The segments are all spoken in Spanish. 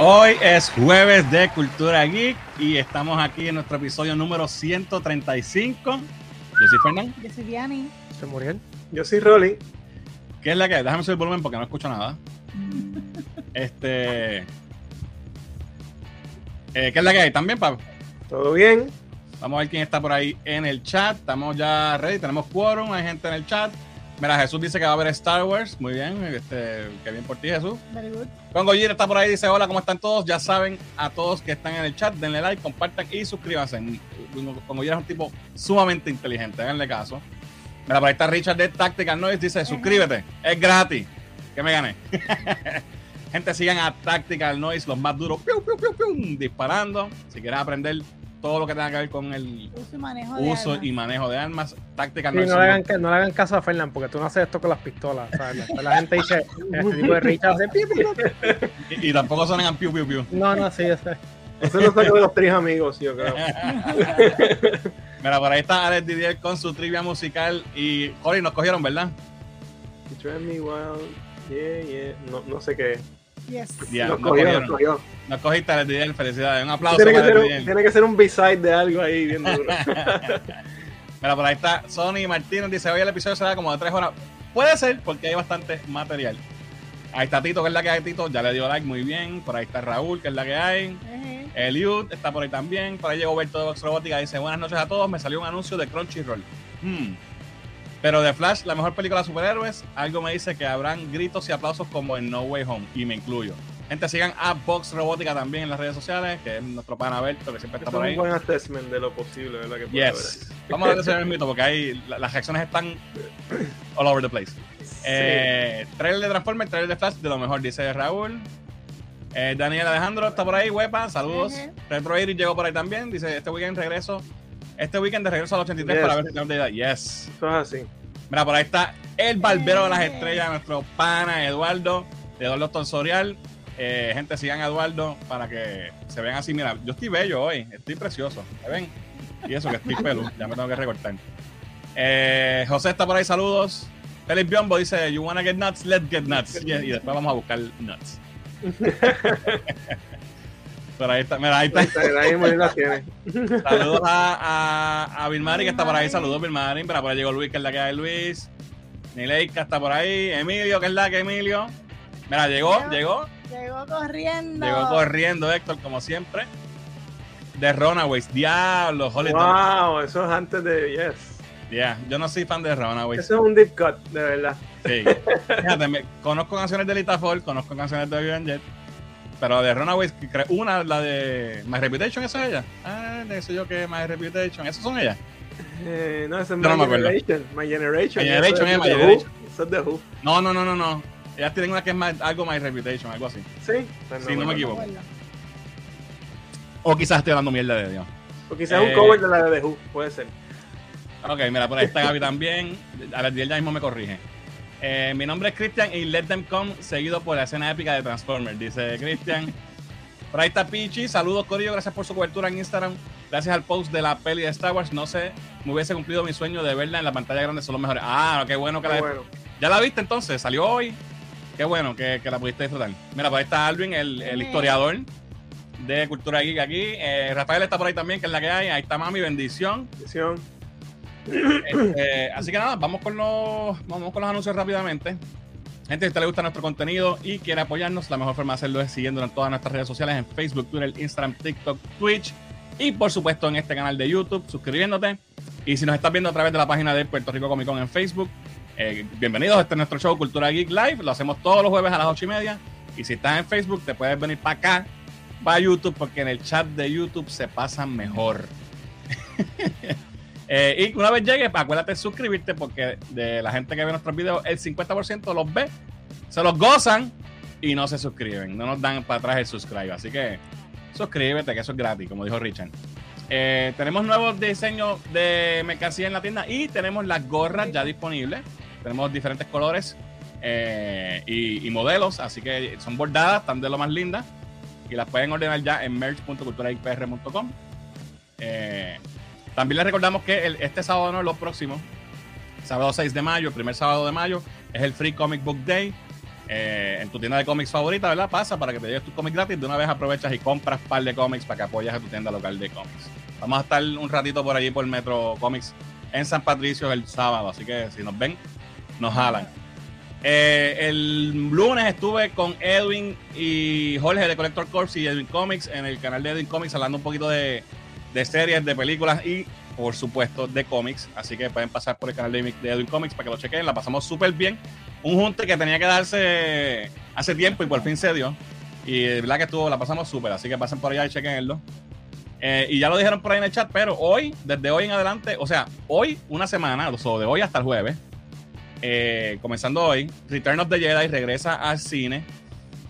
Hoy es jueves de Cultura Geek y estamos aquí en nuestro episodio número 135. Yo soy Fernán. Yo soy Diani. Soy Muriel. Yo soy Rolly. ¿Qué es la que? Déjame subir el volumen porque no escucho nada. este. Eh, ¿Qué es la que hay? ¿También, Pablo? ¿Todo bien? Vamos a ver quién está por ahí en el chat. Estamos ya ready, tenemos quórum, hay gente en el chat. Mira, Jesús dice que va a ver Star Wars. Muy bien, este, qué bien por ti, Jesús. Very good. Congo Gir está por ahí, dice hola, ¿cómo están todos? Ya saben, a todos que están en el chat, denle like, compartan y suscríbanse. Congo Gir es un tipo sumamente inteligente, háganle caso. Mira, por ahí está Richard de Tactical Noise, dice, suscríbete, es gratis. Que me gané. Gente, sigan a Tactical Noise, los más duros, piu, piu, piu, piu, disparando. Si quieres aprender todo lo que tenga que ver con el Uso y manejo de armas. y manejo de armas, Tactical Sí, Noise. no, le hagan, no le hagan caso a Fernán, porque tú no haces esto con las pistolas. ¿sabes? La, la gente dice, este tipo de Richard hace pi, pi, pi. y, y tampoco sonan piu, piu, piu. No, no, sí, ese. Eso lo saco de los tres amigos, yo creo. Mira, por ahí está Alex Didier con su trivia musical y Cory nos cogieron, ¿verdad? Drive me wild. Yeah, yeah. No, no sé qué. Yes. Ya, nos nos cogió, cogieron. nos cogió. Nos cogiste felicidades. Un aplauso Tiene que, para ser Alex un, tiene que ser un B-side de algo ahí bien duro. Mira, por ahí está Sony Martínez, dice, hoy el episodio será como de tres horas. Puede ser, porque hay bastante material. Ahí está Tito, que es la que hay, Tito, ya le dio like, muy bien. Por ahí está Raúl, que es la que hay. Ejé. Eliud está por ahí también. Por ahí llegó Berto de Vox Robótica. Dice: Buenas noches a todos. Me salió un anuncio de Crunchyroll. Hmm. Pero de Flash, la mejor película de superhéroes, algo me dice que habrán gritos y aplausos como en No Way Home. Y me incluyo. Gente, sigan a Vox Robótica también en las redes sociales, que es nuestro pana Berto, que siempre está es por un ahí. buen assessment de lo posible, ¿verdad? Que puede Yes. Vamos a ver ese mito porque ahí la- las reacciones están all over the place. Eh, trailer de Transformers, trailer de Flash, de lo mejor, dice Raúl. Eh, Daniel Alejandro está por ahí, huepa, saludos. Ujú. Retro Iris llegó por ahí también, dice este weekend regreso. Este weekend de regreso al 83 Yes. para ver si tenemos de edad. Yes. Eso es así. Mira, por ahí está el barbero de las estrellas, nuestro pana Eduardo, de Eduardo Tonsorial. Eh, gente, sigan a Eduardo para que se vean así. Mira, yo estoy bello hoy, estoy precioso. ¿Me ven? Y eso que estoy pelo, ya me tengo que recortar. Eh, José está por ahí, saludos. Félix Biombo dice, You wanna get nuts? Let's get nuts. Y, y después vamos a buscar nuts. Por ahí está, mira, ahí está. Ahí Muriel la tiene. Saludos a, a, a Vilmari que está por ahí. Saludos, Vilmari. Mira, por ahí llegó Luis, que es la que hay Luis. Nileika está por ahí. Emilio, que es la que Emilio. Mira, llegó, llegó. Llegó corriendo. Llegó corriendo Héctor, como siempre. De Runaways. Diablo, Holly. Wow, eso es antes de Yes. Yeah, yo no soy fan de Runaways. Eso es un deep cut, de verdad. Sí. Fíjate, me- conozco canciones de Lita Ford, conozco canciones de Vivian Jet. Pero de Runaways, una, la de My Reputation, ¿esa es ella? Ah, de eso yo que My Reputation. ¿Esas son ellas? Eh, no, eso es no My me acuerdo. Generation. My Generation. My Generation, Eso es My Generation. Who. Eso es de Who. No, no, no, no, no. Ellas tienen una que es más- algo My Reputation, algo así. Sí. Pues Sí, no me equivoco. O quizás estoy hablando mierda de Dios. O quizás Eh, un cover de la de The Who. Puede ser. Ok, mira, por ahí está Gaby también. A las 10 ya mismo me corrige. Eh, mi nombre es Christian y Let Them Come, seguido por la escena épica de Transformers, dice Christian. Por ahí está Pichi. Saludos, Corillo. Gracias por su cobertura en Instagram. Gracias al post de la peli de Star Wars. No sé, me hubiese cumplido mi sueño de verla en la pantalla grande. Son los mejores. Ah, qué bueno que Qué la. bueno. ¿Ya la viste entonces? ¿Salió hoy? Qué bueno que, que la pudiste disfrutar. Mira, por ahí está Alvin, el, el historiador de Cultura Geek aquí. Eh, Rafael está por ahí también, que es la que hay. Ahí está Mami, bendición. Bendición. Este, así que nada, vamos con los vamos con los anuncios rápidamente. Gente, si a usted le gusta nuestro contenido y quiere apoyarnos, la mejor forma de hacerlo es siguiéndonos en todas nuestras redes sociales, en Facebook, Twitter, Instagram, TikTok, Twitch y por supuesto en este canal de YouTube, suscribiéndote. Y si nos estás viendo a través de la página de Puerto Rico Comic Con en Facebook, eh, bienvenidos. Este es nuestro show Cultura Geek Live. Lo hacemos todos los jueves a las 8 y media. Y si estás en Facebook, te puedes venir para acá, para YouTube, porque en el chat de YouTube se pasa mejor. Eh, y una vez llegues, acuérdate de suscribirte porque de la gente que ve nuestros videos, el 50% los ve, se los gozan y no se suscriben. No nos dan para atrás el subscribe. Así que suscríbete, que eso es gratis, como dijo Richard. Eh, tenemos nuevos diseños de mercancía en la tienda y tenemos las gorras ya disponibles. Tenemos diferentes colores eh, y, y modelos, así que son bordadas, están de lo más lindas y las pueden ordenar ya en merch.culturaipr.com. Eh, también les recordamos que este sábado, no, los próximos, sábado 6 de mayo, el primer sábado de mayo, es el Free Comic Book Day. eh, en tu tienda de cómics favorita, ¿verdad? Pasa para que te lleves tus cómics gratis. De una vez aprovechas y compras par de cómics para que apoyes a tu tienda local de cómics. Vamos a estar un ratito por allí por Metro Comics en San Patricio el sábado, así que si nos ven, nos jalan. Eh, el lunes estuve con Edwin y Jorge de Collector Corps y Edwin Comics en el canal de Edwin Comics hablando un poquito de, de series, de películas y por supuesto de cómics. Así que pueden pasar por el canal de, de Edwin Comics para que lo chequen. La pasamos súper bien. Un junte que tenía que darse hace tiempo y por fin se dio. Y de que estuvo, la pasamos súper. Así que pasen por allá y chequenlo. Eh, y ya lo dijeron por ahí en el chat, pero hoy, desde hoy en adelante, o sea, hoy una semana, o sea, de hoy hasta el jueves, eh, comenzando hoy, Return of the Jedi regresa al cine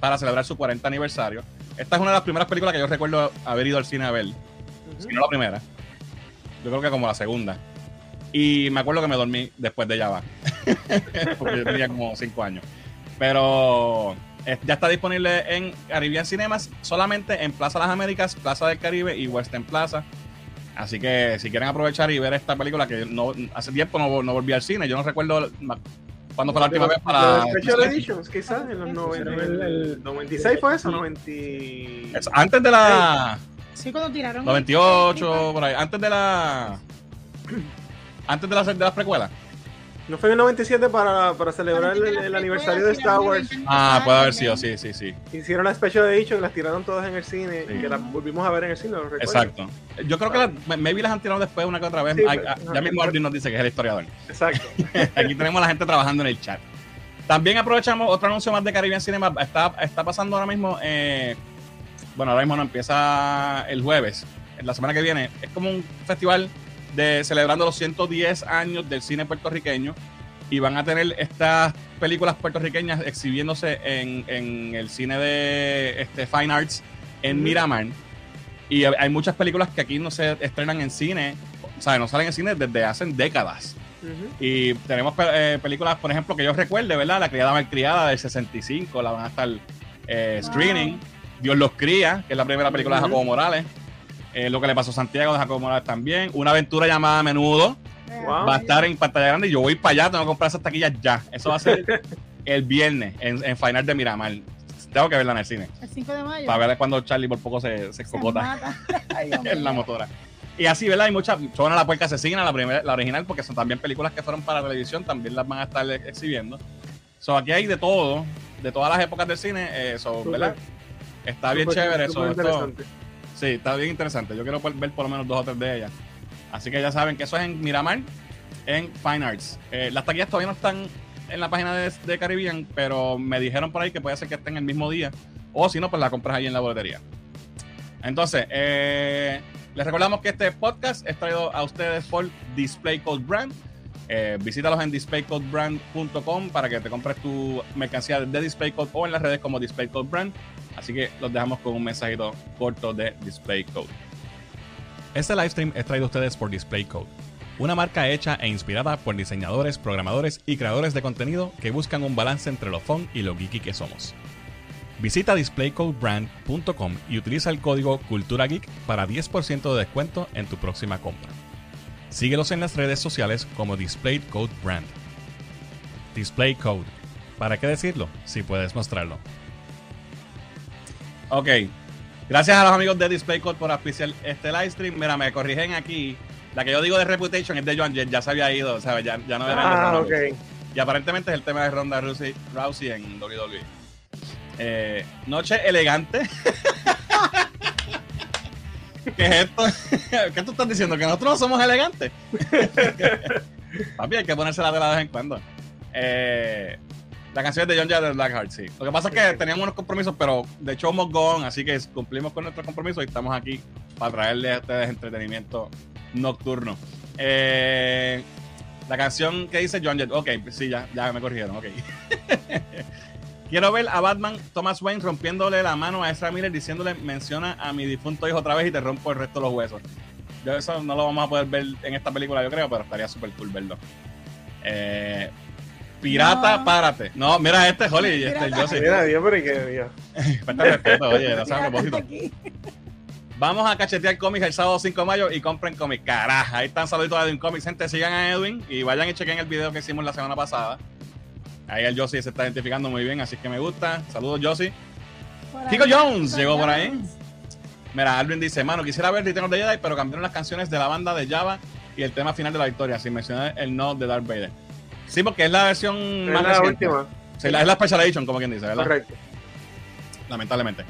para celebrar su 40 aniversario. Esta es una de las primeras películas que yo recuerdo haber ido al cine a ver, si no la primera. Yo creo que como la segunda. Y me acuerdo que me dormí después de ya va. Porque yo tenía como 5 años. Pero eh, ya está disponible en Caribbean Cinemas, solamente en Plaza Las Américas, Plaza del Caribe y Western Plaza. Así que si quieren aprovechar y ver esta película que no hace tiempo no, no volví al cine, yo no recuerdo cuándo fue la última vez para... Los Special Editions, quizás, en los 90, El- el- 96 fue eso, 90... Es Antes de la... Sí, cuando tiraron. 98, por ahí. Antes de la... Antes de, la, de las precuelas. ¿No fue en el 97 para, para celebrar el, el aniversario de Star Wars? Ah, puede haber sido, sí, sí, sí. Hicieron la Special Edition, las tiraron todas en el cine Sí. y que las volvimos a ver en el cine, ¿lo? Exacto. Yo creo que las, maybe las han tirado después una que otra vez. Sí, Ay, pero- ya mismo Arvin nos dice que es el historiador. Exacto. Aquí tenemos a la gente trabajando en el chat. También aprovechamos otro anuncio más de Caribbean Cinema. Está, está pasando ahora mismo. eh, bueno, ahora mismo no empieza el jueves. La semana que viene. Es como un festival de celebrando los 110 años del cine puertorriqueño. Y van a tener estas películas puertorriqueñas exhibiéndose en, en el cine de este, Fine Arts en. Miramar. Y hay muchas películas que aquí no se estrenan en cine. O sea, no salen en cine desde hace décadas. Ujú. Y tenemos eh, películas, por ejemplo, que yo recuerde, ¿verdad? La criada malcriada del 65, la van a estar eh, screening. Dios los cría, que es la primera película de. Jacobo Morales. Eh, lo que le pasó a Santiago de Jacobo Morales también. Una aventura llamada Menudo. Wow. Va a estar en pantalla grande y yo voy para allá, tengo que comprar esas taquillas ya. Eso va a ser el viernes en, en Final de Miramar. Tengo que verla en el cine. El 5 de mayo. Para ver cuando Charlie por poco se, se Se cocota en la motora. Y así, ¿verdad? Hay muchas. Son la puerca asesina, la, primera, la original, porque son también películas que fueron para televisión, también las van a estar ex- exhibiendo. So, aquí hay de todo, de todas las épocas del cine, eh, so. ¿verdad? Está bien chévere eso. esto- sí, está bien interesante. Yo quiero ver por lo menos dos o tres de ellas. Así que ya saben que eso es en Miramar, en Fine Arts. Eh, las taquillas todavía no están en la página de, de Caribbean, pero me dijeron por ahí que puede ser que estén el mismo día. O si no, pues la compras ahí en la boletería. Entonces, eh, les recordamos que este podcast es traído a ustedes por Display Code Brand. Eh, visítalos en displaycodebrand.com para que te compres tu mercancía de Display Code o en las redes como Display Code Brand. Así que los dejamos con un mensajito corto de Display Code. Este livestream es traído a ustedes por DisplayCode, una marca hecha e inspirada por diseñadores, programadores y creadores de contenido que buscan un balance entre lo fun y lo geeky que somos. Visita displaycodebrand.com y utiliza el código CulturaGeek para 10% de descuento en tu próxima compra. Síguelos en las redes sociales como DisplayCode Brand. DisplayCode. ¿Para qué decirlo si puedes mostrarlo? Ok. Gracias a los amigos de DisplayCode por auspiciar este live stream. Mira, me corrigen aquí. La que yo digo de Reputation es de Joan Jett, ya se había ido, sea, ya, ya no era de Ah, Ronda ok. Rousey. Y aparentemente es el tema de Ronda Rousey, Rousey en WWE. Eh, noche elegante. ¿Qué es esto? ¿Qué tú estás diciendo? ¿Que nosotros no somos elegantes? Papi, hay que ponerse la de la vez en cuando. Eh, la canción es de John Jett de Blackheart, sí. Lo que pasa es que teníamos unos compromisos, pero de hecho hemos gone, así que cumplimos con nuestros compromisos y estamos aquí para traerles a ustedes entretenimiento nocturno. Eh, la canción que dice John Jett, ok, sí, ya, ya me corrigieron, ok. Quiero ver a Batman Thomas Wayne rompiéndole la mano a Ezra Miller diciéndole menciona a mi difunto hijo otra vez y te rompo el resto de los huesos. Yo eso no lo vamos a poder ver en esta película, yo creo, pero estaría súper cool verlo. Eh, pirata, No. párate. No, mira este, Holly, este, yo sí. Mira, Dios, pero y que Dios. Falta de respeto, oye, no sea a propósito. Vamos a cachetear cómics el sábado 5 de mayo y compren cómics. Caraja, ahí están saluditos de Edwin Comics. Gente, sigan a Edwin y vayan y chequen el video que hicimos la semana pasada. Ahí el Josie se está identificando muy bien, así que me gusta. Saludos, Josie. Kiko Jones llegó por ahí. Mira, Alvin dice, mano, quisiera ver Return of the Jedi, pero cambiaron las canciones de la banda de Java y el tema final de la victoria, sin mencionar el no de Darth Vader. Sí, porque es la versión Es más la reciente. última. Sí, la- es la Special Edition, como quien dice, ¿verdad? Correcto. Lamentablemente.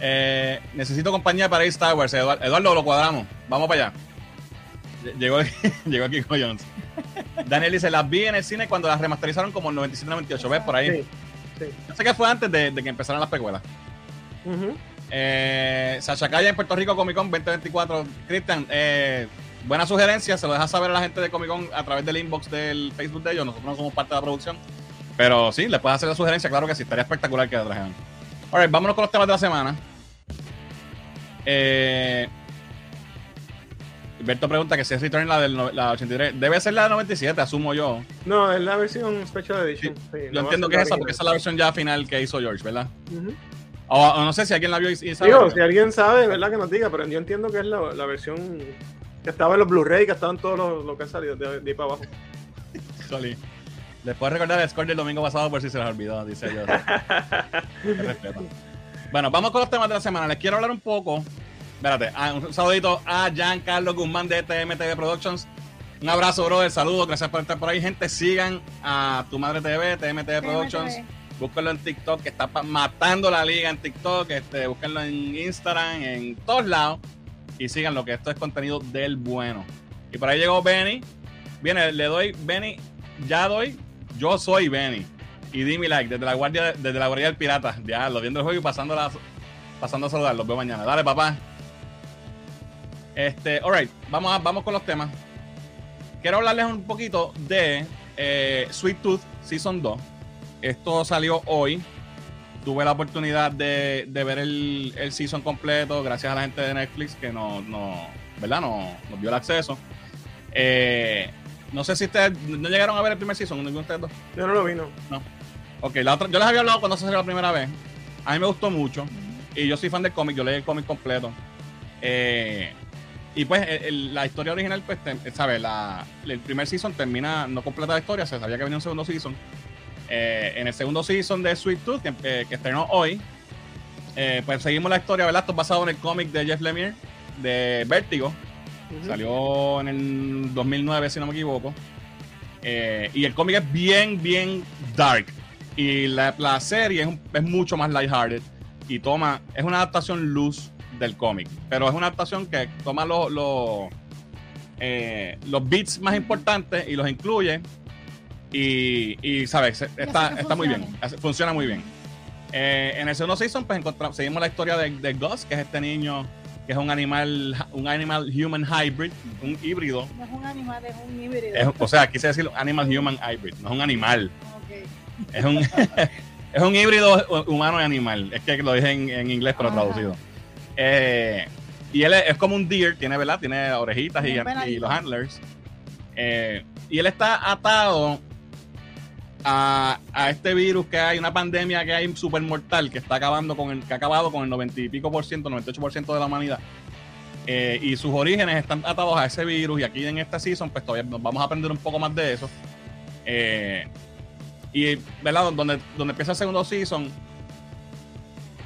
Eh, necesito compañía para ir Star Wars. Eduardo, Eduardo, lo cuadramos. Vamos para allá. Ll- Llegó, llegó Kiko Jones. Daniel dice, las vi en el cine cuando las remasterizaron como en 97-98. ¿Ves por ahí? Sí. sí. Yo sé que fue antes de, de que empezaran las precuelas. Ujú. Eh, Sacha Calla en Puerto Rico Comic Con 2024. Cristian, eh, buena sugerencia. Se lo deja saber a la gente de Comic Con a través del inbox del Facebook de ellos. Nosotros no somos parte de la producción. Pero sí, le puedes hacer la sugerencia. Claro que sí, estaría espectacular que la trajeran. Alright, vámonos con los temas de la semana. Eh, Alberto pregunta que si es Return la del la 83. Debe ser la 97, asumo yo. No, es la versión Special Edition. Sí, Yo no va entiendo que es esa, porque esa es la versión ya final que hizo George, ¿verdad? O, o no sé si alguien la vio y, y sabe. Digo, si alguien sabe, ¿verdad? Que nos diga, pero yo entiendo que es la, la versión que estaba en los Blu-ray, que estaban todos los, los que han salido de, de ahí para abajo. Jolly. Les puedo recordar el score del domingo pasado por si se les olvidó, dice yo. Bueno, vamos con los temas de la semana. Les quiero hablar un poco. Espérate, ah, un saludito a Giancarlo Guzmán de TMTV Productions. Un abrazo, brother. Saludos, gracias por estar por ahí. Gente, sigan a Tu Madre TV, TMTV Productions. Búsquenlo en TikTok, que está matando la liga en TikTok. Este, búsquenlo en Instagram, en todos lados. Y síganlo, que esto es contenido del bueno. Y por ahí llegó Benny. Viene, le doy, Benny, ya doy, yo soy Benny. Y di mi like desde la guardia, desde la guardia del pirata. Ya, lo viendo el juego y pasando, la, pasando a saludar. Los veo mañana. Dale, papá. Este, alright, vamos, vamos con los temas. Quiero hablarles un poquito de eh, Sweet Tooth Season 2. Esto salió hoy. Tuve la oportunidad de, de ver el, el season completo gracias a la gente de Netflix que nos, no, ¿verdad? No, nos dio el acceso. Eh, no sé si ustedes no llegaron a ver el primer season, ninguno de ustedes dos. Yo no lo vi, no. Ok, la otra, yo les había hablado cuando se salió la primera vez. A mí me gustó mucho. Y yo soy fan del cómic, yo leí el cómic completo. Eh, y pues el- el- la historia original, pues, ¿sabes? La, el primer season termina, no completa la historia, se sabía que venía un segundo season. Eh, en el segundo season de Sweet Tooth, que, eh, que estrenó hoy, eh, pues seguimos la historia, ¿verdad? Esto es basado en el cómic de Jeff Lemire, de Vértigo. Ujú. Salió en el 2009, si no me equivoco. Eh, y el cómic es bien, bien dark. Y la, la serie es, un- es mucho más lighthearted. Y toma, es una adaptación luz del cómic. Pero es una adaptación que toma los, los, los beats más importantes y los incluye. Y, y ¿sabes? Está, está muy bien. Funciona muy bien. Eh, en el segundo season, pues encontramos, seguimos la historia de, de Gus, que es este niño que es un animal, un animal human hybrid, un híbrido. No es un animal, es un híbrido. Es- o sea, quise decir animal human hybrid, no es un animal. Es un, es un híbrido humano y animal. Es que lo dije en, en inglés, pero Ajá. traducido. Eh, y él es, es como un deer, tiene, ¿verdad? Tiene orejitas y, los handlers. Eh, y él está atado a, a este virus que hay, una pandemia que hay super mortal que está acabando con el, que ha acabado con el 90 y pico por ciento, 98 por ciento de la humanidad. Eh, y sus orígenes están atados a ese virus. Y aquí en esta season, pues todavía nos vamos a aprender un poco más de eso. Eh, y, ¿verdad? Donde, donde empieza el segundo season,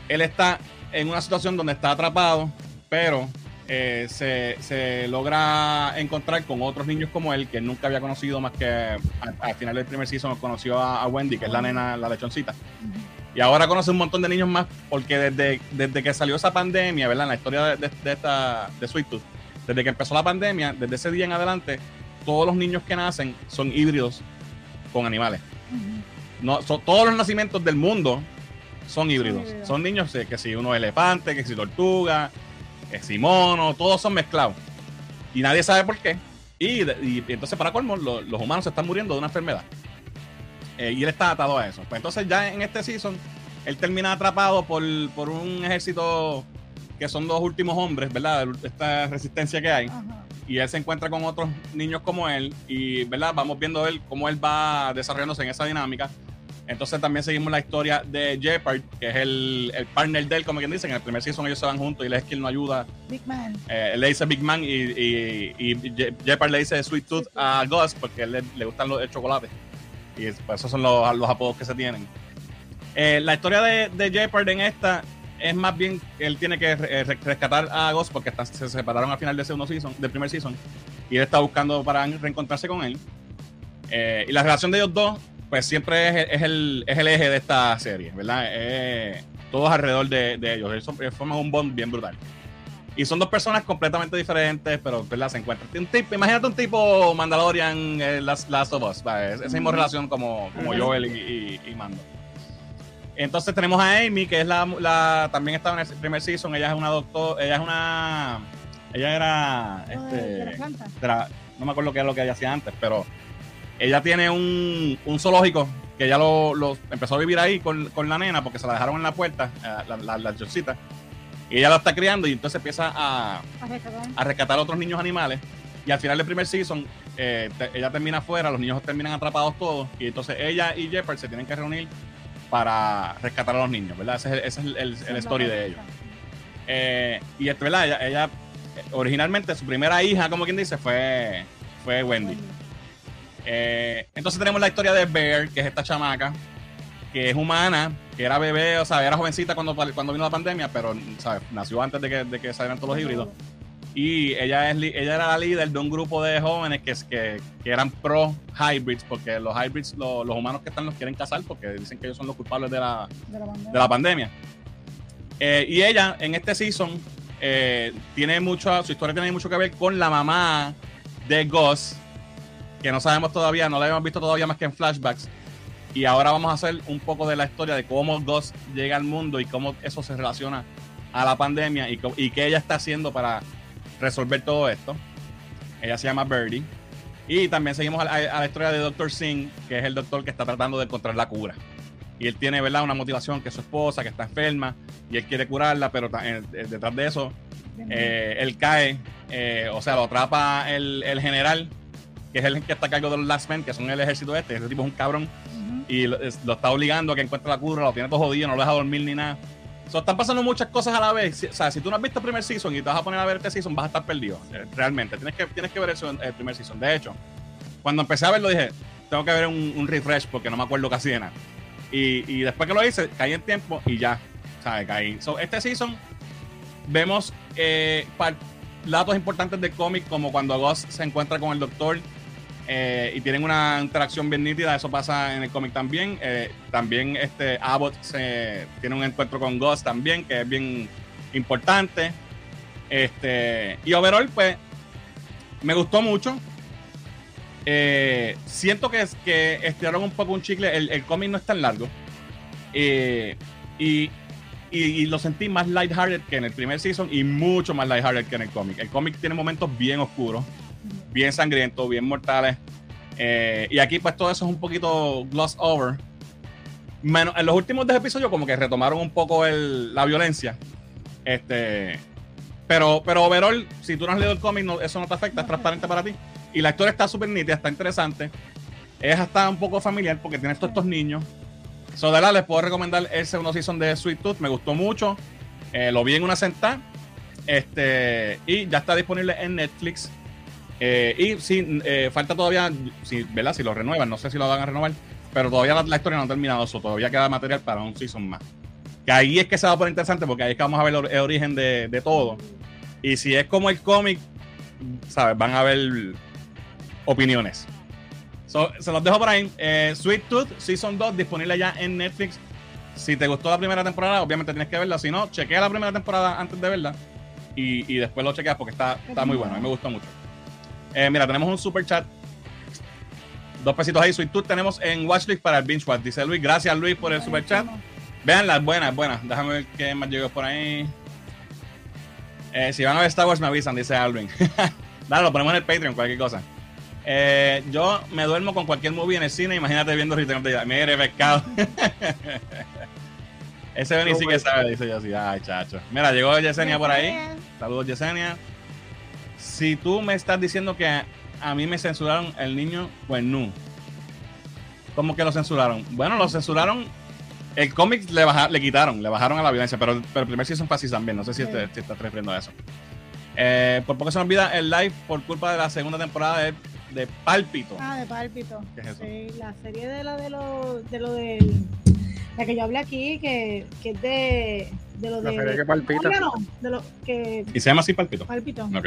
él está en una situación donde está atrapado, pero eh, se, se logra encontrar con otros niños como él, que nunca había conocido más que al final del primer season conoció a, a Wendy, que es la nena, la lechoncita. Y ahora conoce un montón de niños más, porque desde, desde que salió esa pandemia, ¿verdad? En la historia de, de- de esta de Sweet Tooth, desde que empezó la pandemia, desde ese día en adelante, todos los niños que nacen son híbridos con animales. No, son, todos los nacimientos del mundo son híbridos. híbridos. Son niños eh, que si uno es elefante, que si tortuga, que si mono, todos son mezclados. Y nadie sabe por qué. Y, entonces, para colmo, lo- los humanos se están muriendo de una enfermedad. Eh, y él está atado a eso. Pues entonces, ya en este season, él termina atrapado por, por un ejército que son dos últimos hombres, ¿verdad? Esta resistencia que hay Ajá. y él se encuentra con otros niños como él y verdad vamos viendo él cómo él va desarrollándose en esa dinámica entonces también seguimos la historia de Jeopard que es el, el partner de él como quien dice en el primer season ellos se van juntos y él es quien lo ayuda Big Man. Eh, él le dice Big Man y, y, y Je- Jeopard le dice Sweet Tooth a Gus porque a él le, le gustan los, el chocolate y es- pues, esos son los, los apodos que se tienen. Eh, la historia de, de Jeopard en esta es más bien que él tiene que re- rescatar a Ghost porque están- se separaron al final del segundo season, del primer season, y él está buscando para reencontrarse con él. Eh, y la relación de ellos dos, pues siempre es, es el, es el eje de esta serie, ¿verdad? Eh, todos alrededor de, de ellos. Ellos, son- ellos forman un bond bien brutal. Y son dos personas completamente diferentes, pero ¿verdad? se encuentran. Un tipo, imagínate un tipo Mandalorian, eh, Last, Last of Us, ¿vale? esa misma relación como, como. Joel y, y- y Mando. Entonces tenemos a Amy, que es la, la- también estaba en el primer season. Ella es una doctora, ella es una, ella era, Lo de- de la este, planta. tra- no me acuerdo qué era lo que ella hacía antes, pero ella tiene un, un zoológico que ella lo, lo- empezó a vivir ahí con, con la nena porque se la dejaron en la puerta, eh, la, la, la chorcita, y ella lo está criando y entonces empieza a, A rescatar. a rescatar a otros niños animales. Y al final del primer season, eh, te- ella termina afuera, los niños terminan atrapados todos. Y entonces ella y Jeopard se tienen que reunir para rescatar a los niños, ¿verdad? Ese es el, ese es el, el- el story de ellos. Eh, y es verdad, ella, ella, originalmente su primera hija, como quien dice, fue, fue Wendy. Eh, entonces tenemos la historia de Bear, que es esta chamaca, que es humana, que era bebé, o sea, era jovencita cuando, cuando vino la pandemia, pero ¿sabes? nació antes de que, de que salieran todos los híbridos. Y ella, es, ella era la líder de un grupo de jóvenes que, que, que eran pro hybrids, porque los hybrids, lo- los humanos que están los quieren casar, porque dicen que ellos son los culpables de la, De la bandera. de la pandemia. Eh, y ella, en este season, eh, tiene mucho, su historia tiene mucho que ver con la mamá de Gus, que no sabemos todavía, no la hemos visto todavía más que en flashbacks. Y ahora vamos a hacer un poco de la historia de cómo Gus llega al mundo y cómo eso se relaciona a la pandemia y, y qué ella está haciendo para resolver todo esto. Ella se llama Birdie. Y también seguimos a la, a la historia de Dr. Singh, que es el doctor que está tratando de encontrar la cura. Y él tiene, ¿verdad? Una motivación que es su esposa, que está enferma, y él quiere curarla, pero eh, eh, detrás de eso, eh, él cae, eh, o sea, lo atrapa el, el general, que es el que está a cargo de los Last Men, que son el ejército este. Ese tipo es un cabrón, y lo, es- lo está obligando a que encuentre la cura, lo tiene todo jodido, no lo deja dormir ni nada. So, están pasando muchas cosas a la vez. Si- o sea, si tú no has visto el primer season y te vas a poner a ver este season, vas a estar perdido. eh, realmente. Tienes que, tienes que ver eso en el primer season. De hecho, cuando empecé a verlo dije, tengo que ver un, un refresh porque no me acuerdo casi de nada. Y, y después que lo hice, caí en tiempo y ya. ¿Sabes? Caí. So, este season vemos eh, datos importantes del cómic, como cuando Ghost se encuentra con el doctor eh, y tienen una interacción bien nítida. Eso pasa en el cómic también. Eh, también este Abbott se, tiene un encuentro con Ghost también, que es bien importante. Este, y overall, pues, me gustó mucho. Eh, siento que, que estiraron un poco un chicle. El, el cómic no es tan largo. Y, y, y lo sentí más lighthearted que en el primer season y mucho más lighthearted que en el cómic. El cómic tiene momentos bien oscuros, bien sangrientos, bien mortales. Eh, y aquí, pues todo eso es un poquito gloss over. Menos, en los últimos dos episodios, como que retomaron un poco la violencia. Este. Pero, pero overall, si tú no has leído el cómic, eso no te afecta, es transparente para ti. Y la historia está súper nítida, está interesante. Es hasta un poco familiar porque tienes todos estos niños. So, de verdad, les puedo recomendar el segundo season de Sweet Tooth. Me gustó mucho. Eh, lo vi en una sentada. Este, y ya está disponible en Netflix. Eh, y sí, eh, falta todavía, si, ¿verdad? Si lo renuevan, no sé si lo van a renovar. Pero todavía la, la historia no ha terminado. So, todavía queda material para un season más. Que ahí es que se va a poner interesante porque ahí es que vamos a ver el, or- el origen de, de todo. Y si es como el cómic, ¿sabes? Van a haber opiniones. So, se los dejo por ahí. Eh, Sweet Tooth Season 2 disponible ya en Netflix. Si te gustó la primera temporada, obviamente tienes que verla. Si no, chequea la primera temporada antes de verla. Y, y después lo chequeas porque está, está muy bueno. A mí me gustó mucho. Eh, mira, tenemos un super chat. Dos pesitos ahí. Sweet Tooth tenemos en Watchlist para el Binge Watch. Dice Luis. Gracias, Luis, por el super chat. Vean las buenas, buenas. Déjame ver qué más llegó por ahí. Eh, si van a ver Star Wars, me avisan, dice Alvin. Dale, lo ponemos en el Patreon, cualquier cosa. Eh, yo me duermo con cualquier movie en el cine. Imagínate viendo Return of the Jedi. Mire, pescado. Ese Benny sí que sabe, dice yo así. Ay, chacho. Mira, llegó Yesenia por ahí. Saludos, Yesenia. Si tú me estás diciendo que a mí me censuraron el niño, pues no. ¿Cómo que lo censuraron? Bueno, lo censuraron. El cómic le, baja- le quitaron, le bajaron a la violencia, pero, pero el primer season fue también. No sé si, Sí. te, si estás refiriendo a eso. Eh, por poco se me olvida el live por culpa de la segunda temporada de de Pálpito. Ah, de Pálpito. ¿Qué es eso? Sí, la serie de la de lo de lo del la que yo hablé aquí que, que es de de lo La de serie que palpita. No, de lo que ¿Y se llama así Pálpito? Pálpito. Ok.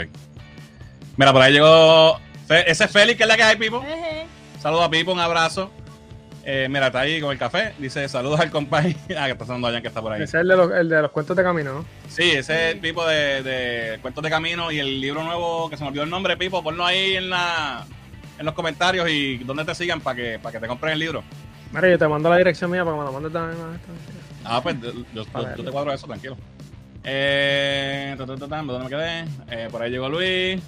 Mira, por ahí llegó. Ese es Félix, que es la que hay, Pipo. Eje. Saludos a Pipo, un abrazo. Eh, mira, está ahí con el café. Dice saludos al compañero. Ah, que está sonando allá que está por ahí. Ese es el de los, el de los cuentos de camino, ¿no? Sí, ese es el Pipo de, de Cuentos de Camino y el libro nuevo que se me olvidó el nombre, Pipo. Ponlo ahí en la en los comentarios y donde te sigan para que, para que te compren el libro. Mira, yo te mando la dirección mía para que me la mandes también. Ah, pues yo, yo- Vale. yo te cuadro eso, tranquilo. Eh, ta, ta, ta, ta, ¿Dónde me quedé? Eh, por ahí llegó Luis.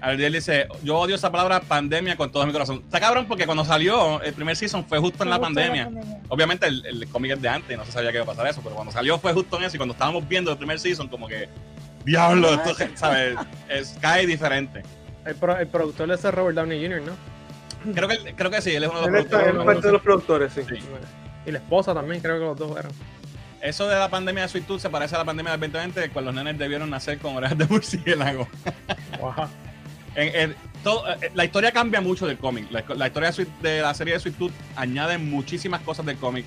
Aldiel dice, yo odio esa palabra pandemia con todo mi corazón. Está cabrón porque cuando salió el primer season fue justo en la pandemia. Obviamente el, el cómic es de antes y no se sabía que iba a pasar eso, pero cuando salió fue justo en eso y cuando estábamos viendo el primer season como que, diablo, esto, ¿sabes? Es, cae diferente. El, pro- el productor de ese es Robert Downey Jr., ¿no? Creo que, creo que sí, él es uno de Él los está- él es productores. parte de los productores, sí. Sí. Y la esposa también, creo que los dos eran. Eso de la pandemia de Sweet Tooth se parece a la pandemia del 2020 cuando los nenes debieron nacer con orejas de murciélago. Wow. Eh, la historia cambia mucho del cómic. La, historia de, la serie de Sweet Tooth añade muchísimas cosas del cómic.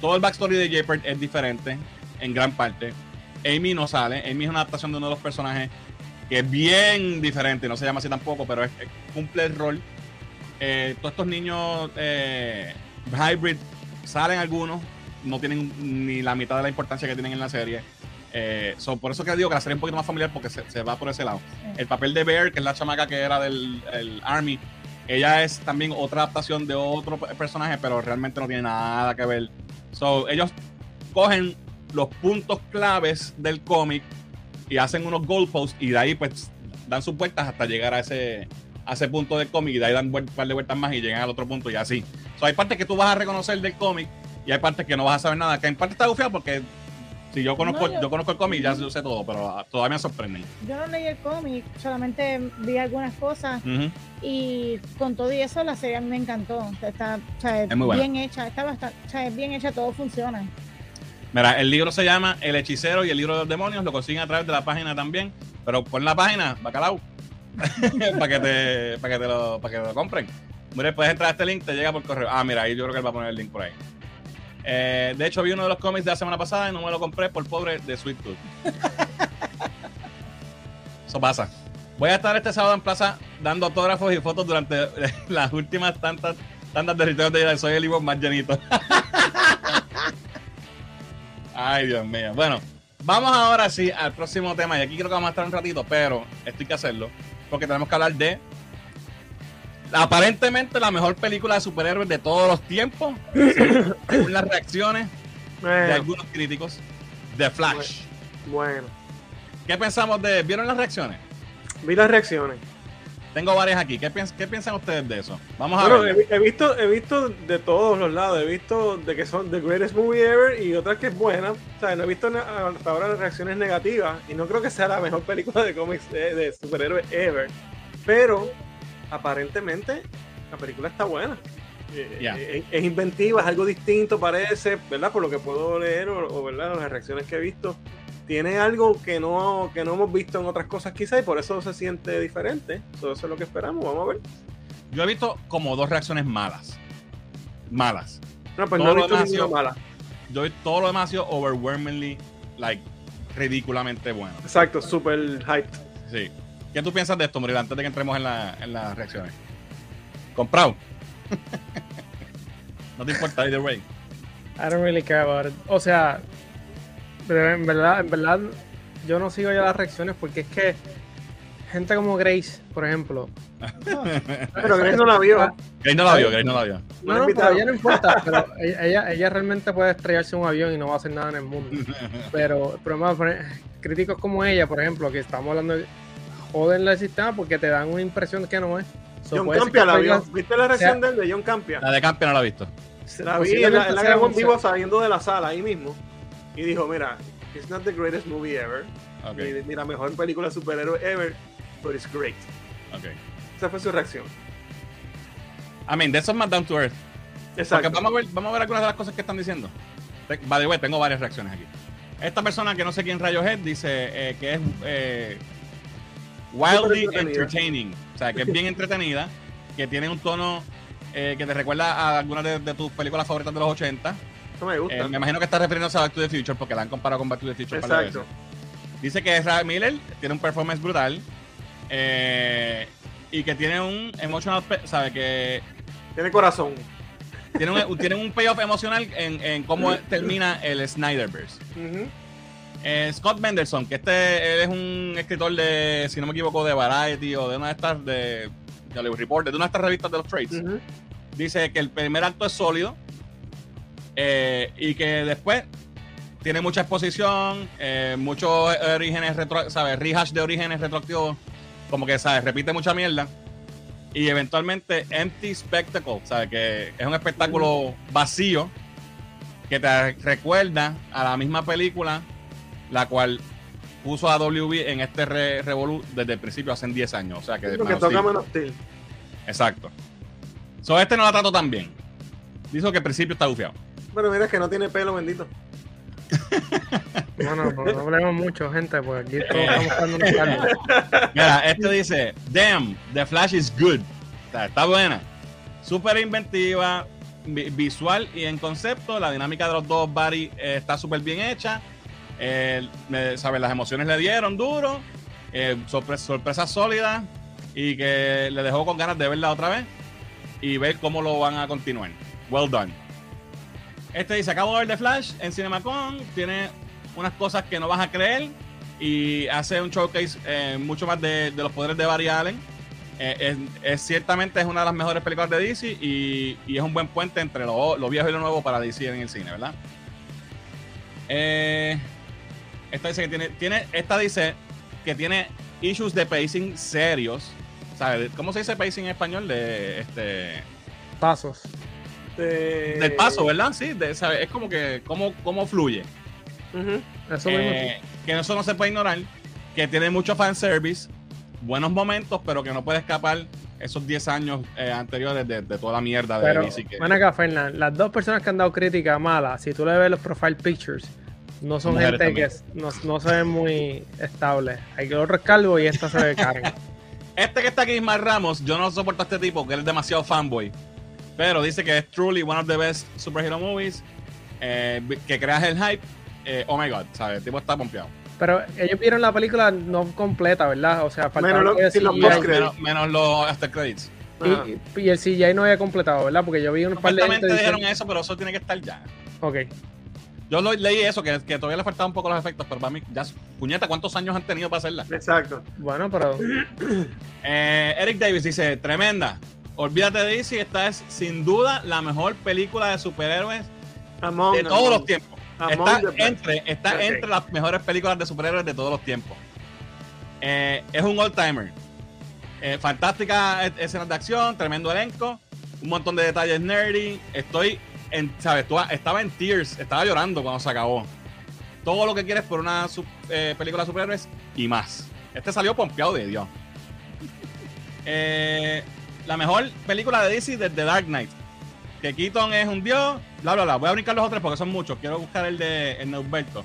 Todo el backstory de Jeopard es diferente en gran parte. Amy no sale. Amy es una adaptación de uno de los personajes que es bien diferente. No se llama así tampoco, pero es- cumple el rol. Eh, todos estos niños eh, hybrid salen algunos. No tienen ni la mitad de la importancia que tienen en la serie. Eh, so, por eso que digo que la serie es un poquito más familiar porque se, se va por ese lado. El papel de Bear, que es la chamaca que era del el Army, ella es también otra adaptación de otro pe- personaje, pero realmente no tiene nada que ver. So, ellos cogen los puntos claves del cómic y hacen unos goalposts y de ahí pues dan sus vueltas hasta llegar a ese, a ese punto del cómic y de ahí dan un par de vueltas más y llegan al otro punto y así. So, hay partes que tú vas a reconocer del cómic y hay partes que no vas a saber nada, que en parte está bufiado porque si yo conozco, No, yo- yo conozco el cómic ya yo sé todo, pero ah, todavía me sorprenden. Yo no leí el cómic, solamente vi algunas cosas y con todo y eso la serie a mí me encantó. Está o sea, Es muy buena. bien hecha, está bastante, o sea, es bien hecha, todo funciona. Mira, el libro se llama El hechicero y el libro de los demonios. Lo consiguen a través de la página también. Pero pon la página, bacalao. para que te, para que te lo, para que te lo compren. Mira, puedes entrar a este link, te llega por correo. Ah, mira, ahí yo creo que él va a poner el link por ahí. Eh, de hecho, vi uno de los cómics de la semana pasada y no me lo compré por pobre de Sweet Tooth. Eso pasa. Voy a estar este sábado en plaza dando autógrafos y fotos durante las últimas tantas tantas territorios de vida. Soy el libro más llenito. Ay, Dios mío. Bueno, vamos ahora sí al próximo tema. Y aquí creo que vamos a estar un ratito, pero esto hay que hacerlo. Porque tenemos que hablar de aparentemente la mejor película de superhéroes de todos los tiempos. según las reacciones de algunos críticos. The Flash. bueno. ¿Qué pensamos de.? ¿Vieron las reacciones? Vi las reacciones. Tengo varias aquí. ¿Qué, piens- qué piensan ustedes de eso? Vamos a Bueno, ver. he, vi- he visto, he visto de todos los lados. He visto de que son the greatest movie ever y otras que es buena. O sea, no he visto hasta ahora reacciones negativas y no creo que sea la mejor película de cómics de, de superhéroes ever. Pero aparentemente la película está buena. Eh, Ya. eh, Es, inventiva, es algo distinto, parece, ¿verdad? Por lo que puedo leer o, o, ¿verdad? las reacciones que he visto. Tiene algo que no, que no hemos visto en otras cosas quizás y por eso se siente diferente. So, Eso es lo que esperamos, vamos a ver. Yo he visto como dos reacciones malas. Malas. No, pues Todo no he visto yo- mala. Yo todo lo demás ha sido overwhelmingly, like, ridículamente bueno. Exacto, super hyped. Sí. ¿Qué tú piensas de esto, Murilo, antes de que entremos en, la- en las reacciones? ¿Comprado? no te importa, either way. I don't really care about it. O sea, en verdad, en verdad, yo no sigo ya las reacciones porque es que gente como Grace, por ejemplo. Pero Grace no la vio. Grace no la vio, Grace no la vio. No No, pero ella no importa, pero ella, ella, realmente puede estrellarse en un avión y no va a hacer nada en el mundo. Pero el problema, críticos como ella, por ejemplo, que estamos hablando de joden el sistema porque te dan una impresión que no es. So, John Campia la vio. ¿Viste la reacción de él de John Campia? La de Campia no la he visto. La vi, él la, sea grabó en vivo saliendo de la sala ahí mismo. Y dijo, mira, it's not the greatest movie ever. Ok, Ni, ni la mejor película de superhéroe ever, but it's great. ok. Esa fue su reacción. I mean, de eso es más down to earth. Exacto. Porque vamos a ver, vamos a ver algunas de las cosas que están diciendo. By the way, tengo varias reacciones aquí. Esta persona que no sé quién rayos es, dice eh, que es eh, wildly entertaining. O sea, que es bien entretenida, que tiene un tono eh, que te recuerda a algunas de, de tus películas favoritas de los 80. Eso me gusta. Eh, me imagino que está refiriéndose a Back to the Future porque la han comparado con Back to the Future. Exacto. veces. Dice que Ezra Miller tiene un performance brutal eh, y que tiene un emotional, sabe que Tiene corazón. tiene un, tiene un payoff emocional en, en cómo termina el Snyderverse. Ujú. Eh, Scott Mendelson, que este él es un escritor de, si no me equivoco, de Variety o de una de estas de, de Hollywood Reporter, de una de estas revistas de los trades, dice que el primer acto es sólido eh, y que después tiene mucha exposición, eh, muchos orígenes, retro, ¿sabes? Rehash de orígenes retroactivos, como que, ¿sabes? Repite mucha mierda. Y eventualmente Empty Spectacle, ¿sabes? Que es un espectáculo vacío que te recuerda a la misma película, la cual puso a WB en este re Revolu desde el principio, hace 10 años. O sea que. Man of toca Steel. Man of Steel. Exacto. So, este no la trato tan bien. Dijo que al principio está bufiado. Pero mira que no tiene pelo, bendito. Bueno, no, no hablemos mucho, gente, porque aquí todos Eh. estamos dando unos caldos. Mira, este dice: Damn, The Flash is good. O sea, está buena. Súper inventiva, vi- visual y en concepto. La dinámica de los dos Barry eh, está súper bien hecha. Eh, me-. Las emociones le dieron duro. Eh, sorpre- sorpresa sólida. Y que le dejó con ganas de verla otra vez. Y ver cómo lo van a continuar. Well done. Este dice: Acabo de ver The Flash en CinemaCon. Tiene unas cosas que no vas a creer. Y hace un showcase eh, mucho más de, de los poderes de Barry Allen. Eh, es, es- ciertamente es una de las mejores películas de DC y, y es un buen puente entre lo, lo viejo y lo nuevo para DC en el cine, ¿verdad? Eh, esta dice que tiene, tiene, esta dice que tiene issues de pacing serios. ¿Sabes? ¿Cómo se dice pacing en español? De este Pasos. De- del paso, ¿verdad? Sí, de, ¿sabes? es como que cómo, cómo fluye. Eso. Eh, que eso no se puede ignorar. Que tiene mucho fanservice, buenos momentos, pero que no puede escapar esos 10 años eh, anteriores de, de toda la mierda de Pero, DC. Que, ven acá, Fernán, las dos personas que han dado crítica mala, si tú le ves los profile pictures, no son Mujeres gente también. que no, no se ven muy estables. Hay que otro es calvo y esta se ve Karen. Este que está aquí, Ismael Ramos, yo no soporto a este tipo, que él es demasiado fanboy. Pero dice que es truly one of the best superhero movies. eh, que creas el hype. eh, oh my god, ¿sabes? El tipo está pompeado. Pero ellos vieron la película no completa, ¿verdad? O sea, faltaba Menos lo- los post-credits. Menos, menos los after credits. Y, y el CGI no había completado, ¿verdad? Porque yo vi un par de dijeron eso, pero eso tiene que estar ya. Ok. Yo lo- leí eso, que, que todavía le faltaban un poco los efectos, pero para mí, ya, puñeta, ¿cuántos años han tenido para hacerla? Exacto. Bueno, pero Eh, Eric Davis dice, tremenda. Olvídate de DC, esta es sin duda la mejor película de superhéroes Among, de todos among- los tiempos. among Está entre, está entre las mejores películas de superhéroes de todos los tiempos. Eh, es un old timer. Eh, fantástica escenas de acción, tremendo elenco, un montón de detalles nerdy. Estoy en, ¿sabes? Tú- estaba en tears, estaba llorando cuando se acabó. Todo lo que quieres por una eh, película de superhéroes y más. Este salió pompeado de Dios. Eh, la mejor película de DC desde Dark Knight. Que Keaton es un dios, bla, bla, bla. Voy a brincar los otros porque son muchos. Quiero buscar el de el Neuberto.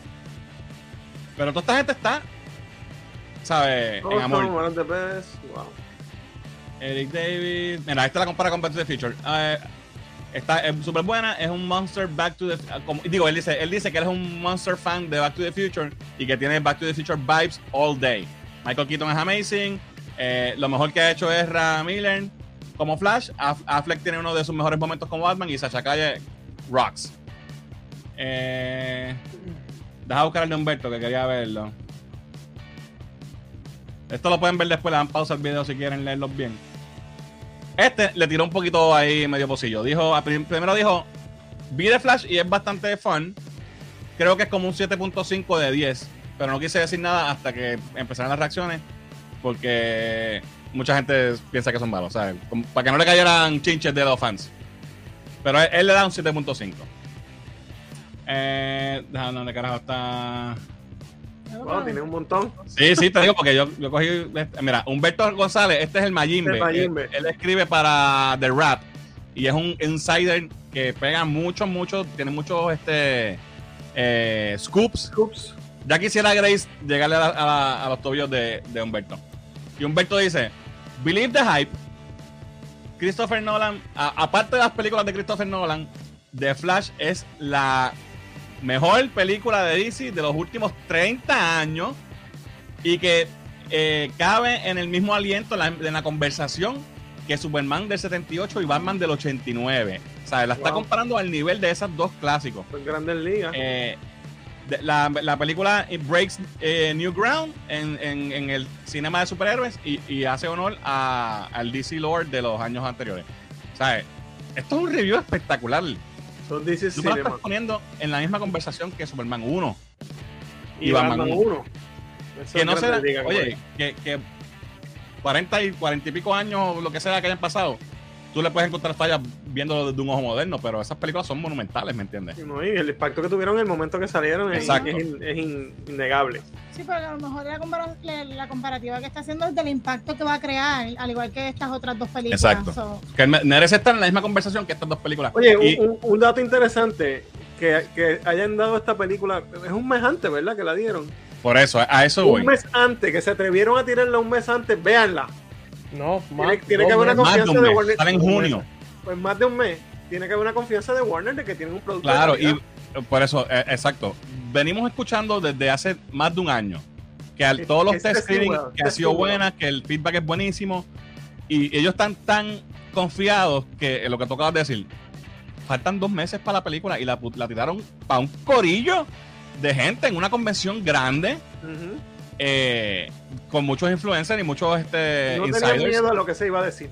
Pero toda esta gente está, ¿sabes? En amor. Wow. Eric Davis. Mira, esta la compara con Back to the Future. Eh, está súper buena. Es un monster Back to the como- Digo, él dice, él dice que él es un monster fan de Back to the Future y que tiene Back to the Future vibes all day. Michael Keaton es amazing. Eh, lo mejor que ha hecho es Ra Miller como Flash. Aff- Affleck tiene uno de sus mejores momentos como Batman y Sacha Calle rocks. Eh, deja buscar el de Humberto que quería verlo. Esto lo pueden ver después, le dan pausa al video si quieren leerlos bien. Este le tiró un poquito ahí medio pocillo. Dijo, primero dijo, vi The Flash y es bastante fun. Creo que es como un 7.5 de 10. Pero no quise decir nada hasta que empezaron las reacciones. Porque mucha gente piensa que son malos, ¿sabes? Como para que no le cayeran chinches de los fans. Pero él, le da un 7.5. Eh, déjame dónde carajo está. Wow, tiene un montón. Sí, sí, te digo, porque yo, yo cogí. este, Mira, Humberto González, este es el Mayimbe. El Mayimbe. Él, él escribe para The Rap y es un insider que pega mucho, mucho, tiene muchos este, eh, scoops. Scoops. Ya quisiera Grace llegarle a, los tobillos de, de Humberto. Y Humberto dice, believe the hype. Christopher Nolan, a- aparte de las películas de Christopher Nolan, The Flash es la mejor película de DC de los últimos 30 años y que eh, cabe en el mismo aliento en la, en la conversación que Superman del 78 y Batman del 89. O sea, la está comparando al nivel de esas dos clásicos. Son grandes ligas. Eh, de- la, la película It Breaks eh, New Ground en, en- en el cinema de superhéroes y, y hace honor a- al DC Lord de los años anteriores. O sea, esto es un review espectacular. Son DC Tú me lo estás poniendo en la misma conversación que Superman 1. Y y Batman Batman 1. Que no será, oye, que, que 40 y 40 y pico años, lo que sea que hayan pasado, tú le puedes encontrar fallas viéndolo desde un ojo moderno, pero esas películas son monumentales, ¿me entiendes? No, y el impacto que tuvieron en el momento que salieron es, es in- es in- innegable. Sí, pero a lo mejor la, compara- la- la comparativa que está haciendo es del impacto que va a crear, al igual que estas otras dos películas. Exacto. So, Que me- merece estar en la misma conversación que estas dos películas. Oye, Y- un, un- un dato interesante que, que hayan dado esta película, es un mes antes, ¿verdad? Que la dieron. Por eso, a eso voy. Un mes antes, que se atrevieron a tirarla un mes antes, véanla. No, más. Tiene, que haber una meses. Más de confianza un de, mes, Warner. sale en Un mes. junio. Pues más de un mes. Tiene que haber una confianza de Warner de que tienen un producto. Claro, y por eso, eh, exacto. Venimos escuchando desde hace más de un año que al, todos los test screening seguro, que ha esté sido buena, que el feedback es buenísimo y ellos están tan confiados que eh, lo que tocaba decir, faltan dos meses para la película y la, la tiraron para un corillo de gente en una convención grande. Eh, con muchos influencers y muchos este, no tenían insiders. miedo a lo que se iba a decir.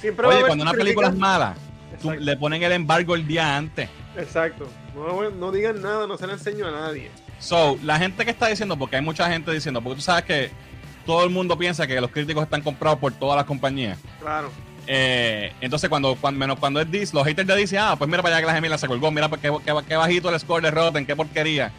Siempre Oye, cuando una película es mala, tú- le ponen el embargo el día antes. Exacto. No, no digan nada, no se le enseño a nadie. So, la gente que está diciendo, porque hay mucha gente diciendo, porque tú sabes que todo el mundo piensa que los críticos están comprados por todas las compañías. Claro. Eh, entonces, cuando, cuando, menos cuando es DC, los haters de DC, ah, pues mira para allá que la gemila se colgó, mira qué, qué, qué bajito el score de Rotten, qué porquería.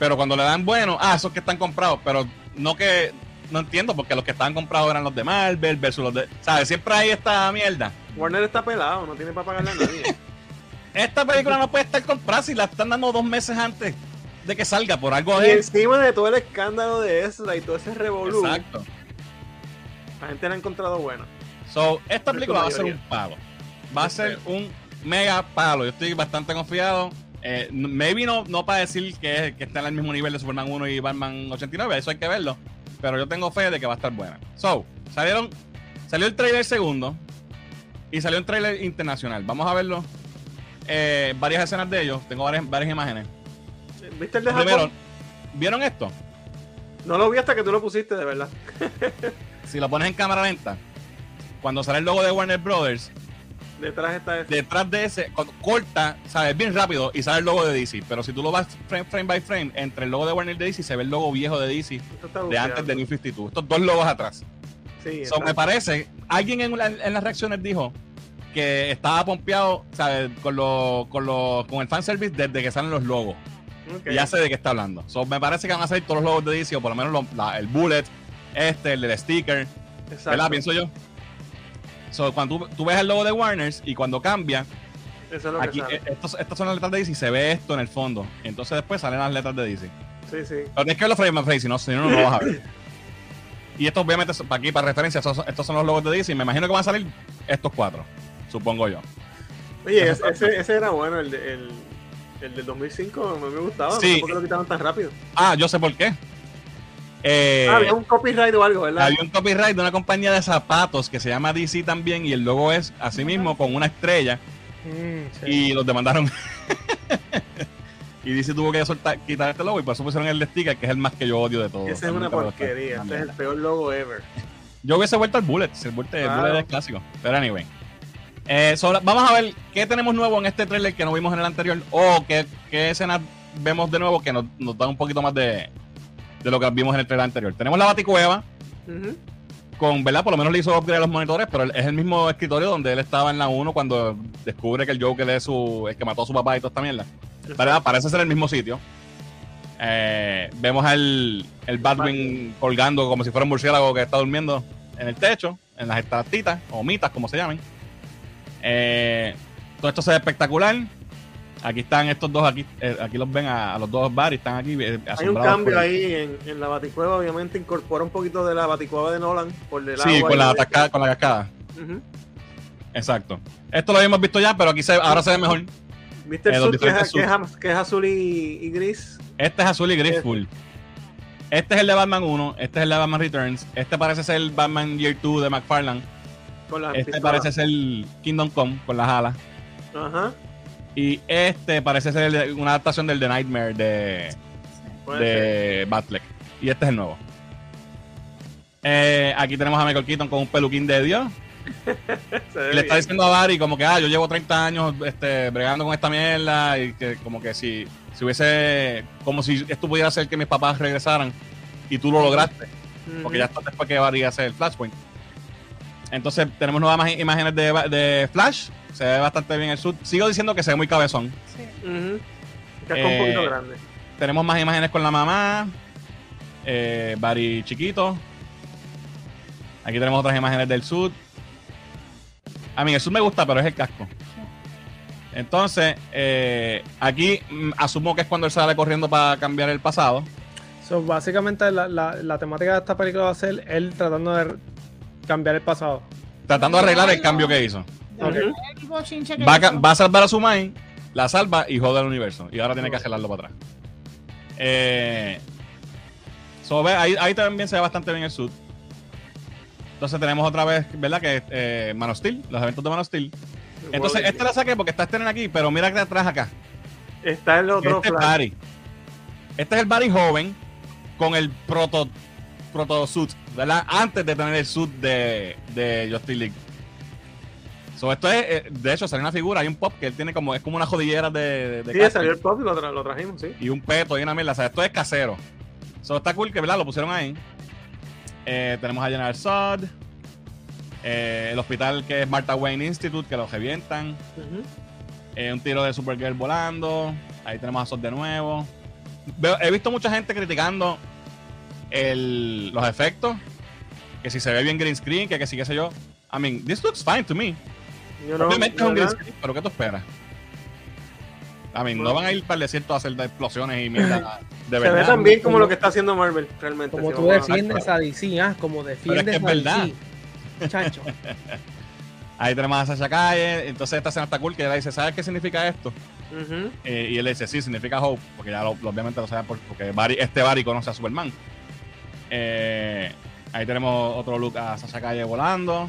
Pero cuando le dan bueno, ah, esos que están comprados, pero no que, no entiendo, porque los que estaban comprados eran los de Marvel versus los de, ¿sabes? Siempre hay esta mierda. Warner está pelado, no tiene para pagarle a nadie. Esta película no puede estar comprada si la están dando dos meses antes de que salga por algo y encima de todo el escándalo de Ezra y todo ese revolú, Exacto. la gente la ha encontrado buena. So, esta película va a ser un palo. Va a ser un mega palo. Yo estoy bastante confiado. Eh, maybe no, no para decir que, que está en el mismo nivel de Superman 1 y Batman 89, eso hay que verlo. Pero yo tengo fe de que va a estar buena. So, salieron, salió el trailer segundo y salió un trailer internacional. Vamos a verlo. Eh, varias escenas de ellos. Tengo varias, varias imágenes. ¿Viste el de Japón? Primero, ¿vieron esto? No lo vi hasta que tú lo pusiste, de verdad. Si lo pones en cámara lenta, cuando sale el logo de Warner Brothers, Detrás está ese. detrás de ese, cuando corta, sabes, bien rápido y sale el logo de DC. Pero si tú lo vas frame, frame by frame, entre el logo de Warner de DC se ve el logo viejo de DC de antes de. New 52. Estos dos logos atrás. Sí, So, me parece, alguien en, la- en las reacciones dijo que estaba pompeado, ¿sabes? Con, lo, con, lo, con el fanservice desde que salen los logos. Y ya sé de qué está hablando. So, me parece que van a salir todos los logos de DC, o por lo menos lo- la- el bullet, este, el del sticker. Exacto. ¿Verdad? Pienso yo. So, cuando tú, tú ves el logo de Warner's y cuando cambia, Eso es lo que aquí, sale. eh, estos- estas son las letras de DC y se ve esto en el fondo. Entonces después salen las letras de DC. Sí, sí. Pero tienes que verlo frame by frame, si no, si no, no lo vas a ver. Y estos obviamente, para aquí, para referencia, estos, estos son los logos de DC. Me imagino que van a salir estos cuatro, supongo yo. Oye, ese, ese, ese era bueno, el, de- el, el del 2005, me, me gustaba. No Sí. sé por qué lo quitaban tan rápido. Ah, yo sé por qué. Eh, Ah, había un copyright o algo, ¿verdad? había un copyright de una compañía de zapatos que se llama DC también y el logo es así mismo con una estrella Mm, sí. y los demandaron. y DC tuvo que soltar, quitar este logo y por eso pusieron el sticker, que es el más que yo odio de todos. Esa es una porquería. Este es el peor logo ever. Yo hubiese vuelto al Bullet, si el Bullet, el. Bullet es clásico. Pero anyway. Eh, so, vamos a ver qué tenemos nuevo en este trailer que no vimos en el anterior o qué, qué escenas vemos de nuevo que nos, nos dan un poquito más de, de lo que vimos en el trailer anterior. Tenemos la Baticueva con, ¿verdad? Por lo menos le hizo upgrade a los monitores, pero es el mismo escritorio donde él estaba en la 1 cuando descubre que el Joker es su, el que mató a su papá y toda esta mierda. ¿Verdad? Parece ser el mismo sitio. Eh, vemos al el Batwing colgando como si fuera un murciélago que está durmiendo en el techo, en las estalactitas o mitas, como se llamen. Eh, todo esto se ve espectacular. Aquí están estos dos, aquí eh, aquí los ven a, a los dos Barry, están aquí eh, Hay un cambio ahí en, en la baticueva, obviamente incorpora un poquito de la baticueva de Nolan por del Sí, agua con la, cascada, con la cascada. Exacto. Esto lo habíamos visto ya, pero aquí se, ahora se ve mejor. ¿Viste Eh, el suit que es, diferentes que es az- que es azul y, y gris? Este es azul y gris Este. full. Este es el de Batman 1, este es el de Batman Returns, este parece ser el Batman Year 2 de McFarlane, Con este parece ser el Kingdom Come con las alas Ajá. Y este parece ser el una adaptación del The Nightmare de, de Batfleck. Y este es el nuevo. Eh, aquí tenemos a Michael Keaton con un peluquín de Dios. Le está diciendo a Barry como que, ah, yo llevo 30 años este, bregando con esta mierda y que como que si, si hubiese, como si esto pudiera hacer que mis papás regresaran y tú lo lograste, porque ya está después que Barry hace el Flashpoint. Entonces tenemos nuevas imágenes de, de Flash, se ve bastante bien el suit. Sigo diciendo que se ve muy cabezón. Sí. Casco un Eh, poquito grande. Tenemos más imágenes con la mamá, eh, Barry chiquito. Aquí tenemos otras imágenes del suit. A mí el suit me gusta, pero es el casco. Entonces, eh, aquí mm, asumo que es cuando él sale corriendo para cambiar el pasado. So, básicamente la, la- la temática de esta película va a ser él tratando de cambiar el pasado. Tratando de arreglar el cambio que hizo. Va a, va salvar a su main, la salva y jode al universo. Y ahora tiene que arreglarlo para atrás. Eh, so, ve, ahí, ahí también se ve bastante bien el suit. Entonces tenemos otra vez, ¿verdad? Que eh, Man of Steel, los eventos de Man of Steel. Entonces, este lo saqué porque está este nene aquí, pero mira que atrás acá. Está el otro Este es flash. Barry. Este es el Barry joven con el proto, proto suit, ¿verdad? Antes de tener el suit de, de Justice League. So, esto es, eh, de hecho, salió una figura, hay un pop que él tiene como, es como una jodillera de, de Sí, casting salió el pop y lo, tra- lo trajimos, sí. y un peto y una mierda. O sea, esto es casero. So, está cool que, ¿verdad? Lo pusieron ahí. Eh, tenemos a General Sod. Eh, el hospital que es Martha Wayne Institute, que lo revientan. Eh, un tiro de Supergirl volando. Ahí tenemos a Sod de nuevo. Veo- he visto mucha gente criticando el- los efectos. Que si se ve bien green screen, que, que si qué sé yo. I mean, this looks fine to me. Yo no, Obviamente es un green screen, pero ¿qué tú esperas? I mean, no van a ir para el desierto a hacer de explosiones y mierda de Se verdad. ve tan bien como lo que está haciendo Marvel, realmente. Como si tú vamos a- defiendes a DC, ah, como defiendes que es a verdad. DC. Chacho. Ahí tenemos a Sasha Calle. Entonces esta escena está cool que ella dice, ¿sabes qué significa esto? Eh, y él le dice, sí, significa Hope, porque ya lo, lo- obviamente lo sabe por- porque Barry- este Barry conoce a Superman. Eh, ahí tenemos otro look a Sasha Calle volando.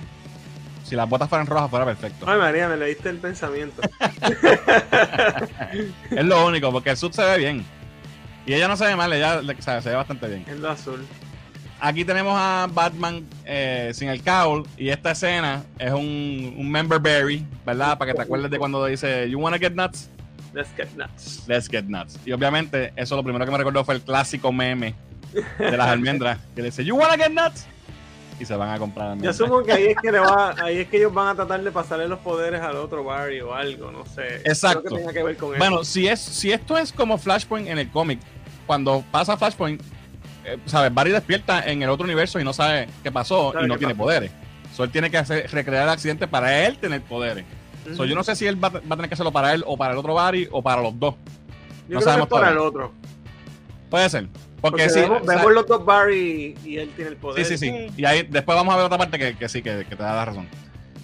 Si las botas fueran rojas, fuera perfecto. Ay, María, me leíste el pensamiento. Es lo único, porque el suit se ve bien. Y ella no se ve mal, ella le- o sea, se ve bastante bien. Es lo azul. Aquí tenemos a Batman eh, sin el cowl. Y esta escena es un, un member berry, ¿verdad? Para que te acuerdes de cuando dice, You wanna get nuts? Let's get nuts. Let's get nuts. Y obviamente, eso lo primero que me recordó fue el clásico meme de las almendras que le dice, You wanna get nuts? Y se van a comprar Yo asumo que ahí es que le va, ahí es que ellos van a tratar de pasarle los poderes al otro Barry o algo, no sé. Exacto. Creo que tenga que ver con eso. Bueno, si, es, si esto es como Flashpoint en el cómic, cuando pasa Flashpoint, eh, ¿sabes? Barry despierta en el otro universo y no sabe qué pasó Sabe y no tiene pasó. poderes. So, él tiene que hacer, recrear el accidente para él tener poderes. Ujú. So, yo no sé si él va, va a tener que hacerlo para él o para el otro Barry o para los dos. Yo no creo que sabemos es para el otro. Puede ser. Porque, Porque, sí, vemos, vemos los dos Barry y él tiene el poder. Sí, sí, sí. Y ahí después vamos a ver otra parte que, que sí, que, que te da la razón.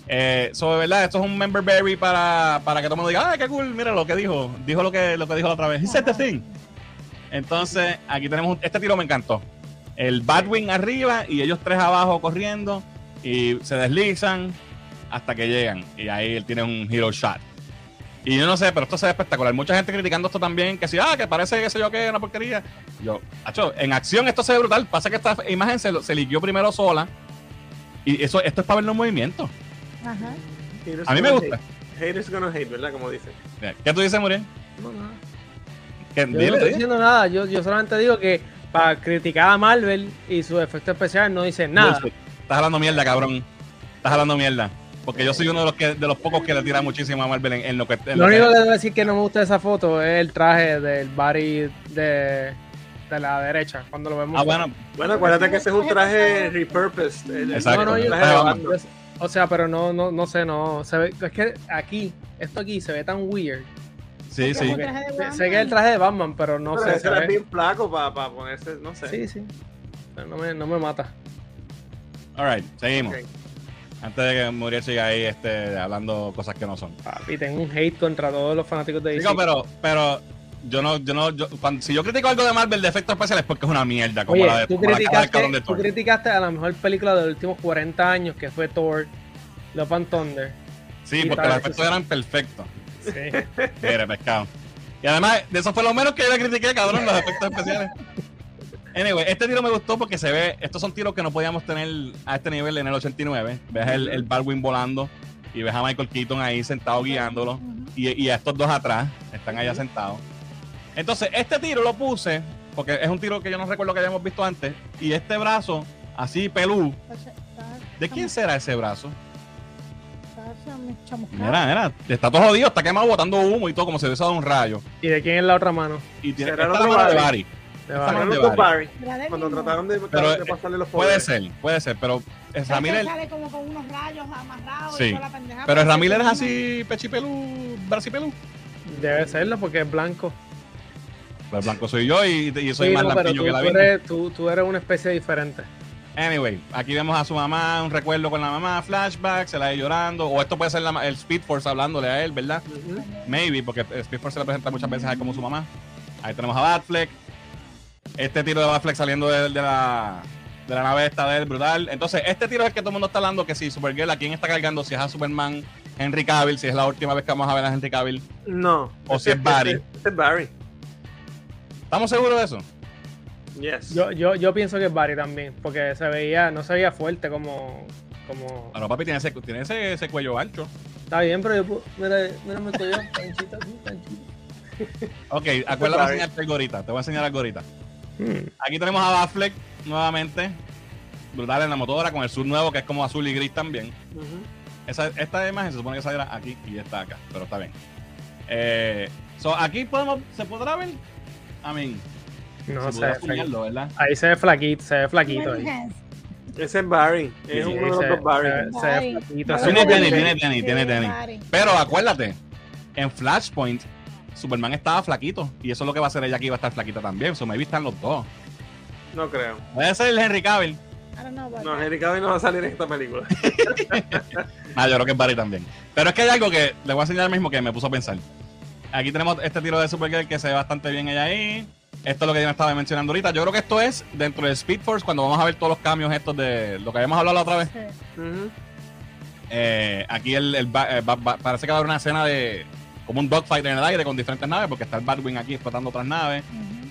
Eh, so, de verdad, esto es un member berry para, para que todo el mundo diga, ¡ay, qué cool! Mira lo que dijo. Dijo lo que, lo que dijo la otra vez. He said the thing. Entonces, aquí tenemos este tiro me encantó. El Batwing arriba y ellos tres abajo corriendo y se deslizan hasta que llegan. Y ahí él tiene un hero shot. Y yo no sé, pero esto se ve espectacular. Mucha gente criticando esto también, que si, ah, que parece que sé yo qué, una porquería. Yo, acho, en acción esto se ve brutal. Pasa que esta imagen se, se liquió primero sola. Y eso, esto es para verlo en movimiento. Ajá. A mí me gusta. hate. Haters gonna hate, ¿verdad? Como dicen. ¿Qué tú dices, Muriel? No, nada. ¿Qué- Yo no estoy dile. diciendo nada, yo, yo solamente digo que para criticar a Marvel y su efecto especial no dicen nada. Bullshit. Estás hablando mierda, cabrón. Estás hablando mierda. Porque yo soy uno de los que de los pocos que le tira muchísimo a Marvel en, en lo que. en Lo lo que- único que debo decir que no me gusta de esa foto es el traje del Barry de, de la derecha, cuando lo vemos. Ah, bueno, Bueno, acuérdate que ese es un traje repurposed. el- Exacto. No, no, yo- traje. O sea, pero no, no, no sé, no. Se ve, es que aquí, esto aquí se ve tan weird Sí, sí. Sé- que es el traje de Batman, pero no Pero sé. ese se era bien flaco para ponerse, no sé. Sí, sí. Pero no me, no me mata. Alright, seguimos. Antes de que Muriel siga ahí este, hablando cosas que no son. Papi, tengo un hate contra todos los fanáticos de DC. Digo, pero, pero yo no, yo no, yo, cuando- si yo critico algo de Marvel de efectos especiales es porque es una mierda, como Oye, la de tú como la criticaste, cabrón de tú Thor. criticaste a la mejor película de los últimos 40 años, que fue Thor, Love and Thunder. Sí, porque los efectos eran perfectos. Sí. Mire, pescado. Y además, de eso fue lo menos que yo le critiqué, cabrón, los efectos especiales. Anyway, este tiro me gustó porque se ve, estos son tiros que no podíamos tener a este nivel en el 89. Ves el, el Baldwin volando y ves a Michael Keaton ahí sentado guiándolo y, y a estos dos atrás están allá sentados. Entonces, este tiro lo puse porque es un tiro que yo no recuerdo que hayamos visto antes y este brazo así pelú. ¿De quién será ese brazo? Mira, mira, está todo jodido, está quemado botando humo y todo como si hubiese dado un rayo. ¿Y de quién es la otra mano? Y tiene ¿Será el esta es la mano de Barry? Barry. Cuando trataron de, Pero, de eh, pasarle los Puede poderes. ser, puede ser, pero Es que Ramírez, sale como con unos rayos amarrados Sí. y toda la pendeja, pero Ramírez es así, pechipelú, bracipelú. Debe serlo porque es blanco. Pues blanco soy yo y, y soy Sí, más no, pero lampiño que la vida. tú, tú eres una especie diferente. Anyway, aquí vemos a su mamá, un recuerdo con la mamá, flashback, se la ve llorando. O esto puede ser la el Speed Force hablándole a él, ¿verdad? Maybe, porque el Speed Force se le presenta muchas veces a él como su mamá. Ahí tenemos a Batfleck. Este tiro de Batfleck saliendo de, de la, de la nave esta de él, brutal. Entonces, este tiro es el que todo el mundo está hablando, que si Supergirl, ¿a quién está cargando? Si es a Superman, Henry Cavill, si es la última vez que vamos a ver a Henry Cavill. No. O si Este- es Barry. Este, este es Barry. ¿Estamos seguros de eso? Yes. Yo, yo, yo pienso que es Barry también, porque se veía, no se veía fuerte como. como... Bueno, papi tiene ese, tiene ese, ese cuello ancho. Está bien, pero yo mira, mira mi cuello, panchito así, panchito. Ok, acuérdame Barry. enseñarte algo ahorita. Te voy a enseñar algo ahorita. Hmm. Aquí tenemos a Batfleck nuevamente. Brutal en la motora con el sur nuevo que es como azul y gris también. Esa, esta imagen se supone que saliera aquí y está acá, pero está bien. Eh, so, aquí podemos, se podrá ver. I mean, No se podrá enseñarlo, ¿verdad? Ahí se ve flaquito, se ve flaquito ahí. Ese es Barry. Es Sí, uno de se, los dos Barry. se- se ve flaquito. Se Tiene ve- tenis, tiene tenis, tiene tenis. Barry. Pero acuérdate, en Flashpoint, Superman estaba flaquito. Y eso es lo que va a hacer ella aquí, va a estar flaquita también. So, maybe están los dos. No creo. Puede ser el Henry Cavill. No, that. Henry Cavill no va a salir en esta película. Ah, yo creo que es Barry también. Pero es que hay algo que le voy a enseñar mismo que me puso a pensar. Aquí tenemos este tiro de Supergirl que se ve bastante bien ella ahí. Esto es lo que yo me estaba mencionando ahorita. Yo creo que esto es dentro de Speed Force cuando vamos a ver todos los cambios estos de lo que habíamos hablado la otra vez. Sí. Eh, aquí el, el ba- eh, parece que va a haber una escena de como un dogfight en el aire con diferentes naves porque está el Batwing aquí explotando otras naves. Ujú.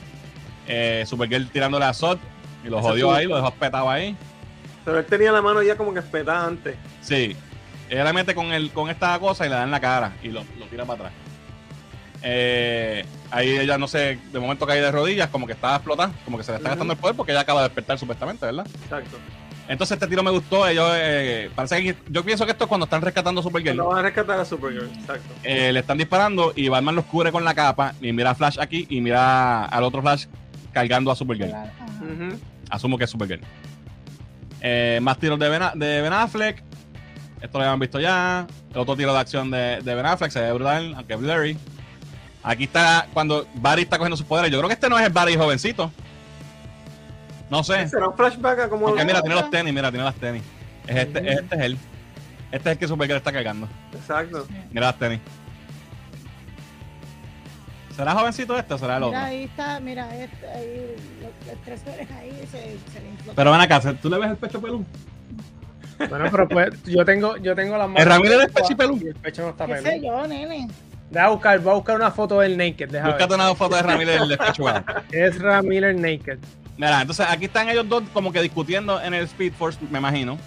Eh, Supergirl tirándole a Zod y lo jodió ahí, lo dejó espetado ahí. Pero él tenía la mano ya como que espetada antes. Sí. Ella le mete con, el, con esta cosa y le da en la cara y lo, lo tira para atrás. Eh, ahí ella, no sé, de momento cae de rodillas, como que estaba explotada, como que se le está gastando el poder porque ella acaba de despertar supuestamente, ¿verdad? Exacto. Entonces este tiro me gustó. Ellos, eh, parece que yo pienso que esto es cuando están rescatando a Supergirl. Cuando van a rescatar a Supergirl. Exacto. Eh, le están disparando y Batman los cubre con la capa y mira a Flash aquí y mira al otro Flash cargando a Supergirl. Ujú. Asumo que es Supergirl. Eh, más tiros de ben, de Ben Affleck. Esto lo habían visto ya. El otro tiro de acción de, de Ben Affleck se ve brutal, aunque es blurry. Aquí está cuando Barry está cogiendo sus poderes. Yo creo que este no es el Barry jovencito. No sé. ¿Será un flashback a como Porque mira, tiene los tenis, mira, tiene las tenis. Es este, Ujú. este es él. Este es el que Supergirl está cargando. Exacto. Mira las tenis. ¿Será jovencito este o será el otro? Mira, ahí está, mira, este, ahí, los, tres flores ahí se, se le infló. Pero ven acá, ¿tú le ves el pecho pelú? Bueno, pero pues yo tengo, yo tengo las manos. ¿El Ramírez es pecho y pelú? Y el pecho no está ¿Qué peludo. sé yo, nene? Deja buscar, voy a buscar una foto del naked, deja Búscate ver. una foto de Ramírez del. Es Miller naked. Mira, entonces aquí están ellos dos como que discutiendo en el Speed Force, me imagino.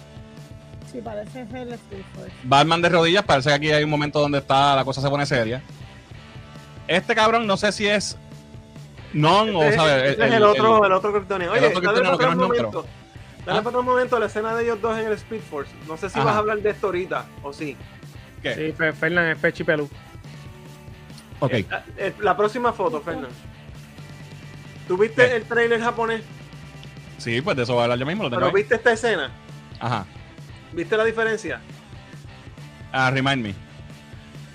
Sí, parece ser el Speed Force. Batman de rodillas, parece que aquí hay un momento donde está la cosa se pone seria. Este cabrón no sé si es non o Ese- sabe ese es el, otro, el, otro Kryptoniano. el Oye, otro dale para no momento. Dale ¿Ah? para un momento la escena de ellos dos en el Speed Force. No sé si Ajá. vas a hablar de esto ahorita o sí. ¿Qué? Sí, Fe- Fernan es pecho y pelú. Ok. La, eh, la próxima foto, Fernando. ¿Tú viste ¿Qué? el trailer japonés? Sí, pues de eso voy a hablar yo mismo, lo tengo Pero ahí. viste esta escena. Ajá. ¿Viste la diferencia? Ah, remind me.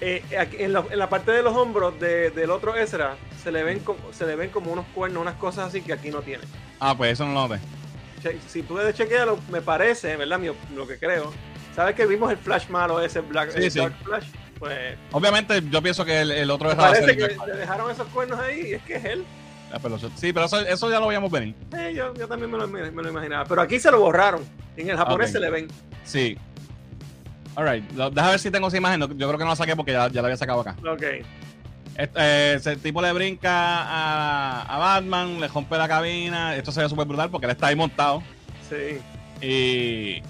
eh, aquí en, la, en la parte de los hombros de- del otro Ezra se le ven como, se le ven como unos cuernos, unas cosas así que aquí no tiene. Ah, pues eso no lo noté. Che- Si puedes chequearlo, me parece, ¿verdad? Mi- lo que creo. ¿Sabes que vimos el Flash malo ese Black Sí, el sí. Dark Flash? Pues Obviamente, yo pienso que el, el otro Raza parece del que Black le dejaron esos cuernos ahí y es que es él. Sí, pero eso, eso ya lo veíamos venir. Eh, yo, yo también me lo, me lo imaginaba. Pero aquí se lo borraron. En el japonés se le ven. Sí. Alright, déjame ver si tengo esa imagen. Yo creo que no la saqué porque ya, ya la había sacado acá. Ok. Este, eh, ese tipo le brinca a, a Batman, le rompe la cabina. Esto se ve súper brutal porque él está ahí montado. Sí. Y.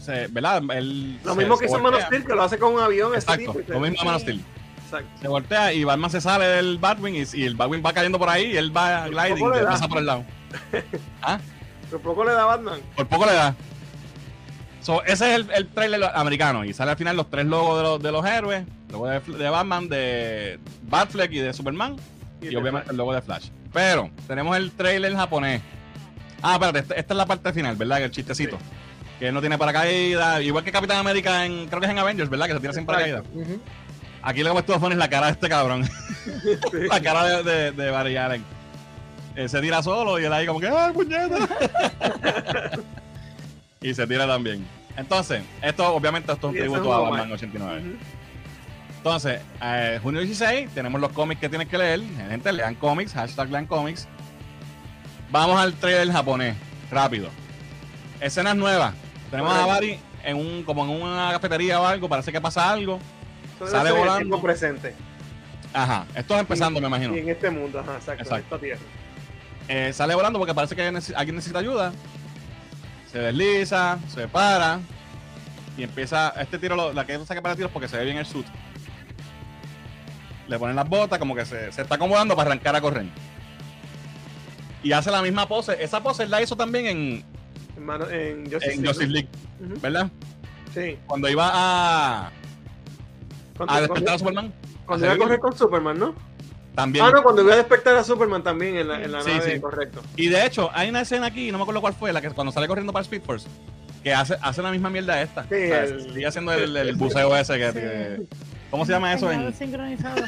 Se, ¿Verdad? Él Lo mismo se que hizo Man of. Steel, que lo hace con un avión. ese Exacto, tipo, y se- lo mismo Man of Steel. Exacto. Se voltea y Batman se sale del Batwing y, y el Batwing va cayendo por ahí y él va gliding poco le y pasa por el lado. ¿Ah? Por poco le da Batman. Por poco le da. So, ese es el, el trailer americano y sale al final los tres logos de los, de los héroes. El logo de, de Batman, de Batfleck y de Superman. Y, obviamente Flash. el logo de Flash. Pero tenemos el trailer japonés. Ah, espérate, esta, esta es la parte final, ¿verdad? El chistecito. Que él no tiene paracaídas. Igual que Capitán América en, creo que es en Avengers, ¿verdad? Que se tira sin paracaídas. Ujú. Aquí lo que tú pones la cara de este cabrón. La cara de, de, de Barry Allen. Él se tira solo y él ahí como que ¡ay, puñeta! y se tira también. Entonces, esto obviamente esto es un tributo es a Batman homenaje. 89. Ujú. Entonces, eh, junio 16, tenemos los cómics que tienes que leer. Gente, lean cómics, hashtag lean cómics. Vamos al trailer japonés, rápido. Escenas nuevas. Tenemos a. Barry en un, como en una cafetería o algo, parece que pasa algo. Sale volando. presente. Ajá, esto es empezando, me imagino. Y en este mundo, ajá, exacto. Exacto. En esta tierra. Eh, sale volando porque parece que alguien necesita ayuda. Se desliza, se para y empieza. Este tiro, lo- la que saca para tiros porque se ve bien el suit. Le ponen las botas, como que se, se está acomodando para arrancar a correr. Y hace la misma pose. Esa pose él la hizo también en, en Justice en League, Justice. League. ¿verdad? Sí. Cuando iba a, a despertar a Superman. cuando iba a correr con Superman, ¿no? También. Ah, no, cuando iba a despertar a Superman también en la, en la Sí, nave, sí. correcto. Y de hecho, hay una escena aquí, no me acuerdo cuál fue, la que cuando sale corriendo para Speed Force, que hace, hace la misma mierda esta. Sí, O sea, el- Sigue haciendo el, el buceo ese que, Sí. que- ¿Cómo se llama eso? En, sincronizado.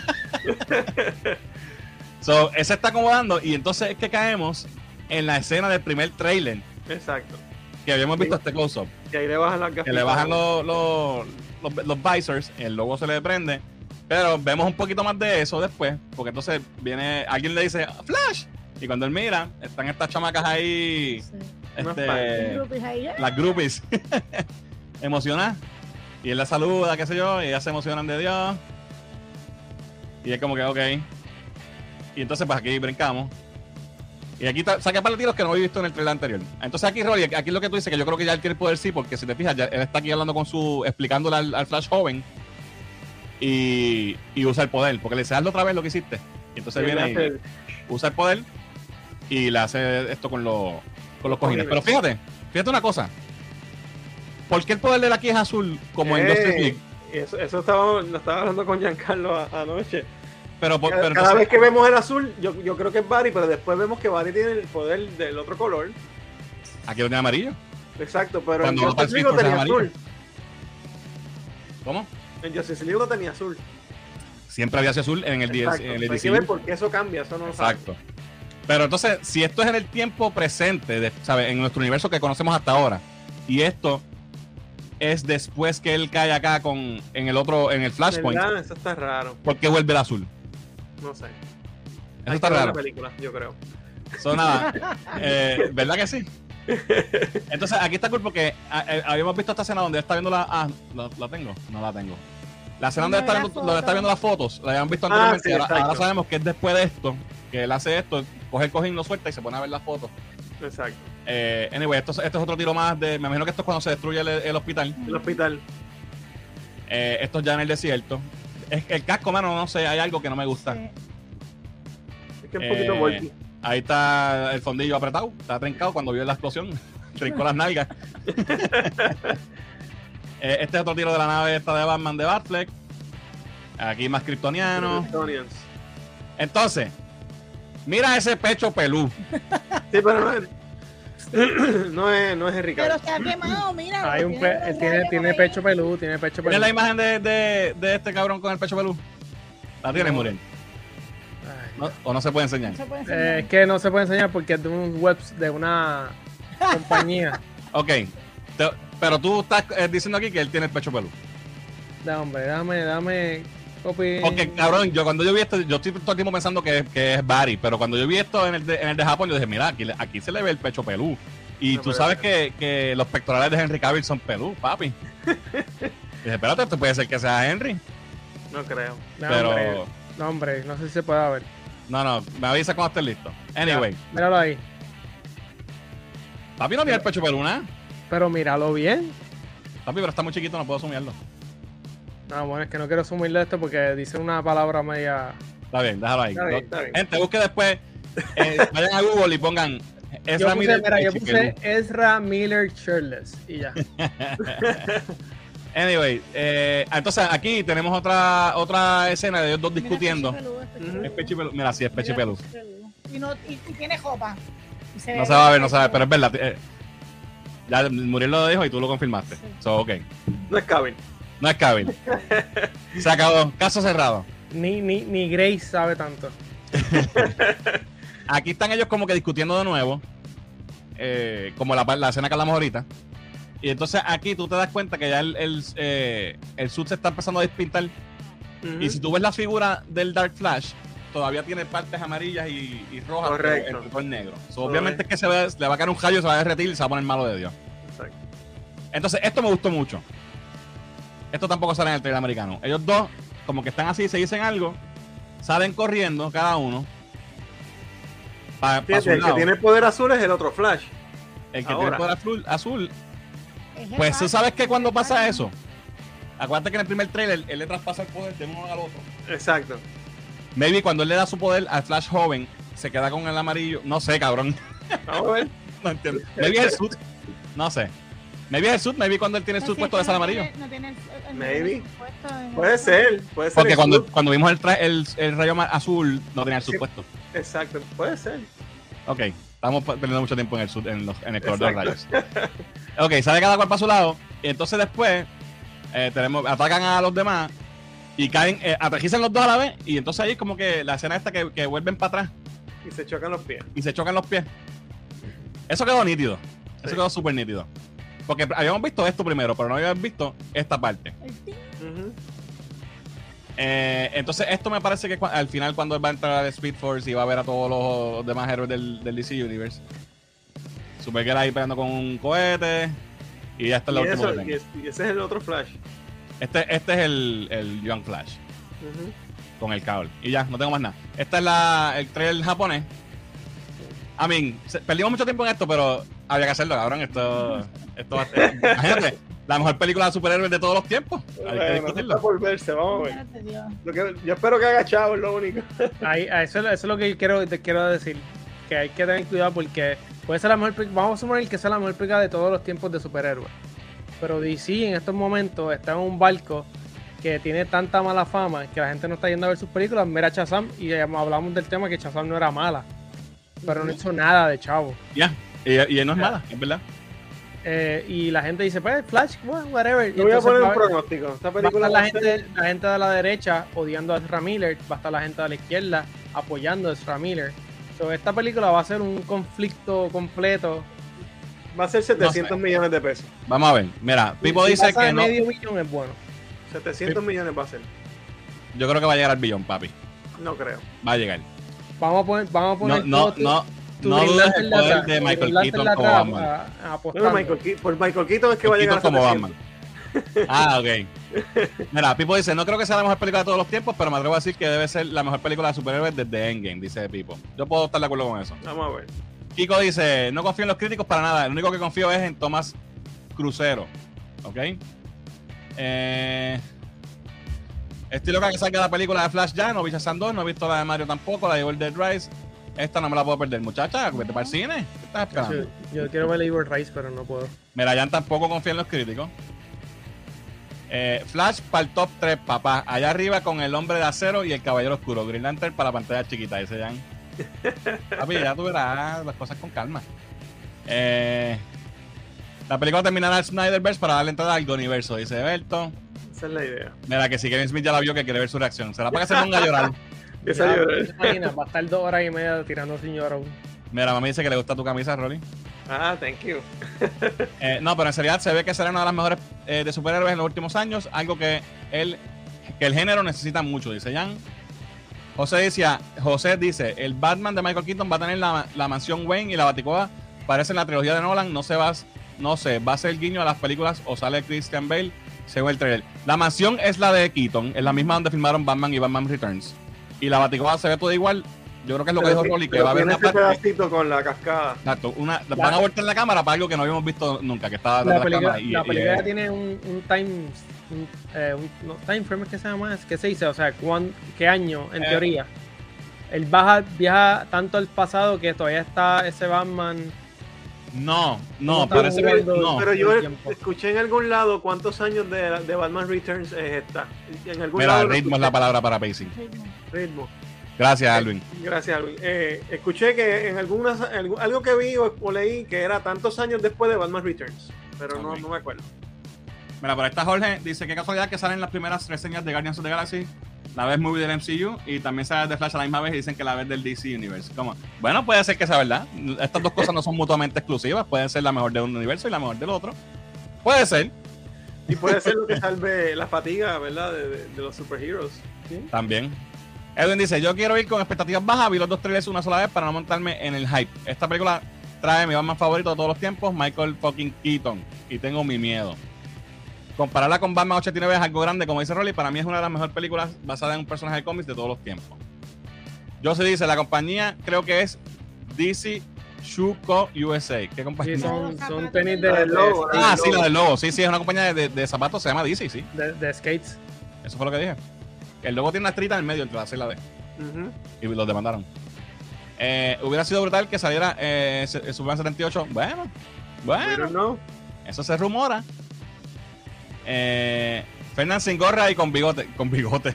so, ese está acomodando y entonces es que caemos en la escena del primer trailer Exacto. que habíamos visto Sí. este close-up. Y ahí le bajan las Que le bajan los, los, los, los visors, el logo se le prende. Pero vemos un poquito más de eso después, porque entonces viene, alguien le dice, Flash. Y cuando él mira, están estas chamacas ahí, Sí. Este, Groupies ahí, las groupies emocionadas. Y él la saluda, qué sé yo, y ellas se emocionan de Dios. Y es como que, ok. Y entonces, pues aquí brincamos. Y aquí saca para los tiros que no había visto en el trailer anterior. Entonces aquí, Rolly, aquí es lo que tú dices, que yo creo que ya él quiere poder sí, porque si te fijas, ya él está aquí hablando con su, explicándole al, al Flash joven. Y, y usa el poder, porque le dice, hazlo otra vez lo que hiciste. Y entonces Y viene y usa el poder y le hace esto con los, con los cojines. Pero fíjate, fíjate una cosa. ¿Por qué el poder de la aquí es azul como en Eh, Justice League? Eso, eso estaba, lo estaba hablando con Giancarlo anoche. Pero, Cada, pero cada entonces- vez que vemos el azul, yo, yo creo que es Barry, pero después vemos que Barry tiene el poder del otro color. aquí lo tiene amarillo. Exacto, pero Cuando en Justice League tenía azul. ¿Cómo? En Justice League lo tenía azul. Siempre había azul en el 10. Exacto. En el Hay que ver por qué eso cambia, eso no lo. Exacto. Pero entonces, si esto es en el tiempo presente, de, ¿sabe? En nuestro universo que conocemos hasta ahora, y esto es después que él cae acá con en el otro, en el Flashpoint. Eso está raro. ¿por qué vuelve el azul? No sé. Eso Hay está que raro. la película, yo creo. So, nada. Eh, ¿Verdad que sí? Entonces, aquí está cool porque ah, eh, habíamos visto esta escena donde él está viendo la. Ah, ¿la, la tengo? No la tengo. La escena donde él está, donde está viendo las fotos, la habíamos visto Ah, anteriormente. sí, ahora, sabemos que es después de esto, que él hace esto, coge el cojín, lo suelta y se pone a ver las fotos. Exacto. Eh, anyway, esto, es- esto es otro tiro más de. Me imagino que esto es cuando se destruye el, el hospital. El hospital. Eh, esto es ya en el desierto. Es, el casco, mano, no sé, hay algo que no me gusta. Sí. Es que es un poquito Eh, bulky. Ahí está el fondillo apretado, está trincado cuando vio la explosión, trincó las nalgas. Eh, este es otro tiro de la nave esta de Batman de Batfleck. Aquí más kryptoniano. Kryptonians. Entonces, mira ese pecho pelú. Sí, pero no, no es, no es Henry Pero se ha quemado, mira. Hay un pe- él tiene, tiene pecho peludo, tiene pecho ¿Tienes la peludo. imagen de, de, de este cabrón con el pecho pelú? ¿La tienes, No. Muriel? ¿No? ¿O no se puede enseñar? No se puede Eh, enseñar. es que no se puede enseñar porque es de un web de una compañía. Ok. Te- pero tú estás eh, diciendo aquí que él tiene el pecho pelú. Da, hombre, dame, dame copy. Porque, cabrón, yo cuando yo vi esto, yo estoy todo el tiempo pensando que, que es Barry, pero cuando yo vi esto en el de, en el de Japón, yo dije, mira, aquí, se le ve el pecho pelú. Y No, tú pero- sabes que, que los pectorales de Henry Cavill son pelú, papi. Dije, espérate, esto puede ser que sea Henry, No creo. No, pero... hombre, no, hombre, no sé si se puede ver. No, no, me avisa cuando estés listo. Anyway, Míralo ahí. papi no tiene el pecho pelú, ¿no? Pero míralo bien. Papi, pero está muy chiquito, no puedo asumirlo. No, bueno, es que no quiero sumirle esto porque dice una palabra media. Está bien, déjalo ahí. Está bien, está bien. Gente, busque después, eh, vayan a Google y pongan Yo Ezra puse, Miller mira, yo puse. Ezra Miller shirtless y ya. Anyway, eh, entonces aquí tenemos otra otra escena de ellos dos Mira, discutiendo. peludo, es pecho Ujú. peludo. Es pecho y pelú. Mira, sí, es pecho y Mira, no, y, y tiene jopa. Y se No ve se va a ver, no se va a ver, pero es verdad. eh, ya Muriel lo dijo y tú lo confirmaste. Sí. So, ok. No es Cavill. No es Cavill. Se acabó. Caso cerrado. Ni, ni, ni Grace sabe tanto. Aquí están ellos como que discutiendo de nuevo. eh, como la, la escena que hablamos ahorita. Y entonces aquí tú te das cuenta que ya el, el, eh, el suit se está empezando a despintar. Y si tú ves la figura del Dark Flash, todavía tiene partes amarillas y, y rojas, Correcto. el es negro. So, obviamente es que se ve- le va a caer un rayo, se va a derretir y se va a poner malo de Dios. Exacto. Entonces, esto me gustó mucho. Esto tampoco sale en el trailer americano. Ellos dos, como que están así, se dicen algo, salen corriendo cada uno. Pa- pa Fíjate, su el que tiene poder azul es el otro Flash. El que tiene ahora. poder azul, azul. Es Pues tú sabes que cuando pasa eso, acuérdate que en el primer trailer él le traspasa el poder de uno al otro. Exacto. Maybe cuando él le da su poder al Flash joven, se queda con el amarillo. No sé, cabrón. Ver. No entiendo. Maybe es el suit. No sé. Maybe es el suit, maybe cuando él tiene el sí, puesto es de sal no amarillo. tiene- no tiene el- el- Maybe. el puesto en el- Puede ser. Puede ser. Porque el cuando, cuando vimos el, tra- el, el rayo azul, no tenía el Sí. puesto. Exacto. Puede ser. Ok, estamos perdiendo mucho tiempo en el, sud- en, los- en el color de los rayos. Ok, sale cada cual para su lado. Y entonces después eh, tenemos, atacan a los demás y caen, eh, aterrizan los dos a la vez. Y entonces ahí es como que la escena esta que, que vuelven para atrás Y se chocan los pies. y se chocan los pies. Eso quedó nítido. Eso Sí. quedó súper nítido. Porque habíamos visto esto primero, pero no habíamos visto esta parte. Eh, entonces, esto me parece que al final, cuando él va a entrar al Speed Force y va a ver a todos los demás héroes del, del DC Universe, Supergirl ahí peleando con un cohete. Y ya está la última que y tengo. es- y ese es el otro Flash. Este, este es el, el Young Flash con el cable. Y ya, no tengo más nada. Este es la, el trailer japonés. I mean, perdimos mucho tiempo en esto, pero había que hacerlo, cabrón. Esto, esto va a ser- Imagínate, la mejor película de superhéroes de todos los tiempos. Hay que discutirlo. por verse. Vamos a ver. Lo que, yo espero que haga chavo, es lo único. Ahí, eso, eso es lo que quiero, te quiero decir. Que hay que tener cuidado porque puede ser la mejor película- Vamos a suponer que sea la mejor película de todos los tiempos de superhéroes. Pero DC en estos momentos está en un barco que tiene tanta mala fama que la gente no está yendo a ver sus películas. Mira Chazam y hablamos del tema que Chazam no era mala. Pero no hizo nada de chavo. Ya, y, y no es mala, es verdad. Eh, y la gente dice, pues Flash, bueno, whatever. Yo voy a entonces poner va un a- pronóstico. Esta Va a película estar va la gente, la gente de la derecha odiando a Ezra Miller, va a estar la gente de la izquierda apoyando a Ezra Miller. So, esta película va a ser un conflicto completo. va a ser 700 No sé. millones de pesos. Vamos a ver. Mira, Pipo Si dice que no. medio billón es bueno. 700 millones va a ser. Yo creo que va a llegar al billón, papi. No creo. Va a llegar. Vamos a poner, vamos a No, poner no, todo no. No dudes el poder de Michael Keaton como Batman. Bueno. Michael por Michael Keaton es que va a llegar Keaton a como 700. Batman. Ah, ok. Mira, Pipo dice, no creo que sea la mejor película de todos los tiempos, pero me atrevo a decir que debe ser la mejor película de superhéroes desde Endgame, dice Pipo. Yo puedo estar de acuerdo con eso. Vamos a ver. Kiko dice, no confío en los críticos para nada, el único que confío es en Tomás Crucero. ¿Ok? Eh, estoy loca que salga la película de Flash ya, no vi Shazam 2, no he visto la de Mario tampoco, la de World Dead Rise. Esta no me la puedo perder, muchacha, vete para el cine. ¿Qué estás esperando? Yo, yo quiero ver Evil Rice, pero no puedo. Mira, Jan tampoco confía en los críticos. Eh, Flash para el top 3, papá. Allá arriba con el hombre de acero y el caballero oscuro. Green Lantern para la pantalla chiquita, dice Jan. Papi, ya tú verás las cosas con calma. Eh, la película terminará el Snyderverse para darle entrada al universo, dice Berto. Esa es la idea. Mira, que si Kevin Smith ya la vio, que quiere ver su reacción. ¿Será para que se ponga a llorar? Esa Ya, llorar. ¿te imaginas? Va a estar dos horas y media tirando sin llorar. Mira, mami dice que le gusta tu camisa, Rolly. Ah, thank you. Eh, no, pero en realidad se ve que será una de las mejores eh, de superhéroes en los últimos años, algo que el, que el género necesita mucho, dice Jan. José decía, José dice, el Batman de Michael Keaton va a tener la, la mansión Wayne y la Baticoa parece en la trilogía de Nolan, no se va, no sé, va a ser guiño a las películas o sale Christian Bale según el trailer. La mansión es la de Keaton, es la misma donde filmaron Batman y Batman Returns. Y la Baticoa se ve todo igual. Yo creo que es lo que dijo Rolly, que Pero va a haber una ese parte. pedacito con la cascada. Exacto, una, van a voltear la cámara para algo que no habíamos visto nunca, que estaba La de película, cámara. Y- la y- película tiene un, un time. Un, eh, un- no, time frame es que se llama, es que se dice, o sea, cuán- qué año, en Eh. teoría. Él baja, viaja tanto al pasado que todavía está ese Batman. No, no, ¿Cómo parece que no. Pero yo escuché en algún lado cuántos años de, de Batman Returns es esta. En algún Mira, lado ritmo es la palabra para pacing. Ritmo. Gracias, Alvin. Gracias, Alvin. Eh, escuché que en algunas algu- algo que vi o, leí que era tantos años después de Batman Returns, pero no me acuerdo. Mira, por ahí está Jorge. Dice que casualidad que salen las primeras reseñas de Guardians of the Galaxy. La vez movie del MCU y también sale de Flash a la misma vez y dicen que la vez del DC Universe. ¿Cómo? Bueno, puede ser que sea verdad. Estas dos cosas no son mutuamente exclusivas. Pueden ser la mejor de un universo y la mejor del otro. Puede ser, Y puede ser lo que salve la fatiga, ¿verdad? De, de- de los superheroes. también. Edwin dice, yo quiero ir con expectativas bajas, vi los dos trailers una sola vez para no montarme en el hype. Esta película trae mi Batman favorito de todos los tiempos, Michael fucking Keaton, y tengo mi miedo. Compararla con Batman 89 es algo grande, como dice Rolly, para mí es una de las mejores películas basadas en un personaje de cómics de todos los tiempos. Yo se dice, la compañía creo que es DC Shuko USA. ¿Qué compañía? Sí, son, tenis de, de, ah, del sí, la del logo. Sí, sí, es una compañía de, de zapatos, se llama DC, sí. de- de skates. Eso fue lo que dije. El logo tiene una estrita en el medio entre la C y la D. Y los demandaron. Eh, hubiera sido brutal que saliera eh, Superman 78. Bueno, Pero bueno, no. eso se rumora. Eh, Fernan sin gorra y con bigote. Con bigote.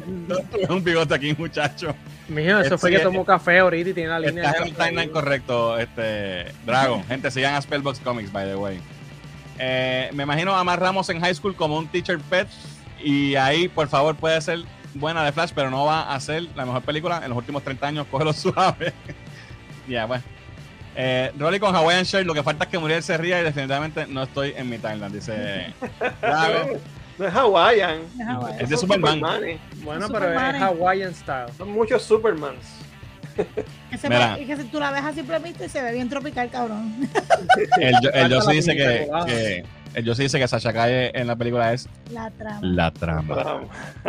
un bigote aquí, muchacho. Mijo, eso Este- fue que tomó café ahorita y tiene la línea. Estás de en el timeline correcto, este Dragon. Gente, sigan a Spellbox Comics, by the way. Eh, me imagino a Mar Ramos en high school como un teacher pet. Y ahí, por favor, puede ser buena de Flash, pero no va a ser la mejor película en los últimos 30 años. Cógelo suave. ya, pues. Eh, Rolly con Hawaiian Shirt, lo que falta es que Muriel se ría y definitivamente no estoy en mi timeline, dice. No es Hawaiian. Es de Superman. Bueno, pero es. Hawaiian style. Son muchos Supermans. Que se Mira. ve- y que si tú la ves a simple vista y se ve bien tropical, cabrón. El, el la dice que, que el dice que Sasha Calle en la película es La trama. la trama. Vamos.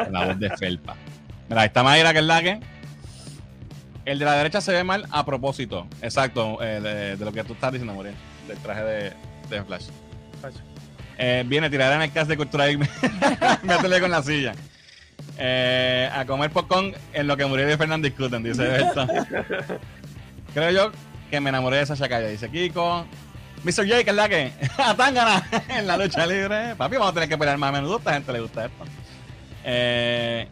La voz de Felpa. Mira, ahí está Mayra, que es la que. El de la derecha se ve mal a propósito. Exacto, eh, de, de lo que tú estás diciendo, Muriel. Del traje de, de Flash. Flash. Eh, viene, tiraré en el cast de cultura y métele con la silla. Eh, a comer popcorn en lo que Muriel y Fernández discuten, dice Berto. Creo yo que me enamoré de Sasha Calle, dice Kiko. Mr. J, que es la que. Atangana en la lucha libre. Papi, vamos a tener que pelear más a menudo. A esta gente le gusta esto. Eh,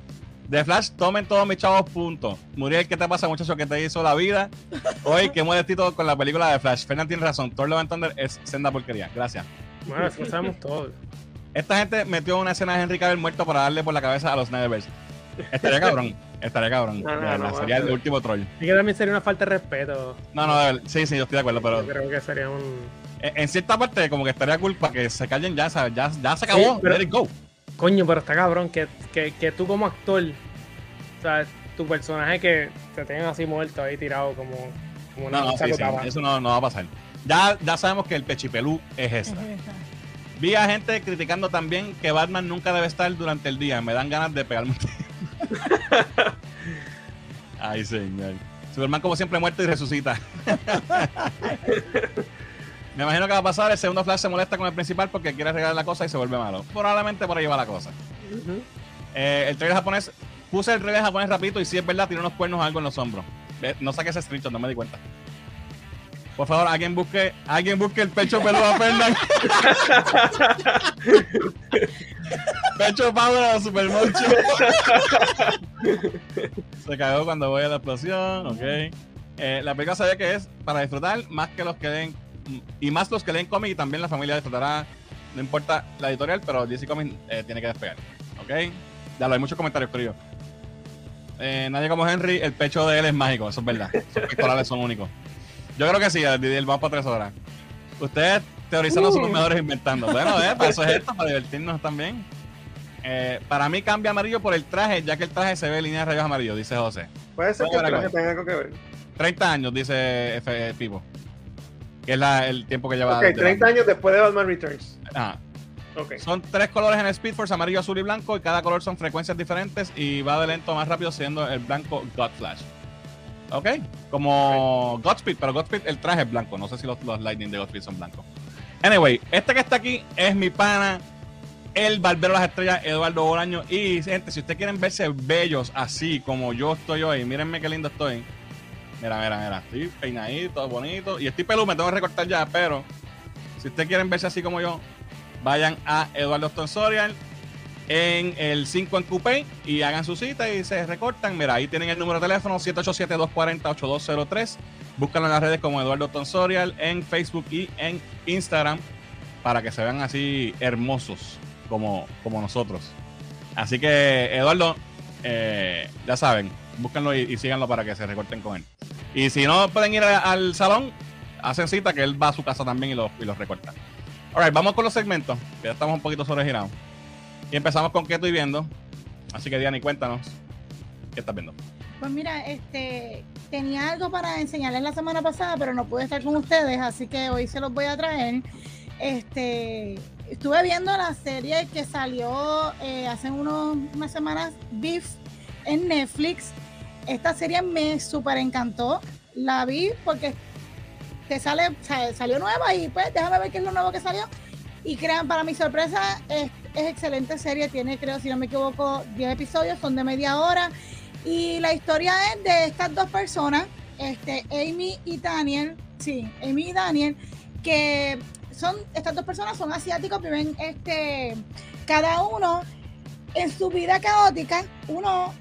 de Flash, tomen todos mis chavos, punto. Muriel, ¿qué te pasa, muchacho, que te hizo la vida? Hoy, qué modestito con la película de Flash. Fernan tiene razón. Thor Love and Thunder es senda porquería. Gracias. Bueno, eso sabemos todos. Esta gente metió una escena de Henry Cavill muerto para darle por la cabeza a los Snyderverse. Estaría cabrón. Estaría cabrón. No, sería el último troll. Y que también sería una falta de respeto. No, no, sí, sí, yo estoy de acuerdo, pero Yo creo que sería un. en, en cierta parte como que estaría cool para que se callen ya. Ya, ya se acabó. Sí, pero- Let it go. Coño, pero está cabrón que, que, que tú como actor, o sea, tu personaje que te tengan así muerto ahí tirado como, como una No, no, sí, sí, eso no, no va a pasar. Ya, ya sabemos que el pechipelú es esa. Vi a gente criticando también que Batman nunca debe estar durante el día. Me dan ganas de pegarme. Ay, señor. Superman, como siempre, muerto y resucita. Me imagino que va a pasar. El segundo Flash se molesta con el principal porque quiere arreglar la cosa y se vuelve malo. Probablemente por ahí va la cosa. Eh, el trailer japonés. Puse el trailer japonés rapidito y si es verdad, tiene unos cuernos o algo en los hombros. No saque ese screenshot, no me di cuenta. Por favor, alguien busque, alguien busque el pecho peludo a Fernan. pecho power o super. Se cagó cuando voy a la explosión, ok. Eh, la película ve que es para disfrutar más que los que den y más los que leen cómics y también la familia disfrutará, no importa la editorial, pero DC Comics eh, tiene que despegar. ¿Ok? Ya lo hay muchos comentarios, yo. Eh, nadie como Henry, el pecho de él es mágico, eso es verdad. Sus pectorales son únicos. Yo creo que sí, el vamos para tres horas. Ustedes teorizando son los mejores inventando. Bueno, eh, para eso es esto, para divertirnos también. Eh, para mí cambia amarillo por el traje, ya que el traje se ve en línea de rayos amarillos, dice José. Puede ser que el traje tenga algo que ver. 30 años, dice F Pipo. Que es la, el tiempo que lleva. Ok, 30 años después de Batman Returns. Ajá. Okay. Son tres colores en Speed Force, amarillo, azul y blanco, y cada color son frecuencias diferentes y va de lento más rápido siendo el blanco God Flash. Ok, como Godspeed, pero Godspeed el traje es blanco. No sé si los, los Lightning de Godspeed son blancos. Anyway, este que está aquí es mi pana, el barbero de las estrellas, Eduardo Bolaño. Y gente, si ustedes quieren verse bellos así como yo estoy hoy, mírenme qué lindo estoy. Mira, mira, mira, estoy peinadito, bonito. Y estoy peludo, me tengo que recortar ya, pero si ustedes quieren verse así como yo, vayan a Eduardo Stonsorial en el 5 en Coupé y hagan su cita y se recortan. Mira, ahí tienen el número de teléfono 787-240-8203. Búscanlo en las redes como Eduardo Tonsorial en Facebook y en Instagram para que se vean así hermosos como, como nosotros. Así que, Eduardo, eh, ya saben, búsquenlo y, síganlo para que se recorten con él. Y si no pueden ir al salón, hacen cita que él va a su casa también y los, y los recorta. Alright, vamos con los segmentos, que ya estamos un poquito sobregirados. Y empezamos con qué estoy viendo. Así que Diana, cuéntanos qué estás viendo. Pues mira, este tenía algo para enseñarles la semana pasada, pero no pude estar con ustedes, así que hoy se los voy a traer. Este estuve viendo la serie que salió eh, hace unos, unas semanas, Beef, en Netflix. Esta serie me súper encantó. La vi porque te sale, salió nueva y pues déjame ver qué es lo nuevo que salió. Y crean, para mi sorpresa, es, es excelente serie. Tiene, creo, si no me equivoco, 10 episodios, son de media hora. Y la historia es de estas dos personas, este, Amy y Daniel, sí, Amy y Daniel, que son, estas dos personas son asiáticos, viven este, cada uno en su vida caótica. Uno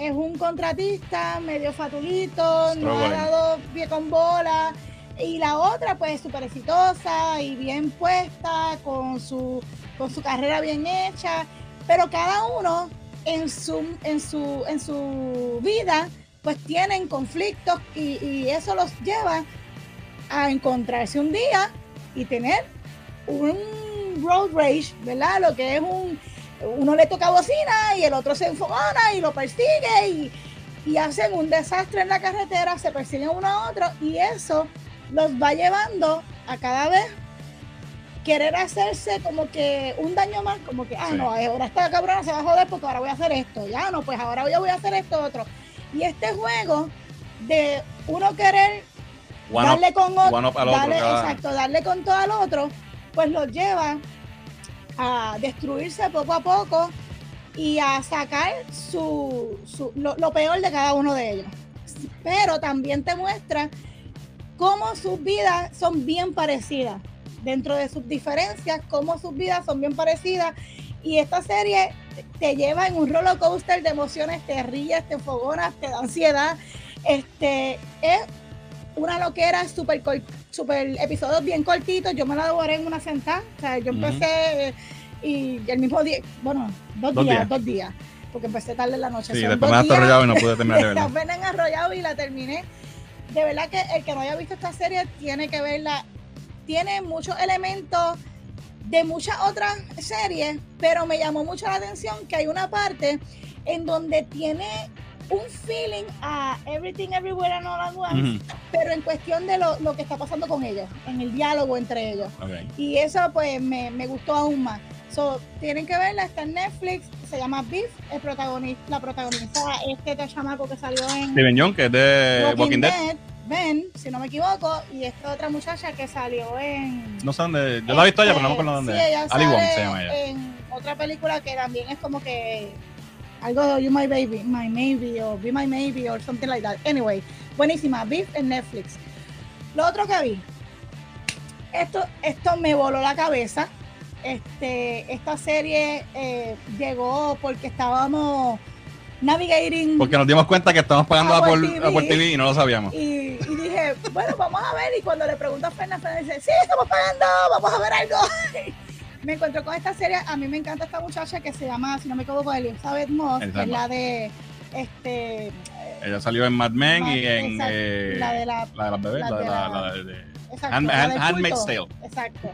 es un contratista, medio fatulito, no ha dado pie con bola, y la otra pues súper exitosa y bien puesta, con su, con su carrera bien hecha, pero cada uno en su, en su, en su vida pues tienen conflictos y, eso los lleva a encontrarse un día y tener un road rage, ¿verdad? Lo que es un, uno le toca bocina y el otro se enfogona y lo persigue y, y hacen un desastre en la carretera, se persiguen uno a otro y eso los va llevando a cada vez querer hacerse como que un daño más, como que, ah, no, ahora esta cabrona se va a joder porque ahora voy a hacer esto, ya no, pues ahora yo voy a hacer esto otro. Y este juego de uno querer darle con otro, darle, exacto, darle con todo al otro, pues los lleva a destruirse poco a poco y a sacar su, lo peor de cada uno de ellos. Pero también te muestra cómo sus vidas son bien parecidas. Dentro de sus diferencias, cómo sus vidas son bien parecidas. Y esta serie te lleva en un roller coaster de emociones, te ríes, te fogonas, te da ansiedad. Este es una loquera súper super episodios bien cortitos. Yo me la devoré en una sentada. O sea, yo empecé y el mismo día, bueno, dos, días, dos días, porque empecé tarde en la noche. Sí, después me arrollado y no pude terminar de verla. Apenas arrollado y la terminé de verdad que el que no haya visto esta serie tiene que verla. Tiene muchos elementos de muchas otras series, pero me llamó mucho la atención que hay una parte en donde tiene un feeling a Everything Everywhere and All at Once, pero en cuestión de lo, que está pasando con ellos, en el diálogo entre ellos. Y eso pues me, me, gustó aún más. So, tienen que verla, está en Netflix, se llama Beef, el protagonista, la protagonista este chamaco que salió en Steven Young, que es de Walking, Dead. Ben, si no me equivoco, y esta otra muchacha que salió en... No sé dónde, yo la he visto ya, pero no me acuerdo dónde. Sí, ella Ali Wong se llama ella. En otra película que también es como que algo de You My Baby, My Maybe, o Be My Maybe, o something like that. Anyway, buenísima, Beef en Netflix. Lo otro que vi, esto, esto me voló la cabeza este, esta serie eh, llegó porque estábamos navigating. Porque nos dimos cuenta que estábamos pagando a, por, TV. y no lo sabíamos. Y, dije, bueno, vamos a ver. Y cuando le pregunto a Fernández, Fernández dice, sí, estamos pagando, vamos a ver algo. me encuentro con esta serie. A mí me encanta esta muchacha que se llama, si no me equivoco, Elizabeth Moss, que es la de este. Ella salió en Mad Men y en eh, la de la, la de las bebés, la, de la, la, de, exacto, Hand, Handmaid's Tale. Exacto.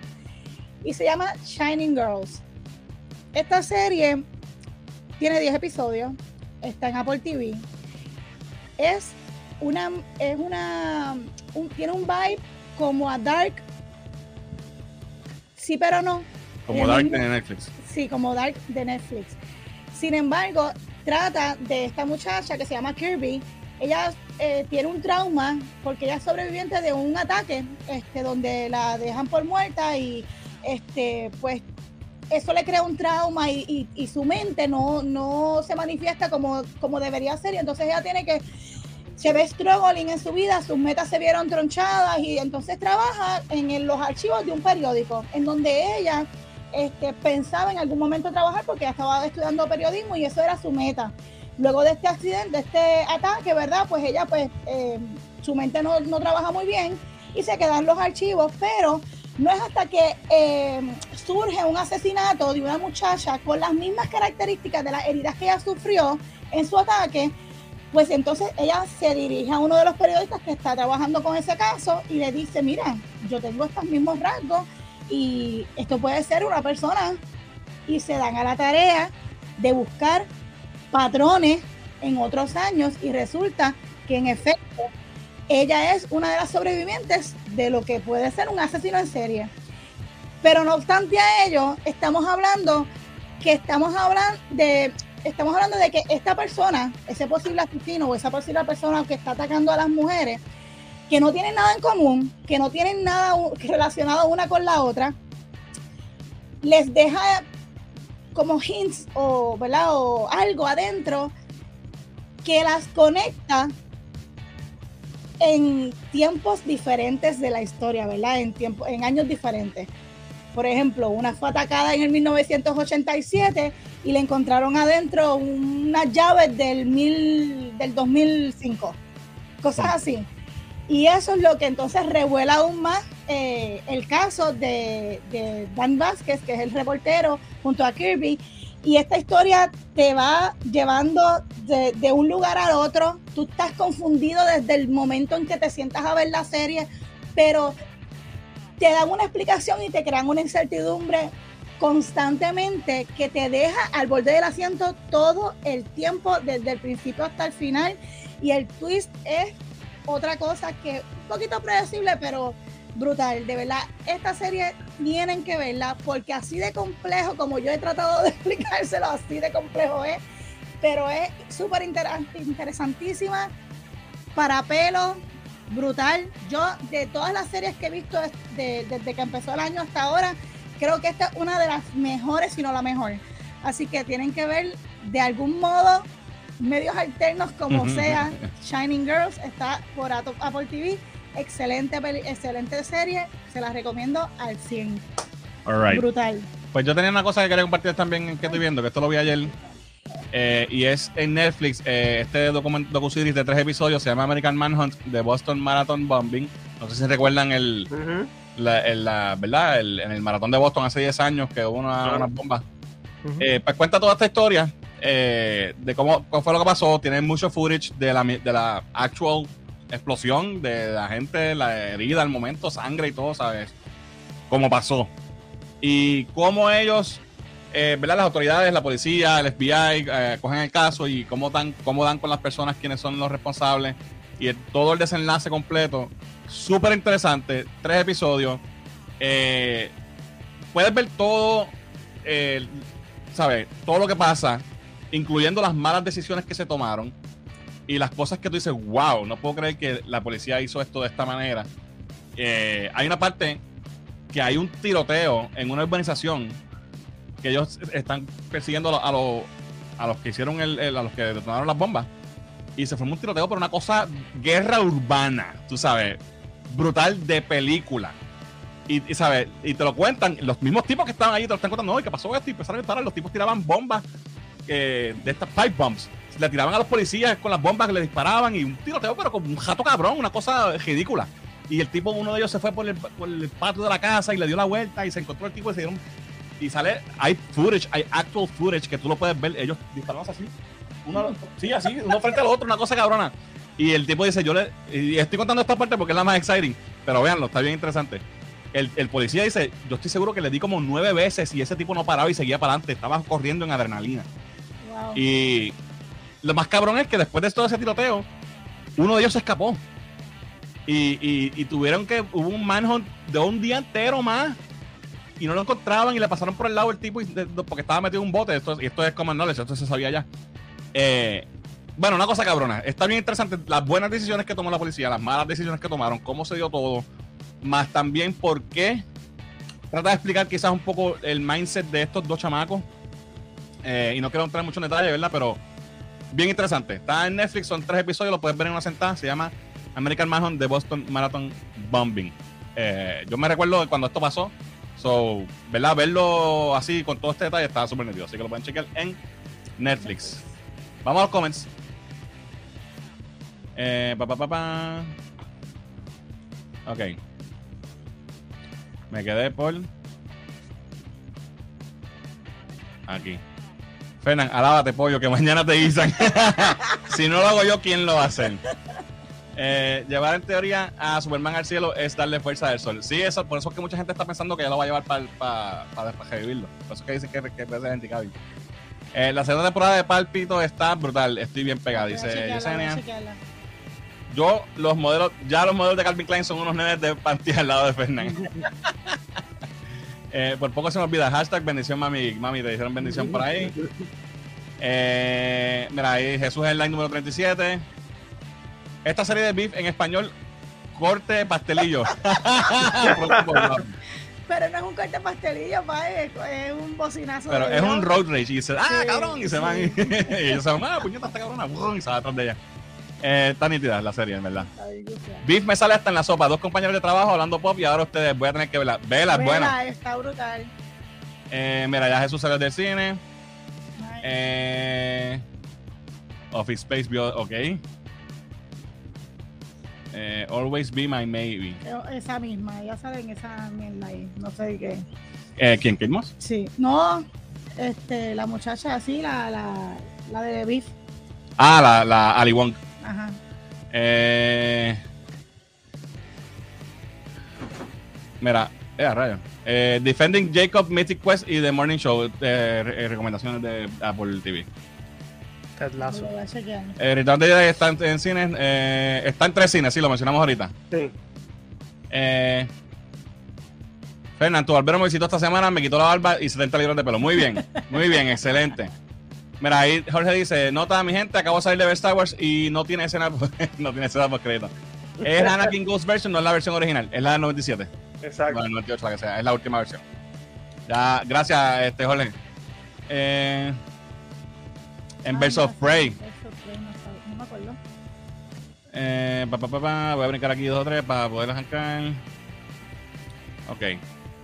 Y se llama Shining Girls. Esta serie tiene 10 episodios, está en Apple TV. Es una, es una, tiene un vibe como a Dark, sí pero no. Como Dark de Netflix. Sí, como Dark de Netflix. Sin embargo, trata de esta muchacha que se llama Kirby. Ella eh, tiene un trauma porque ella es sobreviviente de un ataque este, donde la dejan por muerta y este, pues eso le crea un trauma y, su mente no, no se manifiesta como, como debería ser y entonces ella tiene que se ve struggling en su vida, sus metas se vieron tronchadas y entonces trabaja en los archivos de un periódico en donde ella este, pensaba en algún momento trabajar porque estaba estudiando periodismo y eso era su meta. Luego de este accidente, de este ataque, ¿verdad? Pues ella, pues, eh, su mente no, no, trabaja muy bien y se quedan los archivos, pero no es hasta que eh, surge un asesinato de una muchacha con las mismas características de las heridas que ella sufrió en su ataque, pues entonces ella se dirige a uno de los periodistas que está trabajando con ese caso y le dice, mira, yo tengo estos mismos rasgos y esto puede ser una persona y se dan a la tarea de buscar patrones en otros años y resulta que en efecto ella es una de las sobrevivientes de lo que puede ser un asesino en serie. Pero no obstante a ello, estamos hablando que estamos hablando de estamos hablando de que esta persona, ese posible asesino o esa posible persona que está atacando a las mujeres, que no tienen nada en común, que no tienen nada relacionado una con la otra, les deja como hints o, ¿verdad? o algo adentro que las conecta en tiempos diferentes de la historia, ¿verdad? En, tiempo, en años diferentes. Por ejemplo, una fue atacada en el 1987 y le encontraron adentro unas llaves del, mil, del 2005. Cosas así. Y eso es lo que entonces revuela aún más eh, el caso de, Dan Vázquez, que es el reportero, junto a Kirby. Y esta historia te va llevando de, de, un lugar al otro. Tú estás confundido desde el momento en que te sientas a ver la serie, pero te dan una explicación y te crean una incertidumbre constantemente que te deja al borde del asiento todo el tiempo, desde el principio hasta el final. Y el twist es otra cosa que un poquito predecible, pero brutal. De verdad, esta serie tienen que verla porque así de complejo, como yo he tratado de explicárselo, así de complejo es, pero es súper interesantísima para pelo, brutal. Yo, de todas las series que he visto desde que empezó el año hasta ahora, creo que esta es una de las mejores, si no la mejor. Así que tienen que ver de algún modo medios alternos como sea. Shining Girls está por Apple TV. Excelente, excelente serie. Se la recomiendo al 100. Brutal. Pues yo tenía una cosa que quería compartir también que estoy viendo, que esto lo vi ayer. Eh, y es en Netflix, eh, este docu-series de tres episodios se llama American Manhunt de Boston Marathon Bombing. No sé si recuerdan el, la, ¿verdad? en el maratón de Boston hace 10 años que hubo una, bomba. Eh, pues cuenta toda esta historia de cómo, fue lo que pasó. Tiene mucho footage de la, de la actual explosión, de la gente, la herida, el momento, sangre y todo, ¿sabes? Cómo pasó. Y cómo ellos eh, ¿verdad? Las autoridades, la policía, el FBI eh, cogen el caso y cómo dan, cómo dan con las personas quienes son los responsables y todo el desenlace completo. Súper interesante, tres episodios. Eh, puedes ver todo, ¿sabes? Todo lo que pasa, incluyendo las malas decisiones que se tomaron y las cosas que tú dices, wow, no puedo creer que la policía hizo esto de esta manera. hay una parte que hay un tiroteo en una urbanización que ellos están persiguiendo a, los, a los que hicieron el, a los que detonaron las bombas. Y se formó un tiroteo por una cosa, guerra urbana, tú sabes, brutal de película. Y, ¿sabes? y te lo cuentan, los mismos tipos que estaban ahí te lo están contando, no, ¿qué pasó esto? Y empezaron a disparar, los tipos tiraban bombas de estas pipe bombs, le tiraban a los policías con las bombas que le disparaban y un tiroteo, pero como un jato cabrón, una cosa ridícula. Y el tipo, uno de ellos se fue por el, patio de la casa y le dio la vuelta y se encontró el tipo y se dieron. Y sale, hay footage, hay actual footage que tú lo puedes ver. Ellos disparaban así. Uno, sí, así, uno frente al otro, una cosa cabrona. Y el tipo dice, yo le. Y estoy contando esta parte porque es la más exciting. Pero véanlo, está bien interesante. El, el policía dice, yo estoy seguro que le di como nueve veces y ese tipo no paraba y seguía para adelante. Estaba corriendo en adrenalina. Y lo más cabrón es que después de todo ese tiroteo, uno de ellos se escapó. Y, y- tuvieron que. Hubo un manhunt de un día entero más. Y no lo encontraban y le pasaron por el lado el tipo porque estaba metido en un bote. Esto, y esto es common knowledge, esto se sabía ya. Eh, bueno, una cosa cabrona. Está bien interesante las buenas decisiones que tomó la policía, las malas decisiones que tomaron, cómo se dio todo. Más también por qué. Trata de explicar quizás un poco el mindset de estos dos chamacos. Eh, y no quiero entrar mucho en detalle, ¿verdad? Pero bien interesante. Está en Netflix, son tres episodios, lo puedes ver en una sentada. Se llama American Manhunt de Boston Marathon Bombing. Eh, yo me recuerdo de cuando esto pasó. So, ¿verdad? Verlo así con todo este detalle estaba súper nítido. Así que lo pueden chequear en Netflix. Vamos a los comments. Eh, pa, pa, pa, pa. Ok. Me quedé por. Aquí. Fernan, alábate, pollo, que mañana te guisan. si no lo hago yo, ¿quién lo va a hacer? Eh, llevar en teoría a Superman al cielo es darle fuerza del sol. Sí, eso, por eso es que mucha gente está pensando que ya lo va a llevar para revivirlo. Por eso es que dicen que, que es Henry Cavill. Eh, la segunda temporada de Palpito está brutal. Estoy bien pegada, dice Yesenia. Yo, los modelos, ya los modelos de Calvin Klein son unos nenes de panty al lado de Fernan. Eh, por poco se me olvida. Hashtag bendición, mami. Mami, te dijeron bendición por ahí. Eh, mira, ahí Jesús es el line número 37. Esta serie de beef en español, corte pastelillo. Pero no es un corte pastelillo, pa, es, es un bocinazo. Pero es un road rage. Y dice, ah, Sí, cabrón. Y se van. Y, ellos se van, ah, puñeta, esta cabrona. Y se va atrás de ella. Eh, está nítida la serie, en verdad. Beef me sale hasta en la sopa. Dos compañeros de trabajo hablando pop y ahora ustedes voy a tener que verla. Vela, es buena. Está brutal. Eh, mira, ya Jesús salió del cine. Eh, Office Space vio, ok. Eh, always be my maybe. Esa misma, ella sale en esa mierda ahí. No sé de qué. Eh, ¿Quién? ¿Kate Moss? Sí. No, este, la muchacha así, la, la, la de Beef. Ah, la, la Ali Wong. Ajá. Eh, mira, eh, a rayo. Eh, Defending Jacob Mythic Quest y The Morning Show. eh, eh, recomendaciones de Apple TV. Ted Lasso. Eh, Return de Jedi está en, en cines. eh, está en tres cines, sí, lo mencionamos ahorita. Sí. Eh, Fernán, tu barbero me visitó esta semana, me quitó la barba y 70 libras de pelo. Muy bien, muy bien, excelente. Mira, ahí Jorge dice, nota mi gente, acabo de salir de ver Star Wars y no tiene escena, no tiene escena por crédito. Es Anakin Ghost version, no es la versión original, es la del 97. Exacto. Bueno, 98, la que sea, es la última versión. Ya, gracias, este Jorge. Eh, en Ah, Verse of Prey. No me acuerdo. Eh, pa, pa, pa, pa, voy a brincar aquí dos o tres para poder arrancar. Ok,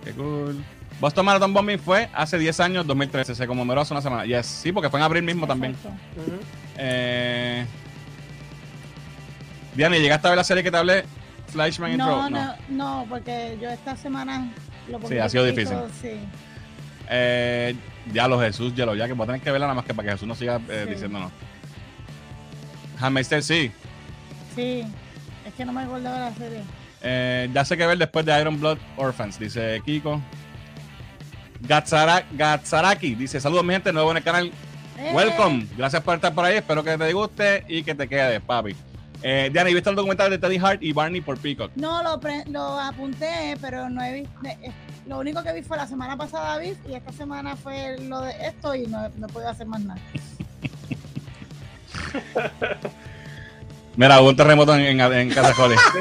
qué cool. Boston Marathon Bombing fue hace 10 años, 2013. Se conmemoró hace una semana. Yes, sí, porque fue en abril mismo también. Ujú. Eh, Diana, ¿llegaste a ver la serie que te hablé? Flashman No, Intro. no, no, porque yo esta semana lo Sí, ha sido difícil. Sí. Eh, ya los Jesús, ya lo ya que voy a tener que verla nada más que para que Jesús no siga eh, Sí. diciéndonos. Tale, sí. Sí, es que no me acordaba de la serie. Eh, ya sé que ver después de Iron Blood Orphans, dice Kiko. Gatsara- Gatsaraki dice: Saludos, mi gente, nuevo en el canal. Eh, Welcome. Gracias por estar por ahí. Espero que te guste y que te quedes, papi. Eh, Diana, ¿y viste el documental de Teddy Hart y Barney por Peacock? No, lo, pre- lo apunté, pero no he visto. eh, Lo único que vi fue la semana pasada, y esta semana fue lo de esto y no, no he podido hacer más nada. Mira, hubo un terremoto en, en, en Casa Cole. Sí.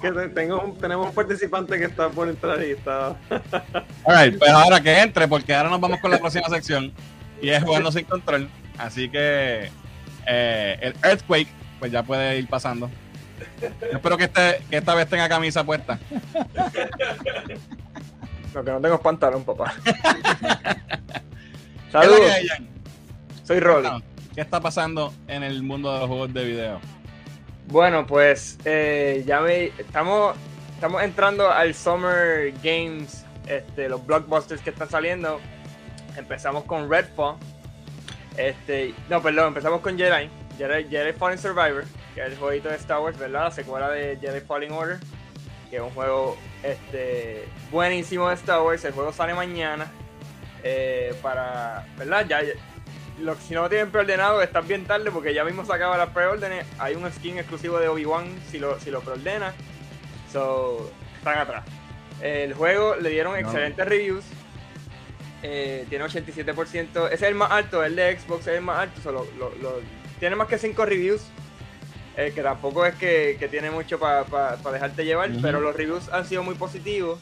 Que te- tengo un- tenemos un participante que está por entrar y está. Alright, pues ahora que entre, porque ahora nos vamos con la próxima sección y es jugando sin control. Así que eh, el Earthquake, pues ya puede ir pasando. Yo espero que, este, que esta vez tenga camisa puesta. Lo que no tengo es pantalón, papá. ¿Qué es lo Saludos, soy Rolly. ¿qué está pasando en el mundo de los juegos de video? Bueno, pues eh, ya me, estamos, estamos entrando al Summer Games, este, los blockbusters que están saliendo. Empezamos con Redfall. Este, no, perdón, empezamos con Jedi. Jedi, Jedi Fallen Survivor, que es el jueguito de Star Wars, ¿verdad? La secuela de Jedi Fallen Order, que es un juego este, buenísimo de Star Wars. El juego sale mañana. eh, para, ¿verdad? Ya, lo, si no lo tienen preordenado, están bien tarde porque ya mismo se acaban las preórdenes. Hay un skin exclusivo de Obi-Wan si lo, si lo preordenas. So, están atrás. El juego le dieron excelentes reviews. Eh, tiene 87%. Ese es el más alto, el de Xbox es el más alto. lo- lo- tiene más que 5 reviews. eh, que tampoco es que, que tiene mucho para dejarte llevar, pero los reviews han sido muy positivos.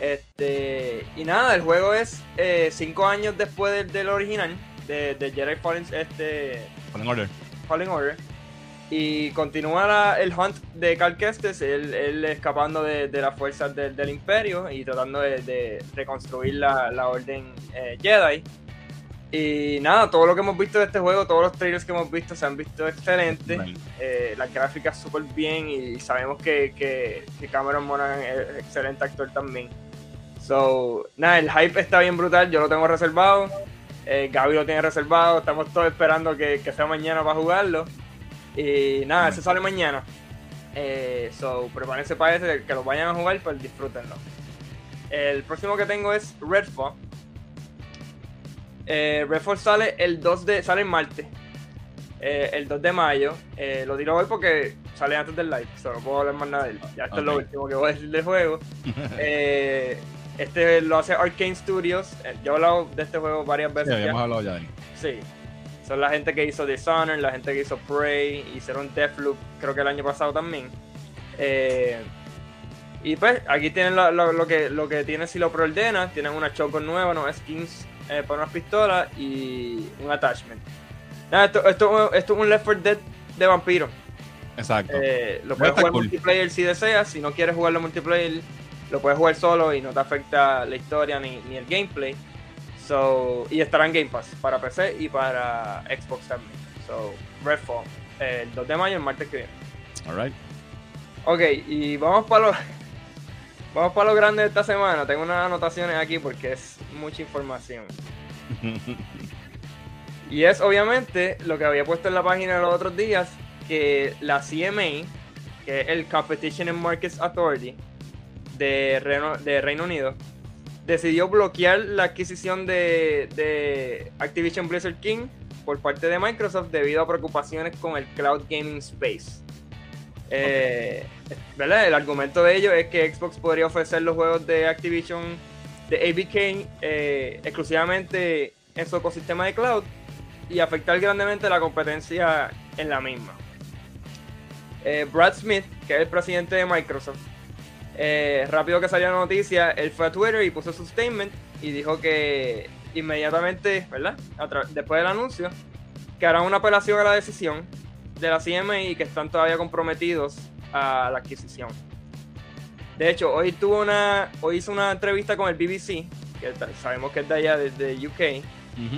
Este, y nada, el juego es 5 años después del, del original, de, de Jedi Fallen, este, Fallen Order. Fallen Order. Y continúa el hunt de Cal Kestis, él, él escapando de, de las fuerzas del, del Imperio y tratando de, de reconstruir la, la Orden eh, Jedi. Y nada, todo lo que hemos visto de este juego, todos los trailers que hemos visto se han visto excelentes. Right. Eh, las gráficas súper bien y sabemos que, que, que Cameron Monaghan es excelente actor también. So, nada, el hype está bien brutal, yo lo tengo reservado. Eh, Gaby lo tiene reservado, estamos todos esperando que, que sea mañana para jugarlo. Y nada, ese sale mañana. Eh, so, prepárense para ese, que lo vayan a jugar, pues disfrútenlo. El próximo que tengo es Redfall. Eh, Redfall sale el 2 de. sale en martes. Eh, el 2 de mayo. Eh, lo tiro hoy porque sale antes del live. So no puedo hablar más nada de él. Ya esto es lo último que voy a decir del juego. Eh, este lo hace Arkane Studios. Eh, Yo he hablado de este juego varias Sí, veces. ya. habíamos hablado ya de. Sí. Son la gente que hizo Dishonored, la gente que hizo Prey, hicieron Deathloop, creo que el año pasado también. Eh, y pues aquí tienen lo, lo- lo que, lo que tienen si lo preordenas, tienen una shotgun nueva, nuevas skins eh, para unas pistolas y un attachment. Nada, esto, esto, esto es un Left 4 Dead de vampiro. Exacto. Eh, lo puedes jugar cool. multiplayer si deseas, si no quieres jugarlo multiplayer, lo puedes jugar solo y no te afecta la historia ni, ni el gameplay. So, y estará en Game Pass para PC y para Xbox también. So, Redfall, el 2 de mayo, el martes que viene. Alright. Ok, y vamos para lo, vamos para lo grande de esta semana. Tengo unas anotaciones aquí porque es mucha información. Y es obviamente lo que había puesto en la página los otros días, que la CMA, que es el Competition and Markets Authority de Reino, Unido, decidió bloquear la adquisición de, Activision Blizzard King por parte de Microsoft debido a preocupaciones con el cloud gaming space. Eh. El argumento de ello es que Xbox podría ofrecer los juegos de Activision de ABK eh, exclusivamente en su ecosistema de cloud y afectar grandemente la competencia en la misma. Eh, Brad Smith, que es el presidente de Microsoft, eh, rápido que salió la noticia, él fue a Twitter y puso su statement y dijo que inmediatamente, ¿verdad? Después del anuncio, que harán una apelación a la decisión de la CMA y que están todavía comprometidos a la adquisición. De hecho, hoy tuvo una, hoy hizo una entrevista con el BBC, que sabemos que es de allá, de, de UK,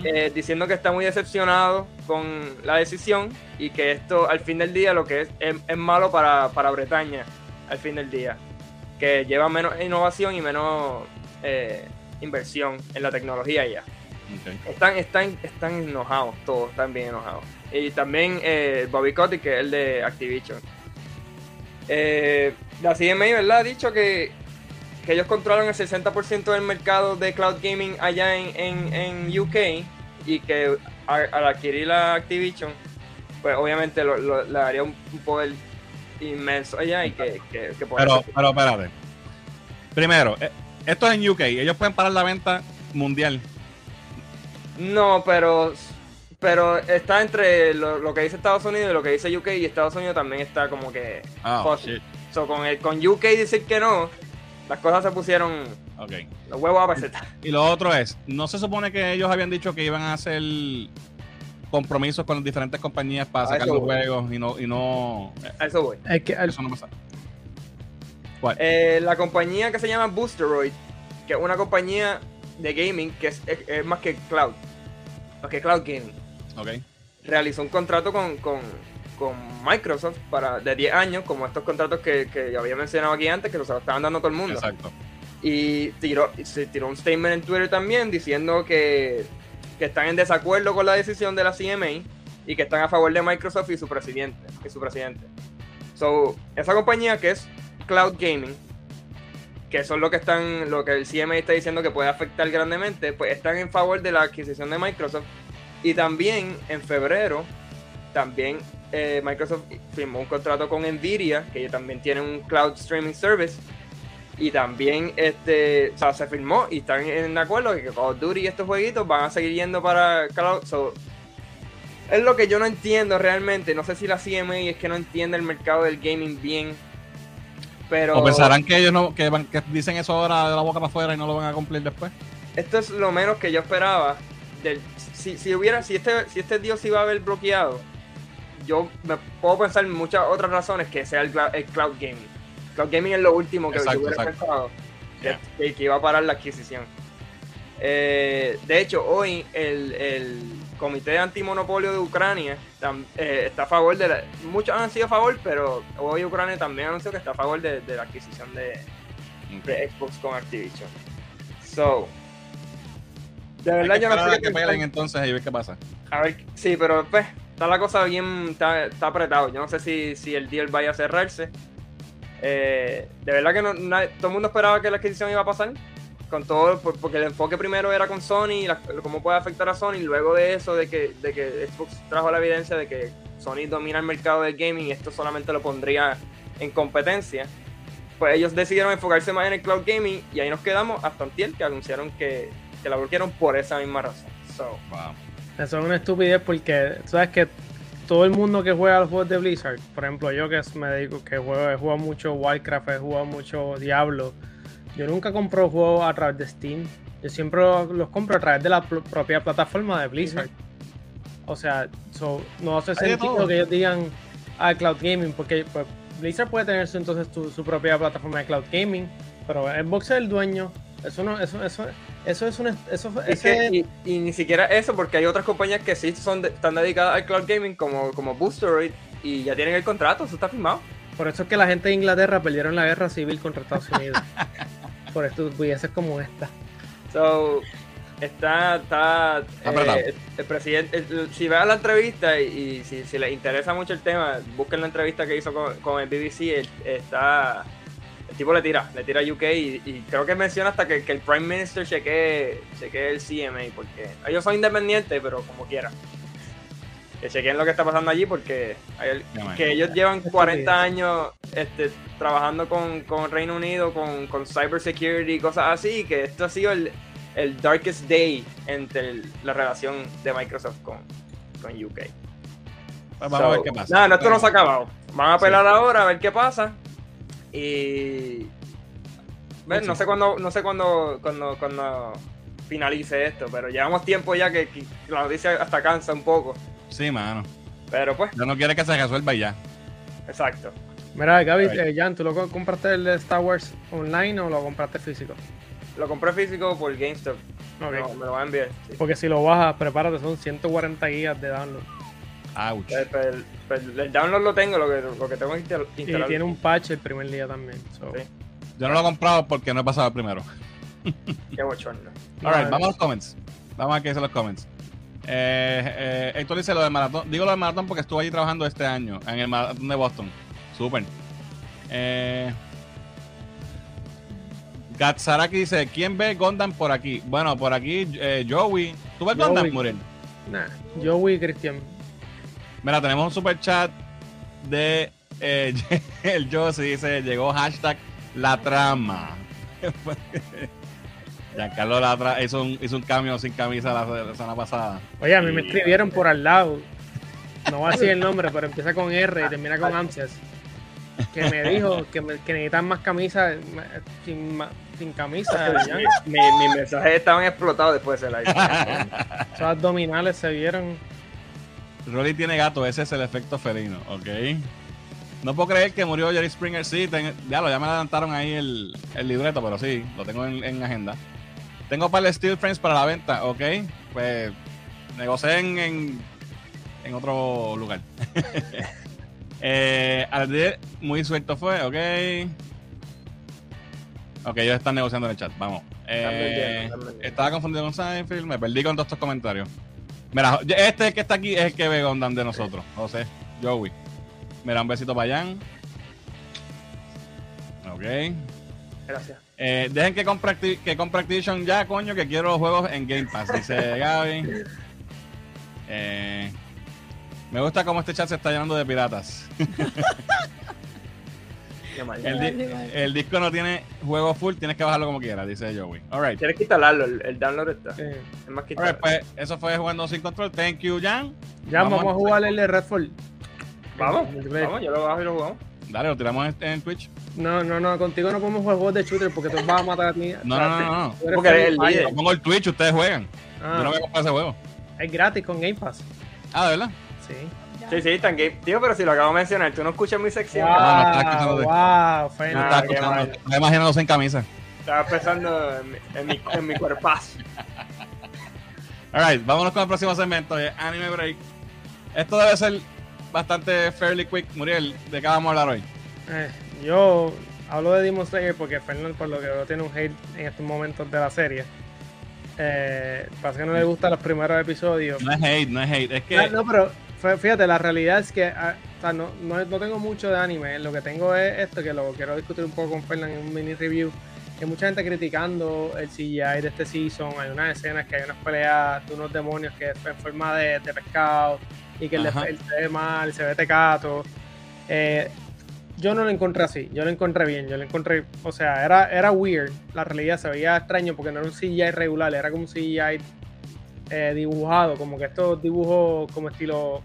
eh, diciendo que está muy decepcionado con la decisión y que esto al fin del día lo que es es, es malo para, para Bretaña al fin del día que lleva menos innovación y menos eh, inversión en la tecnología ya. Están, están, están enojados todos están bien enojados. Y también eh, Bobby Kotick que es el de Activision. Eh, la CMA ¿verdad? ha dicho que que ellos controlan el 60% del mercado de cloud gaming allá en, en, en UK y que al adquirir la Activision, pues obviamente lo, lo- le daría un, un poder inmenso allá y que, que, que por Pero, eso- pero espérate. Primero, eh, esto es en UK. Ellos pueden parar la venta mundial. No, pero pero está entre lo, lo que dice Estados Unidos y lo que dice UK y Estados Unidos también está como que Ah, shit. So, con el con UK decir que no, las cosas se pusieron Ok. los huevos a peseta. Y lo otro es, ¿no se supone que ellos habían dicho que iban a hacer compromisos con las diferentes compañías para A sacar los voy. juegos y no, y no A eso voy. Es que al- eso no pasa? Eh, la compañía que se llama Boosteroid, que es una compañía de gaming que es, es- es más que cloud, más que cloud gaming. Ok. realizó un contrato con, con, con Microsoft para, de 10 años, como estos contratos que, que había mencionado aquí antes, que los estaban dando todo el mundo. Exacto. Y tiró, se tiró un statement en Twitter también diciendo que, que están en desacuerdo con la decisión de la CMA y que están a favor de Microsoft y su presidente. Y su presidente. So, esa compañía que es Cloud Gaming, que son lo que están, lo que el CMA está diciendo que puede afectar grandemente, pues están en favor de la adquisición de Microsoft. Y también en febrero, también eh, Microsoft firmó un contrato con Nvidia, que ellos también tienen un cloud streaming service. Y también este, o sea, se firmó y están en acuerdo que Call of Duty y estos jueguitos van a seguir yendo para cloud. So, es lo que yo no entiendo realmente. No sé si la CMA es que no entiende el mercado del gaming bien. Pero ¿O pensarán que ellos no, que, van- que dicen eso ahora de la boca para afuera y no lo van a cumplir después? esto es lo menos que yo esperaba. Del, si, si hubiera, si este, si este Dios iba a haber bloqueado, yo me puedo pensar en muchas otras razones que sea el cloud gaming. Cloud gaming es lo último que Exacto, yo hubiera exacto. pensado que, Yeah. que- que iba a parar la adquisición. Eh, de hecho, hoy el, el Comité Antimonopolio de Ucrania tam- eh, está a favor de la. Muchos han sido a favor, pero hoy Ucrania también anunció que está a favor de, de la adquisición de, de Xbox con Activision. So, de Hay verdad que yo no sé que peleen pensar. entonces y ver qué pasa. A ver, sí, pero pues, está la cosa bien, está, está apretado. Yo no sé si, si el deal vaya a cerrarse. Eh, de verdad que no, todo el mundo esperaba que la adquisición iba a pasar. Con todo, por- porque el enfoque primero era con Sony, cómo puede afectar a Sony. Luego de eso, de que, de que Xbox trajo la evidencia de que Sony domina el mercado del gaming y esto solamente lo pondría en competencia. Pues ellos decidieron enfocarse más en el cloud gaming y ahí nos quedamos hasta Antiel que anunciaron que, que la bloquearon por esa misma razón. So. Eso es una estupidez porque sabes que todo el mundo que juega los juegos de Blizzard, por ejemplo, yo que me dedico, que juego, he jugado mucho Warcraft, he jugado mucho Diablo, yo nunca compro juegos a través de Steam. Yo siempre los, los compro a través de la pl- propia plataforma de Blizzard. O sea, so, no hace sentido que ellos digan a Cloud Gaming, porque pues, Blizzard puede tener entonces tu- su propia plataforma de Cloud Gaming, pero Xbox es el dueño. Eso no, eso, eso, eso es un eso, Es ese- que, y, y ni siquiera eso, porque hay otras compañías que sí son de- están dedicadas al cloud gaming, como, como Boosteroid, y ya tienen el contrato, eso está firmado. Por eso es que la gente de Inglaterra perdieron la guerra civil contra Estados Unidos. Por estupideces como esta. So, está, está, Está eh, el presidente, el- si vean la entrevista y, y si, si les interesa mucho el tema, busquen la entrevista que hizo con, con el BBC, el- está, el tipo le tira, le tira a UK y, y creo que menciona hasta que, que el Prime Minister chequee, chequee el CMA, porque ellos son independientes, pero como quiera. Que chequeen lo que está pasando allí porque hay- Ya, man. que ellos llevan Estupidez. 40 años este, trabajando con, con Reino Unido, con, con cybersecurity y cosas así, que esto ha sido el, el darkest day entre el- la relación de Microsoft con, con UK. Pues vamos a ver qué pasa. Nada, no, esto no se ha acabado. Van a Sí. apelar ahora a ver qué pasa. Y. Ven, no sé cuándo, no sé cuándo, cuándo, cuándo finalice esto, pero llevamos tiempo ya que, que la noticia hasta cansa un poco. Sí, mano. Pero pues, Yo no quiere que se resuelva y ya. exacto. Mira, Gaby, eh, Jan, ¿tú lo co- compraste el de Star Wars online o lo compraste físico? Lo compré físico por GameStop. No, me lo van a enviar. sí. Porque si lo bajas, prepárate, son 140 gigas de download. Ouch. Pero- pero el, pero el download lo tengo, lo que, lo que tengo que Y tiene un patch el primer día también. so. Sí. Yo no lo he comprado porque no he pasado el primero. Qué bochorno. Alright, No, vamos a los comments. Vamos a que dicen los comments. Eh, eh, Héctor dice lo del maratón. Digo lo del maratón porque estuve allí trabajando este año en el maratón de Boston. Súper. Eh, Gatsaraki dice: ¿Quién ve Gondam por aquí? Bueno, por aquí eh, Joey. ¿Tú ves Joey. Gondam, Muriel? Nah, Joey y Christian. Mira, tenemos un super chat de eh, el Josie dice: Llegó hashtag la trama. Giancarlo la tra- hizo un, hizo un cambio sin camisa la, la semana pasada. Oye, a mí me escribieron por al lado. No voy a decir el nombre, pero empieza con R y termina con ansias. Que me dijo que, me- que necesitan más camisas sin, sin camisa. Mi- Mis mensajes estaban explotados después de live. Esos abdominales se vieron. Rolly tiene gato, ese es el efecto felino, ¿ok? No puedo creer que murió Jerry Springer. Sí, ten- ya lo, ya me adelantaron ahí el, el libreto, pero sí, lo tengo en, en agenda. Tengo para el Steel Frames para la venta, ¿ok? Pues negocié en, en, otro lugar. eh, Ardiel, muy suelto fue, ok. Ok, ellos están negociando en el chat, vamos. Eh, estaba confundido con Seinfeld, me perdí con todos estos comentarios. Mira, este que está aquí es el que ve Gondam de nosotros, José, Joey. Mira, un besito para Jan. Ok. Gracias. Eh, dejen que compre, que compre Activision ya, coño, que quiero los juegos en Game Pass, dice Gaby. Eh, me gusta cómo este chat se está llenando de piratas. El, di- el disco no tiene juego full, tienes que bajarlo como quieras, dice Joey. Alright. ¿Quieres que instalarlo? El, el download está. Sí. Es más que pues eso fue jugando sin control. Thank you, Jan. Ya Vamos vamos, a- jugar el de Redfall. Vamos, vamos, yo lo bajo y lo jugamos. Dale, lo tiramos en, en Twitch. No, no, no, contigo no podemos jugar juegos de shooter porque tú vas a matar a ti. No, no, no, no. Porque eres el Free Fire. líder. Yo pongo el Twitch, ustedes juegan. Ah, Yo no voy a comprar ese juego. Es gratis con Game Pass. Ah, ¿de verdad? Sí. Sí, sí, está game. Tío, pero si lo acabo de mencionar, tú no escuchas mi sección. no, no estaba escuchando Wow, de- wow, Ah, estaba qué escuchando- estaba imaginándose en camisa. Estaba pensando en mi, en mi, en mi cuerpazo. Alright, vámonos con el próximo segmento de Anime Break. Esto debe ser bastante fairly quick. Muriel, ¿de qué vamos a hablar hoy? Eh, yo hablo de Demon Slayer porque Fernan, por lo que veo, tiene un hate en estos momentos de la serie. Eh, pasa que no le gustan los primeros episodios. No es hate, no es hate. Es que. Ah, no, pero fíjate, la realidad es que ah, o sea, no, no, no tengo mucho de anime. Lo que tengo es esto, que lo quiero discutir un poco con Fernan en un mini review. Que mucha gente criticando el CGI de este season. Hay unas escenas que hay unas peleas de unos demonios que es en forma de, de pescado y que el, el se ve mal, se ve tecato. Eh, yo no lo encontré así, yo lo encontré bien, yo lo encontré, o sea, era, era weird, la realidad se veía extraño porque no era un CGI regular, era como un CGI eh, dibujado, como que estos dibujos como estilo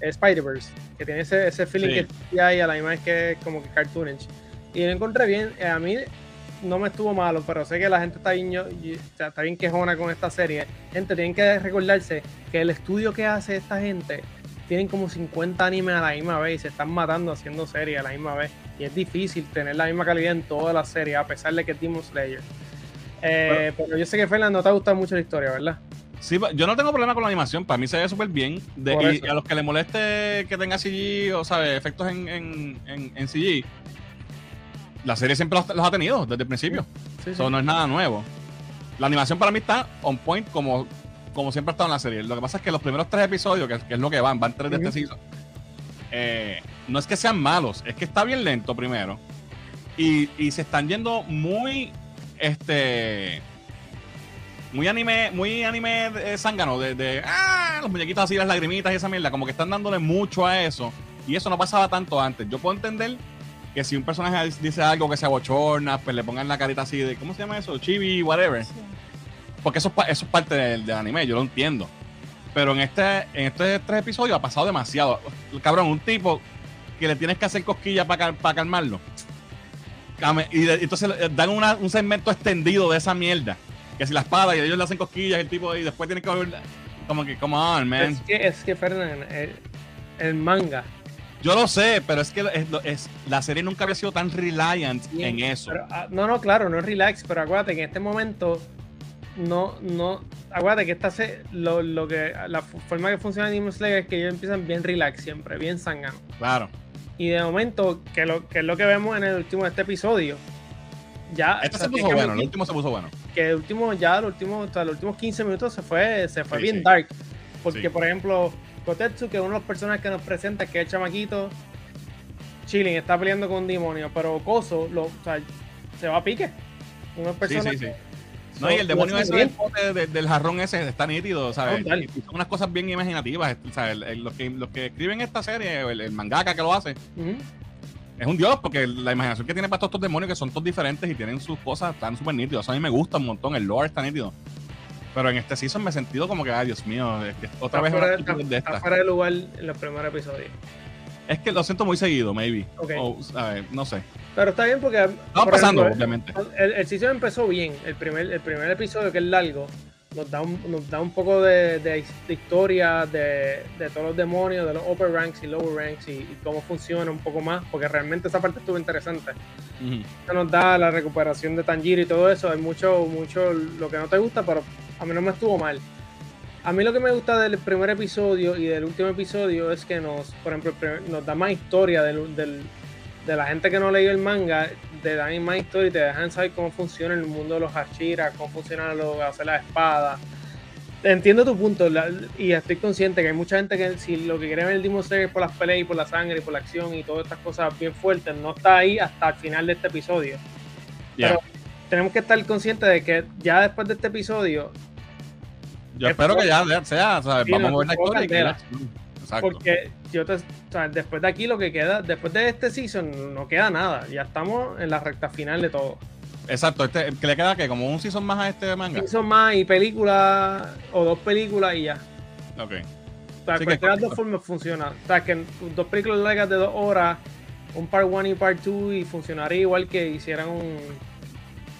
eh, Spider-Verse, que tiene ese, ese feeling Sí. que CGI a la misma vez que es como que cartoonish. Y lo encontré bien, eh, a mí no me estuvo malo, pero sé que la gente está bien, está bien quejona con esta serie. Gente, tienen que recordarse que el estudio que hace esta gente tienen como 50 animes a la misma vez y se están matando haciendo series a la misma vez. Y es difícil tener la misma calidad en todas las series, a pesar de que es Demon Slayer. Eh, pero yo sé que Fernando no te ha gustado mucho la historia, ¿verdad? Sí, yo no tengo problema con la animación. Para mí se ve súper bien. De- y, a los que les moleste que tenga CG o, ¿sabes? Efectos en, en, en, en CG, la serie siempre los, los ha tenido desde el principio. Sí, sí. Eso no es nada nuevo. La animación para mí está on point como, como siempre ha estado en la serie. Lo que pasa es que los primeros tres episodios, que, que es lo que van, van tres de este season, eh, no es que sean malos, es que está bien lento primero. Y, y se están yendo muy, este, muy anime, muy anime eh, zángano, de, de, ah, los muñequitos así, las lagrimitas y esa mierda, como que están dándole mucho a eso. Y eso no pasaba tanto antes. Yo puedo entender que si un personaje dice algo que se abochorna, pues le pongan la carita así de, ¿cómo se llama eso? Chibi, whatever. Sí. Porque eso, eso es parte del, del anime, yo lo entiendo. Pero en este en estos tres episodios ha pasado demasiado. Cabrón, un tipo que le tienes que hacer cosquillas para calmarlo. Came- Y entonces dan una- un segmento extendido de esa mierda. Que si la espada y ellos le hacen cosquillas, el tipo y después tiene que volver. Como que, come on, man. Es que, es que Fernando, el, el manga. Yo lo sé, pero es que es, es- la serie nunca había sido tan reliant en eso. pero, ah, no, no, claro, no es relax, pero acuérdate que en este momento no, no, acuérdate que esta se, lo, lo que, la forma que funciona Demon Slayer es que ellos empiezan bien relax siempre, bien sangano. Claro. Y de momento, que, lo, que es lo que vemos en el último de este episodio, ya. Este o sea, se puso bueno, el último se puso bueno. Que el último, ya los últimos, los últimos 15 minutos se fue, se fue Sí, bien sí. dark. Porque, Sí. por ejemplo, Kotetsu, que es uno de los personajes que nos presenta, que es el chamaquito, Chilling, está peleando con un demonio, pero Koso lo, o sea, se va a pique. Una persona sí, sí. No, y el demonio ese del, de- del jarrón ese está nítido, ¿sabes? Y son unas cosas bien imaginativas. El- los, que, los que escriben esta serie, el, el mangaka que lo hace. Es un dios, porque la imaginación que tiene para todos estos demonios que son todos diferentes y tienen sus cosas, están súper nítidos. Eso a mí me gusta un montón, el lore está nítido. Pero en este season me he sentido como que, ay, Dios mío, es que otra Está vez fuera, una de- de está esta. fuera de lugar en los primeros episodios. Es que lo siento muy seguido, maybe. Ok. O, ¿sabes? No sé. Pero está bien porque. Estaba por pasando, ejemplo, obviamente. El, el season empezó bien. El primer, el primer episodio, que es largo, nos da un, nos da un poco de, de his- de historia de, de todos los demonios, de los upper ranks y lower ranks y, y cómo funciona un poco más, porque realmente esa parte estuvo interesante. Esto nos da la recuperación de Tanjiro y todo eso. Hay mucho, mucho lo que no te gusta, pero a mí no me estuvo mal. a mí lo que me gusta del primer episodio y del último episodio es que nos, por ejemplo, nos da más historia del, del, de la gente que no leyó el manga, te dan más historia y te dejan saber cómo funciona el mundo de los Hashira, cómo funciona lo hacer la espada. Entiendo tu punto y estoy consciente que hay mucha gente que si lo que quiere ver el Demon Slayer por las peleas y por la sangre y por la acción y todas estas cosas bien fuertes no está ahí hasta el final de este episodio. Pero tenemos que estar conscientes de que ya después de este episodio yo espero que ya sea, vamos a ver la historia. Porque yo te, después de aquí lo que queda, después de este season no queda nada, ya estamos en la recta final de todo. Exacto, este, que le queda que como un season más a este manga. Season más y película o dos películas y ya. Ok. O sea, cualquiera de las dos formas funciona. O sea, que dos películas largas de dos horas, un part 1 y part 2 y funcionaría igual que hicieran un,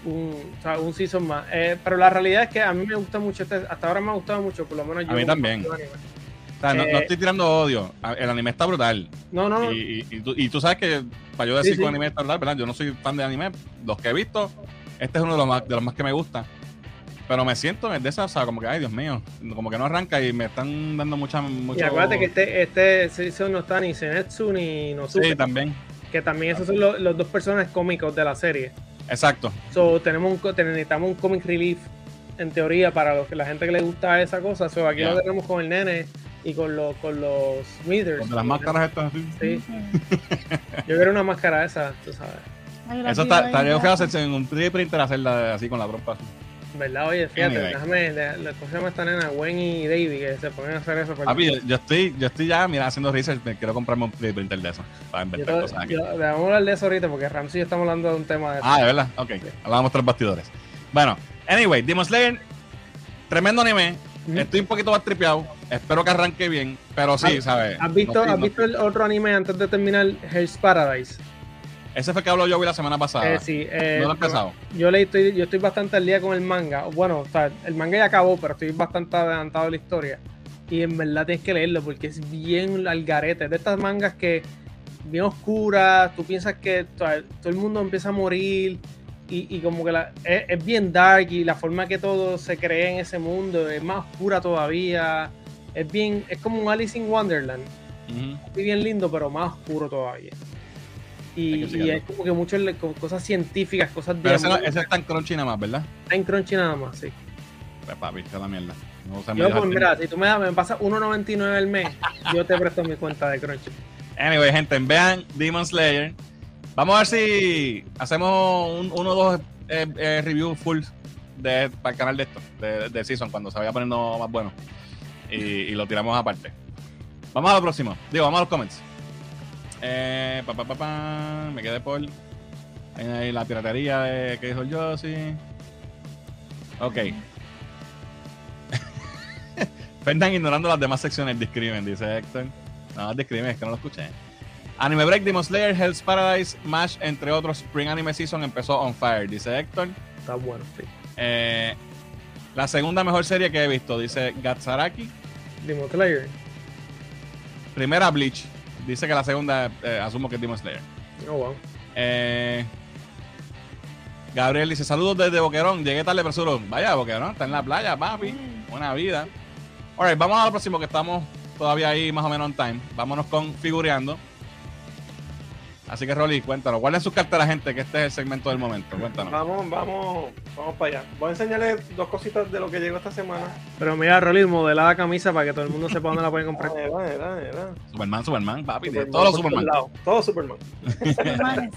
un, o sea, un season más. Eh, pero la realidad es que a mí me gusta mucho, este, hasta ahora me ha gustado mucho, por lo menos yo. A mí también. O sea, no, eh, estoy tirando odio. El anime está brutal. No, no, Y, y, tú, y tú, sabes que para yo decir que el anime está brutal, ¿verdad? Yo no soy fan de anime. Los que he visto, este es uno de los más, de los más que me gusta. Pero me siento de esa, o sea, como que, ay, Dios mío, como que no arranca y me están dando mucha. Mucho... Y acuérdate que este, este season no está ni Senetsu ni Nosuke. Sí, también. Que también esos son los, los dos personajes cómicos de la serie. Exacto. So, tenemos un, necesitamos un comic relief en teoría para los que la gente que le gusta esa cosa. So, aquí lo tenemos con el nene y con los con los Smithers. Con las máscaras estas así. Sí. Yo quiero una máscara esa, tú sabes. Eso está, estaría feo hacerse en un 3D printer hacerla así con la trompa así. ¿Verdad? Oye, fíjate, déjame, la cosa llama esta nena, Gwen y Davey, que se ponen a hacer eso. Papi, yo, estoy, yo estoy ya, mira, haciendo research, me quiero comprarme un 3D printer de eso, para inventar cosas aquí. vamos a hablar de eso ahorita, porque Ramsey y yo estamos hablando de un tema de eso. Ah, de verdad, ok, sí. hablamos tres bastidores. Bueno, anyway, Demon Slayer, tremendo anime, estoy un poquito más tripeado, espero que arranque bien, pero sí, ¿sabes? ¿Has visto, ¿has visto el otro anime antes de terminar, Hell's Paradise? Ese fue que habló yo la semana pasada. Eh, sí, eh, no lo he empezado. Yo, le estoy, yo estoy bastante al día con el manga. Bueno, o sea, el manga ya acabó, pero estoy bastante adelantado de la historia. Y en verdad tienes que leerlo porque es bien al garete. De estas mangas que bien oscuras, tú piensas que todo el mundo empieza a morir y, como que la, es, bien dark y la forma que todo se cree en ese mundo es más oscura todavía. Es bien, es como un Alice in Wonderland. Es bien lindo, pero más oscuro todavía. Y, es como que mucho cosas científicas, cosas Pero ese, ese, está en Crunchy nada más, ¿verdad? Está en Crunchy nada más, sí. Pues papi, está la mierda. No, yo, pues mira, si tú me, me pasas 1.99 al mes, yo te presto mi cuenta de Crunchy. Anyway, gente, vean Demon Slayer. Vamos a ver si hacemos un, uno o dos eh, eh, reviews full de, para el canal de esto, de, de, Season, cuando se vaya poniendo más bueno. Y, y lo tiramos aparte. Vamos a lo próximo. Digo, vamos a los comments. Eh, pa, pa, pa, pa, me quedé por ahí la piratería de que dijo yo, sí. Ok. Fernan ignorando las demás secciones describen, dice Héctor. No, describen, es que no lo escuché. Anime Break, Demon Slayer, Hell's Paradise, Mash, entre otros, Spring Anime Season empezó on fire, dice Héctor. Está bueno, sí. Eh, la segunda mejor serie que he visto, dice Gatsaraki. Demon Slayer. Primera Bleach. Dice que la segunda, eh, asumo que es Demon Slayer. Oh, wow. Eh, Gabriel dice: Saludos desde Boquerón. Llegué tarde, pero solo. Vaya, Boquerón, está en la playa, papi. Buena vida. Alright, vamos al próximo que estamos todavía ahí más o menos on time. Vámonos con figureando. Así que, Rolly, cuéntanos, ¿cuál es su cartera, gente? Que este es el segmento del momento. Cuéntanos. Vamos, vamos, vamos para allá. Voy a enseñarles dos cositas de lo que llegó esta semana. Pero mira, Rolly, modelada camisa para que todo el mundo sepa dónde la pueden comprar. Era, era, era. Superman, Superman, papi. Superman, todos los Superman. Todos Superman.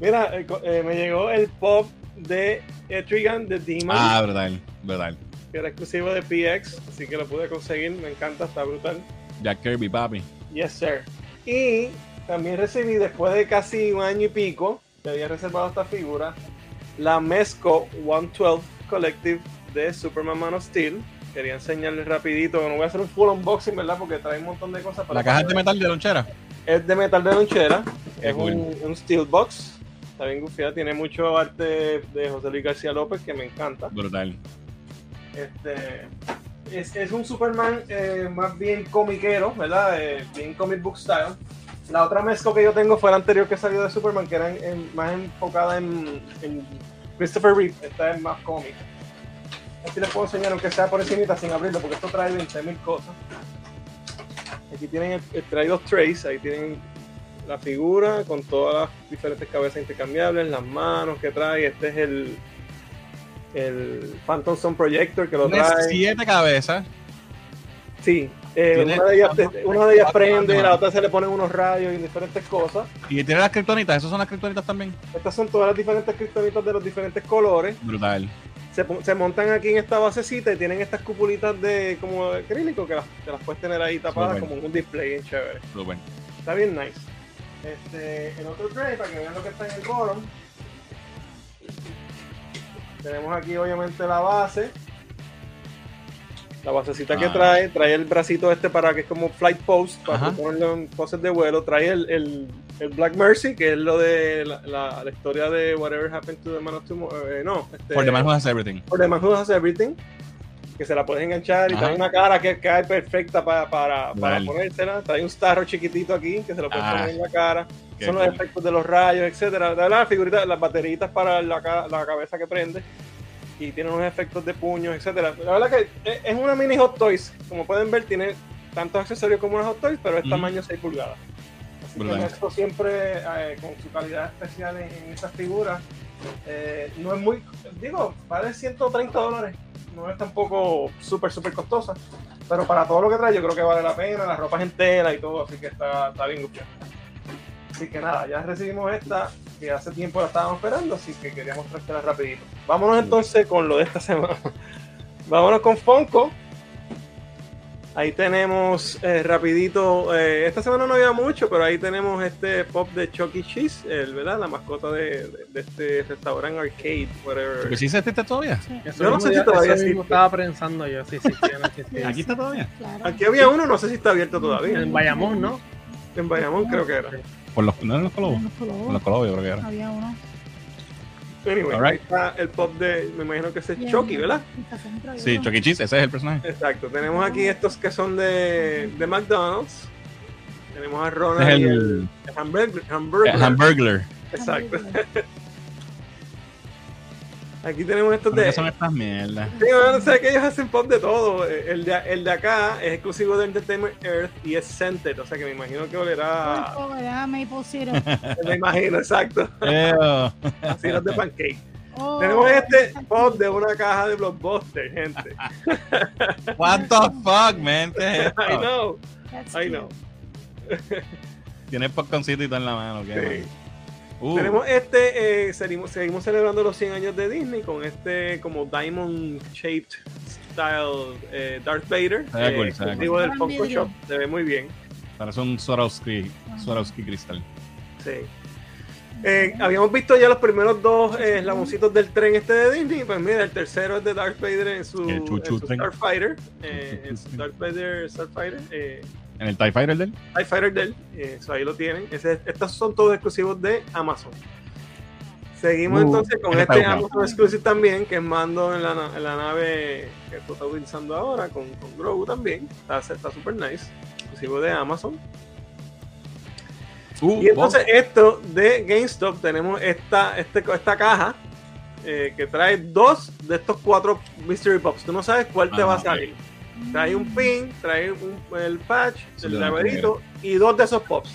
mira, eh, eh, me llegó el pop de Etrigan de Demon. Ah, verdad, verdad. Que era exclusivo de PX, así que lo pude conseguir. Me encanta, está brutal. Jack Kirby, papi. Yes, sir. Y también recibí después de casi un año y pico, que había reservado esta figura, la Mesco 112 Collective de Superman Man of Steel. Quería enseñarles rapidito, no voy a hacer un full unboxing, ¿verdad? Porque trae un montón de cosas para... ¿La caja es de metal de lonchera? Es de metal de lonchera. es un, un, steel box. Está bien gufiada, tiene mucho arte de José Luis García López que me encanta. Brutal. Este, es, es un Superman eh, más bien comiquero, ¿verdad? Eh, bien comic book style la otra mezcla que yo tengo fue la anterior que salió de Superman, que era más enfocada en, Christopher Reeve. Esta es más cómica. Aquí les puedo enseñar aunque sea por encimita sin abrirlo, porque esto trae 20.000 cosas. Aquí tienen el, el- trae dos trays, ahí tienen la figura con todas las diferentes cabezas intercambiables, las manos que trae. Este es el, el Phantom Sun Projector que lo Tiene trae. siete cabezas. Sí, eh, una de ellas, una de ellas prende, la otra se le ponen unos rayos y diferentes cosas. Y tiene las criptonitas. ¿Esas son las criptonitas también? Estas son todas las diferentes criptonitas de los diferentes colores. Brutal. Se, se montan aquí en esta basecita y tienen estas cupulitas de como de acrílico que las, que las puedes tener ahí tapadas como en un display bien chévere. Súper. Está bien nice. Este, el otro tray, para que vean lo que está en el bottom. Tenemos aquí obviamente la base. La basecita que Ah. trae, trae el bracito este para que es como flight post, para ponerlo en poses de vuelo. Trae el, el, el Black Mercy, que es lo de la, la- la historia de Whatever Happened to the Man of Tomorrow. eh, no, este, For the man who has everything. For the Man Who Has Everything, que se la puedes enganchar y Ajá. trae una cara que cae perfecta para, para, para Vale. ponérsela. Trae un starro chiquitito aquí que se lo puedes Ah. poner en la cara. Qué Son los efectos de los rayos, etcétera. De verdad, las bateritas para la, la cabeza que prende. Y tiene unos efectos de puños, etcétera. La verdad que es- es una mini Hot Toys. Como pueden ver, tiene tantos accesorios como una Hot Toys, pero es Ujú. tamaño 6 pulgadas. Así Brutal. que esto siempre, eh, con su calidad especial en, en estas figuras, eh, no es muy, digo, vale 130 dólares. No es tampoco súper, súper costosa. Pero para todo lo que trae, yo creo que vale la pena. La ropa es entera y todo, así que está, está bien gufiado. Así que nada, ya recibimos esta, que hace tiempo la estábamos esperando, así que quería mostrártela rapidito. Vámonos entonces con lo de esta semana. Vámonos con Funko. Ahí tenemos eh, rapidito, eh, esta semana no había mucho, pero ahí tenemos este pop de Chucky Cheese, el, ¿verdad? La mascota de, de- de este restaurante arcade, whatever. ¿Porque sí se existe todavía? Eso Yo no sé si todavía existe. estaba pensando yo, sí, sí, sí, existe. ¿Aquí está todavía? Claro. Aquí había uno, no sé si está abierto todavía. En Bayamón, ¿no? En Bayamón creo que era. Por los, no en los colobos. Colores. En los colobos yo creo que era. Había uno. Anyway, Alright. ahí está el pop de, me imagino que ese es. Chucky, ¿verdad? Sí. Chucky Cheese, ese es el personaje. Exacto, tenemos aquí estos que son de, de McDonald's. Tenemos a Ronald es y el, el, el hamburger. hamburger. el Hamburglar. Exacto. Aquí tenemos estos ¿Qué de. son estas mierdas? Sí, bueno, sé que ellos hacen pop de todo. El de, el de acá es exclusivo de Entertainment Earth y es scented, o sea que me imagino que olerá. Pulpo, ¿verdad? Maple syrup. Me imagino, exacto. Los de pancake. Oh, Tenemos este pop de una caja de Blockbuster, gente. What the fuck, man? ¿Qué es esto? I know, that's I cute. know. Tiene popcorncito y todo en la mano. ¿qué, Sí. man? Uh, Tenemos este, eh, seguimos, seguimos celebrando los 100 años de Disney con este como diamond shaped style eh, Darth Vader. Cool, ve exclusivo cool. del Funko. Shop. Se ve muy bien. Parece un Swarovski, Swarovski cristal. Sí. Eh, habíamos visto ya los primeros dos eh, eslaboncitos del tren este de Disney. Pues mira, el tercero es de Darth Vader en su. Starfighter. Eh, en su. Darth Vader Starfighter. ¿En el TIE Fighter del? TIE Fighter de él. eh, eso ahí lo tienen. Ese- estos son todos exclusivos de Amazon. Seguimos Uh, entonces con está este. Amazon Exclusive también, que es mando en la, en la nave que tú estás utilizando ahora, con, con Grogu también. Está está súper nice. Exclusivo de Amazon. Uh, Y entonces esto de GameStop tenemos esta, este, esta caja eh, que trae dos de estos cuatro Mystery Pops. Tú no sabes cuál te Ah, va a salir. Trae un pin, trae un- el patch, Sí, el llaverito y dos de esos pops.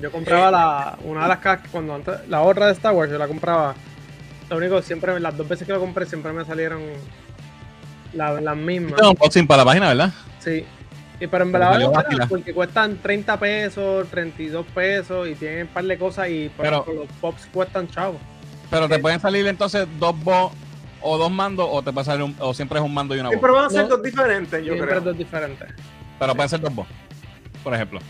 Yo compraba la, una de las cajas, cuando antes, la otra de Star Wars, yo la compraba. Lo único, siempre, las dos veces que lo compré, siempre me salieron la- las mismas. Es un unboxing para la página, ¿verdad? Sí. Y pero en Pero verdad vale la porque cuestan 30 pesos, 32 pesos y tienen un par de cosas y por Pero- ejemplo, los pops cuestan chavos. Pero te pueden salir entonces dos bots o dos mandos o te puede un, o siempre es un mando y una voz. Siempre van a ser No. dos diferentes, yo Siempre creo. dos diferentes. Pero pueden ser dos bots. Por ejemplo.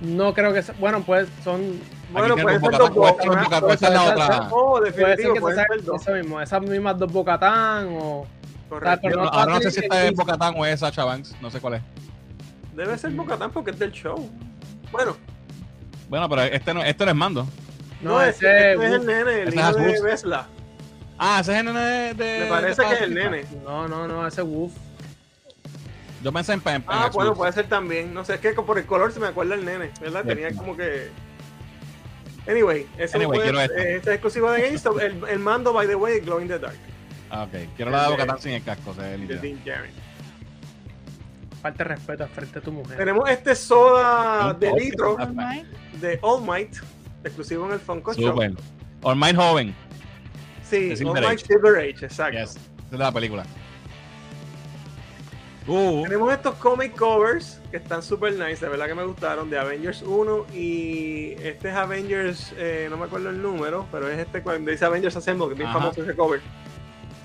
No creo que sea, bueno, pues son Bueno, tiene ser dos dos botas, box, esta es ¿no? boca- esta es la otra. Puede definitivo, ser eso mismo, esas mismas dos Bocatán o Correcto. pero no- ahora no sé si esta es Bocatán o es Sacha Banks. No sé cuál es. Debe ser Bocatán porque es del show. Bueno, Bueno, pero este no, este no es mando. no, no, ese, ese este es el nene, el Ese hijo de. Vesla. Ah, ese es el nene de. de- Me parece de que es el nene. No, no, no, ese Woof. Yo pensé en, en Ah, bueno, puede ser también. No sé, es que por el color se me acuerda el nene, ¿verdad? Sí. Tenía como que. Anyway, eso Anyway, puede- eh, este es exclusivo de GameStop. El, el mando, by the way, es Glow in the Dark. Ah, ok. Quiero la de Bocatán sin el casco, se ve. Falta de respeto frente a tu mujer. Tenemos este soda de litro All de All Might, exclusivo en el Funko Shop. All Mine Joven. Sí, De Silver All Might Age. Silver Age, exacto. Yes. Esa es la película. Uh, Tenemos estos comic covers que están super nice, de verdad que me gustaron, de Avengers 1 y este es Avengers, eh, no me acuerdo el número, pero es este cuando dice Avengers Assemble, que es bien Ajá. famoso ese cover.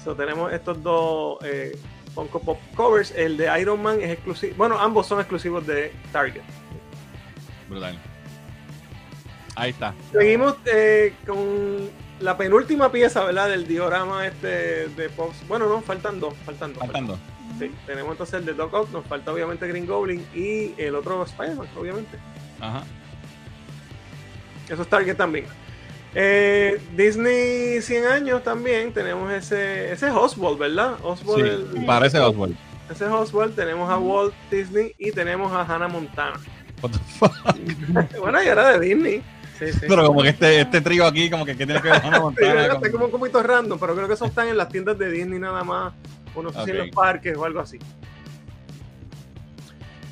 So, tenemos estos dos eh, Funko Pop covers, el de Iron Man es exclusivo, bueno, ambos son exclusivos de Target. brutal. Ahí está. Seguimos eh, con la penúltima pieza, ¿verdad? Del diorama este de Fox. Bueno, no, faltan dos, faltan dos. Faltando. Sí, tenemos entonces el de Doc Ock, nos falta obviamente Green Goblin y el otro Spider-Man, obviamente. Ajá. Eso es Target también. Eh, Disney 100 años también, tenemos ese, ese es Oswald, ¿verdad? Oswald, Sí, el- parece Oswald. ese es Oswald, tenemos a Walt Disney y tenemos a Hannah Montana. What the fuck? bueno, y era de Disney. Sí, sí. Pero como que este, este trío aquí, como que ¿qué tiene que ver con Sí, Como- como un poquito random, pero creo que eso están en las tiendas de Disney nada más, o no sé si en los parques o algo así.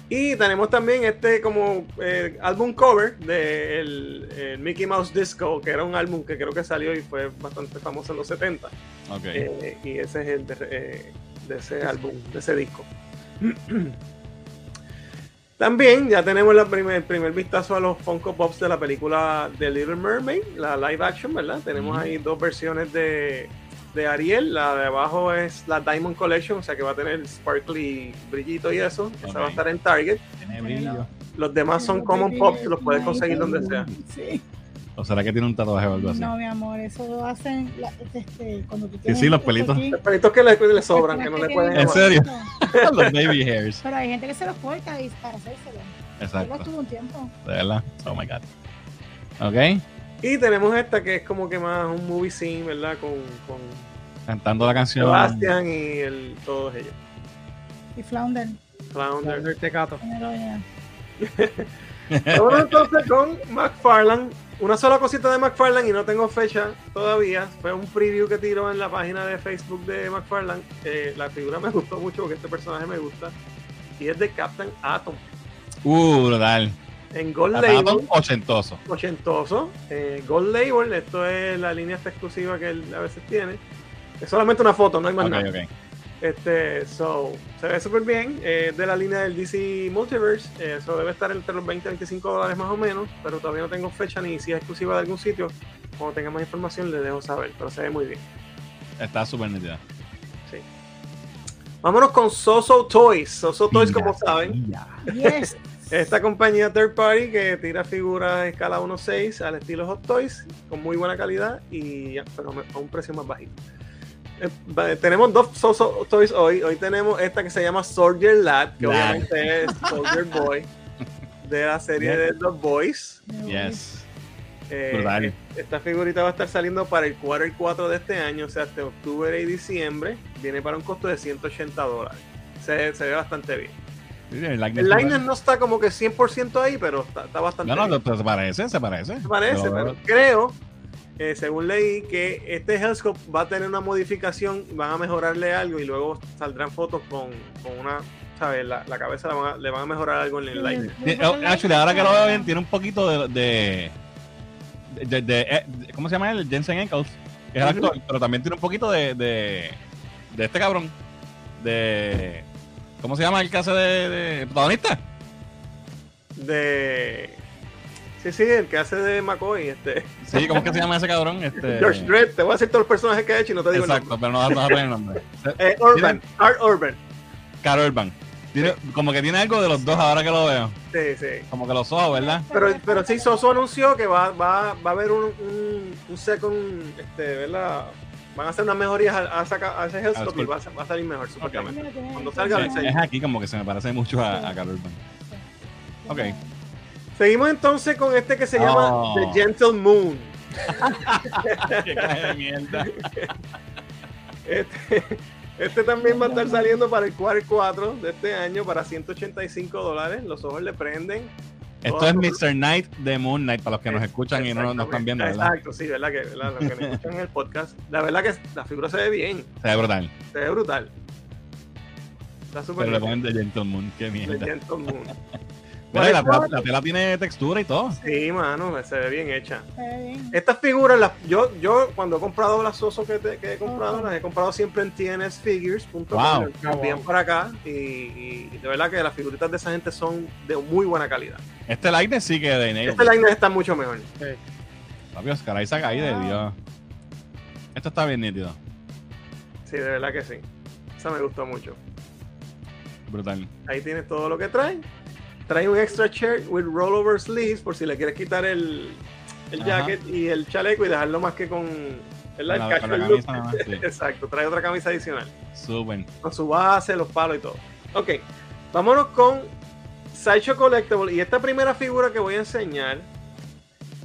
Y tenemos también este como eh, álbum cover de el, el Mickey Mouse Disco, que era un álbum que creo que salió y fue bastante famoso en los 70. Ok. Eh, y ese es el de, eh, de ese álbum, de ese disco. También ya tenemos la primer, el primer vistazo a los Funko Pops de la película The Little Mermaid, la live action, ¿verdad? Tenemos ahí dos versiones de, de Ariel. La de abajo es la Diamond Collection, o sea que va a tener sparkly brillito y eso. Esa va a estar en Target. Tiene brillo. Los demás son Common Pops los puedes conseguir donde sea. Sí. ¿O será que tiene un tatuaje o algo así? No, mi amor, eso lo hacen la- este, cuando tú sí, tienes los esto pelitos. aquí, Los pelitos que le, le sobran, que no le pueden. ¿En serio? Los baby hairs. Pero hay gente que se los corta y para hacérselo. Yo lo Exacto. tuve un tiempo. De verdad. Oh my god. Ok. Y tenemos esta que es como que más un movie scene, ¿verdad? Con, con Cantando la canción. Sebastian y el, todos ellos. Y Flounder. Flounder. Flounder Tecato. heroína. Vámonos entonces con McFarlane. Una sola cosita de McFarlane y no tengo fecha todavía. Fue un preview que tiró en la página de Facebook de McFarlane. Eh, la figura me gustó mucho porque este personaje me gusta. Y es de Captain Atom. Uh, brutal. En Gold Atom Label, ochentoso. ochentoso. Eh, Gold Label, esto es la línea esta exclusiva que él a veces tiene. Es solamente una foto, no hay más Ok, nada. ok. Este, so, se ve súper bien. eh, de la línea del DC Multiverse. eh, Eso debe estar entre los 20 y 25 dólares más o menos. Pero todavía no tengo fecha ni si es exclusiva de algún sitio. Cuando tenga más información, les dejo saber. Pero se ve muy bien. Está súper nítida. Vámonos con Soso Toys. Soso Toys, como saben, Yes. esta compañía third party que tira figuras en escala 1.6 al estilo Hot Toys, con muy buena calidad y pero a un precio más bajito. Eh, tenemos dos Soso Toys hoy. Hoy tenemos esta que se llama Soldier Lad, que Lad. obviamente es Soldier Boy, de la serie de The Boys. Yes. Eh, esta figurita va a estar saliendo para el quarter 4 de este año, o sea, hasta octubre y diciembre. Viene para un costo de 180 dólares. Se, se ve bastante bien. Sí, el liner no está como que 100% ahí, pero está, está bastante No, no, bien. no, se parece, se parece. Se parece, Pero- pero creo, eh, según leí, que este Hellscope va a tener una modificación, van a mejorarle algo y luego saldrán fotos con, con una, ¿sabes? La, la cabeza la van a- le van a mejorar algo en el. Sí, oh, actually, ahora que lo veo bien, tiene un poquito de. de, de- de- eh, de- ¿Cómo se llama él? Jensen Ackles, que es el actor, pero también tiene un poquito de. de, de este cabrón. De. ¿Cómo se llama el caso de, de protagonista? De. Sí, sí, el que hace de McCoy, este. Sí, ¿cómo es que se llama ese cabrón? Este, George Dredd, te voy a decir todos los personajes que ha hecho y no te digo el Exacto, pero no, vas a poner el nombre. Eh, Urban, Art Urban. Carol Urban. Tiene, como que tiene algo de los dos ahora que lo veo. Sí, sí. Como que los ojos, ¿verdad? Pero, pero sí, Soso anunció que va, va, va a haber un, un, un second, este, ¿verdad? Van a hacer unas mejorías a, a, saca- a ese Hellscope y va a, va a salir mejor, supuestamente. Cuando salga Sí, el es aquí como que se me parece mucho a, a Carol Urban. Ok. Seguimos entonces con este que se llama. The Gentle Moon. Qué caja de mierda. Este, este también va a estar saliendo para el quarter 4 de este año para 185 dólares. Los ojos le prenden. Esto es Mr. Knight de Moon Knight, para los que nos escuchan y no nos están viendo, ¿verdad? Exacto, sí, ¿verdad? Que, ¿verdad? Los que nos escuchan en el podcast. La verdad que la figura se ve bien, Se ve brutal. se ve brutal. Está súper Pero le bien. ponen de Gentle Moon, qué mierda. Gentle Moon. Mira, y la, tela, la tela tiene textura y todo. Sí, mano, se ve bien hecha. Bien. Estas figuras, las, yo, yo cuando he comprado las Oso que, te- que he comprado, las he comprado siempre en tnsfigures.com. Wow. Envían para acá y, y de verdad que las figuritas de esa gente son de muy buena calidad. Este lightning sí que de Nail. Este line está mucho mejor. Papi, Oscar Isaac ahí de. Dios. Esto está bien nítido. Sí, de verdad que sí. Esa me gustó mucho. Brutal. Ahí tienes todo lo que trae. Trae un extra shirt with rollover sleeves por si le quieres quitar el, el jacket y el chaleco y dejarlo más que con el Con la- con la casual look. camisa nada más, sí. Exacto, trae otra camisa adicional. Súper. Con su base, los palos y todo. Ok, vámonos con Sideshow Collectible. Y esta primera figura que voy a enseñar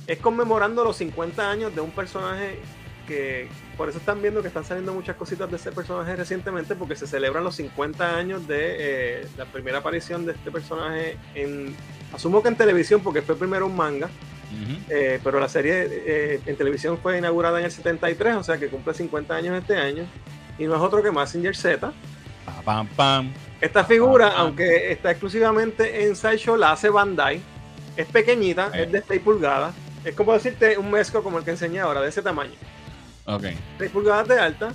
es conmemorando los 50 años de un personaje que por eso están viendo que están saliendo muchas cositas de ese personaje recientemente porque se celebran los 50 años de eh, la primera aparición de este personaje en asumo que en televisión porque fue primero un manga eh, pero la serie eh, en televisión fue inaugurada en el 73 o sea que cumple 50 años este año y no es otro que Massinger Z Pa, pam, pam. esta figura, aunque está exclusivamente en Sideshow, la hace Bandai. Es pequeñita, es de 6 pulgadas. Es como decirte un mezco como el que enseñé ahora, de ese tamaño. Ok. 6 pulgadas de alta,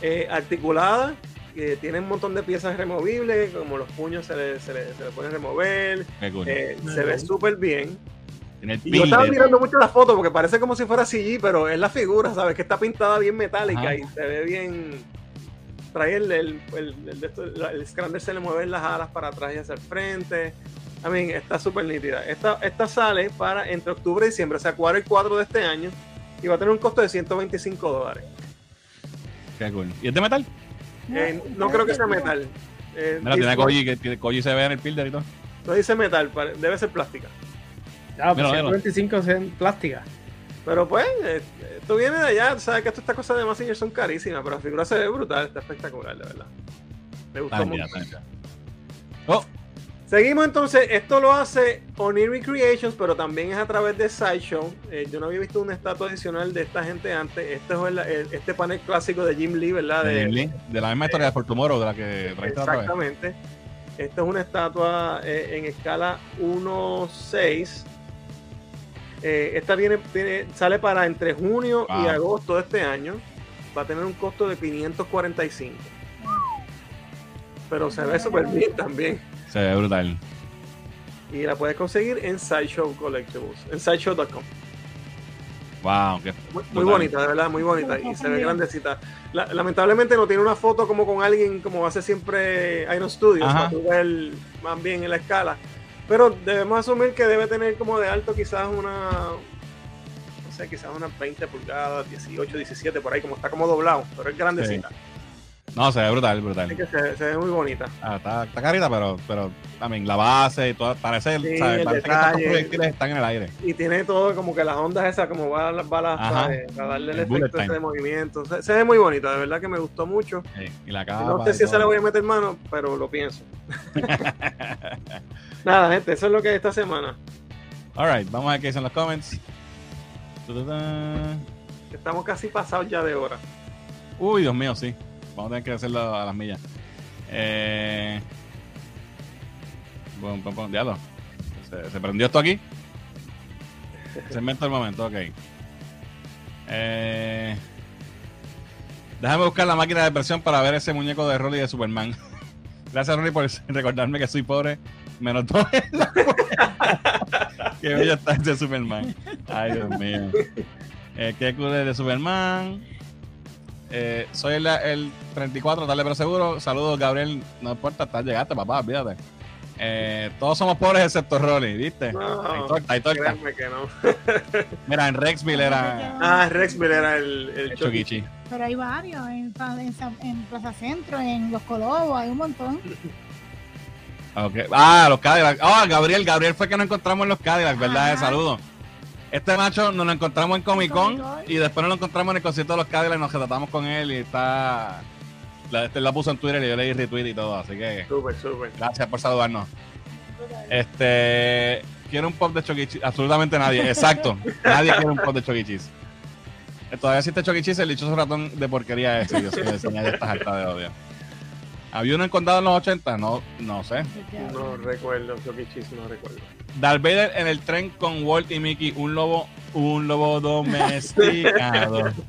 eh, articulada, que tiene un montón de piezas removibles, como los puños se le, se le, se le pueden remover. Eh, se ve súper bien. Y yo estaba mirando mucho la foto porque parece como si fuera CG, pero es la figura, ¿sabes? Que está pintada bien metálica Ajá. y se ve bien. Trae el, el, el, el, el- el Scrander se le mueven las alas para atrás y hacia el frente. I mean, está súper nítida. Esta, esta sale para entre octubre y diciembre, o sea, 4 y 4 de este año. Y va a tener un costo de 125 dólares. Qué cool. ¿Y es de metal? Eh, no creo que sea metal. Eh, Mira, tiene Koji, que tiene Koji se ve en el builder y todo. no dice metal, debe ser plástica. Ya, Mira, pues mira. 125 en plástica. Pero pues, eh, esto viene de allá, sabes que todas estas cosas de Massinger son carísimas, pero la figura se ve brutal, está espectacular, de verdad. Me gustó mucho. Oh, Seguimos entonces, esto lo hace Oniri Creations, pero también es a través de Sideshow. Eh, yo no había visto una estatua adicional de esta gente antes. Este es el- el- este panel clásico de Jim Lee, ¿verdad? de, De, Jim Lee, de la misma historia de Fortumoro, de la que traiste la otra vez. Exactamente. Esta es una estatua eh, en escala 1.6. Eh, esta viene, tiene- sale para entre junio y agosto de este año. Va a tener un costo de 545. Pero se ve súper bien también. Se ve brutal. Y la puedes conseguir en Sideshow Collectibles, en sideshow.com. Wow, qué Muy, bonita, de verdad, muy bonita. Y se ve grandecita. La- lamentablemente no tiene una foto como con alguien, como hace siempre Iron Studios, para ver más bien en la escala. Pero debemos asumir que debe tener como de alto quizás una, no sé, quizás unas 20 pulgadas, 18, 17, por ahí, como está como doblado, pero es grandecita. No, se ve brutal, brutal. que se, se ve muy bonita. Ah, está, está carita, pero, pero también la base y todo, parece, Sí, ¿sabes? parece que estos proyectiles están en el aire. Y tiene todo como que las ondas esas, como va a las balas para darle el, efecto ese de movimiento. Se, se ve muy bonita, de verdad que me gustó mucho. Sí, y la capa. No sé si se le voy a meter mano, pero lo pienso. Nada, gente, eso es lo que es esta semana. Alright, vamos a ver qué dicen los comments. Estamos casi pasados ya de hora. Uy, Dios mío, sí. Vamos a tener que hacerlo a las millas. Eh. Pum, pum, diablo. Se, prendió esto aquí. Se inventó el momento, ok. Eh. Déjame buscar la máquina de presión para ver ese muñeco de Rolly de Superman. Gracias, Rolly, por recordarme que soy pobre. Me notó en la Qué bello está ese Superman. Ay, Dios mío. Eh, qué cool es de Superman. Eh, soy el, el 34, tarde pero seguro. Saludos, Gabriel. No importa, estás llegaste, papá, olvídate. Eh, todos somos pobres excepto Rolly, ¿viste? No, Ahí torta, ahí torta. Créanme que no. Mira, en Rexville era Ah, Rexville era el, el el. Pero hay varios, en, Plaza Centro, en Los Colobos, hay un montón. Ok. Ah, los Cadillacs. Ah, Gabriel, Gabriel fue que nos encontramos en los Cadillacs, ¿verdad? Ajá. Saludos. Este macho nos lo encontramos en Comic Con y después nos lo encontramos en el concierto de los Cadillacs y nos retratamos con él y está... La, este la puso en Twitter y yo le di retweet y todo, así que Súper, súper. gracias por saludarnos. Este, quiere un pop de Chucky Cheese. Absolutamente nadie. Exacto. nadie quiere un pop de Chucky Cheese. Eh, Todavía existe Chucky Cheese, el dichoso ratón de porquería ese. Dios mío, enseña ya estas de odio. ¿Había uno en condado en los 80? No, no sé. No recuerdo, Chucky Cheese, no recuerdo. Darth Vader en el tren con Walt y Mickey, un lobo, un lobo domesticado.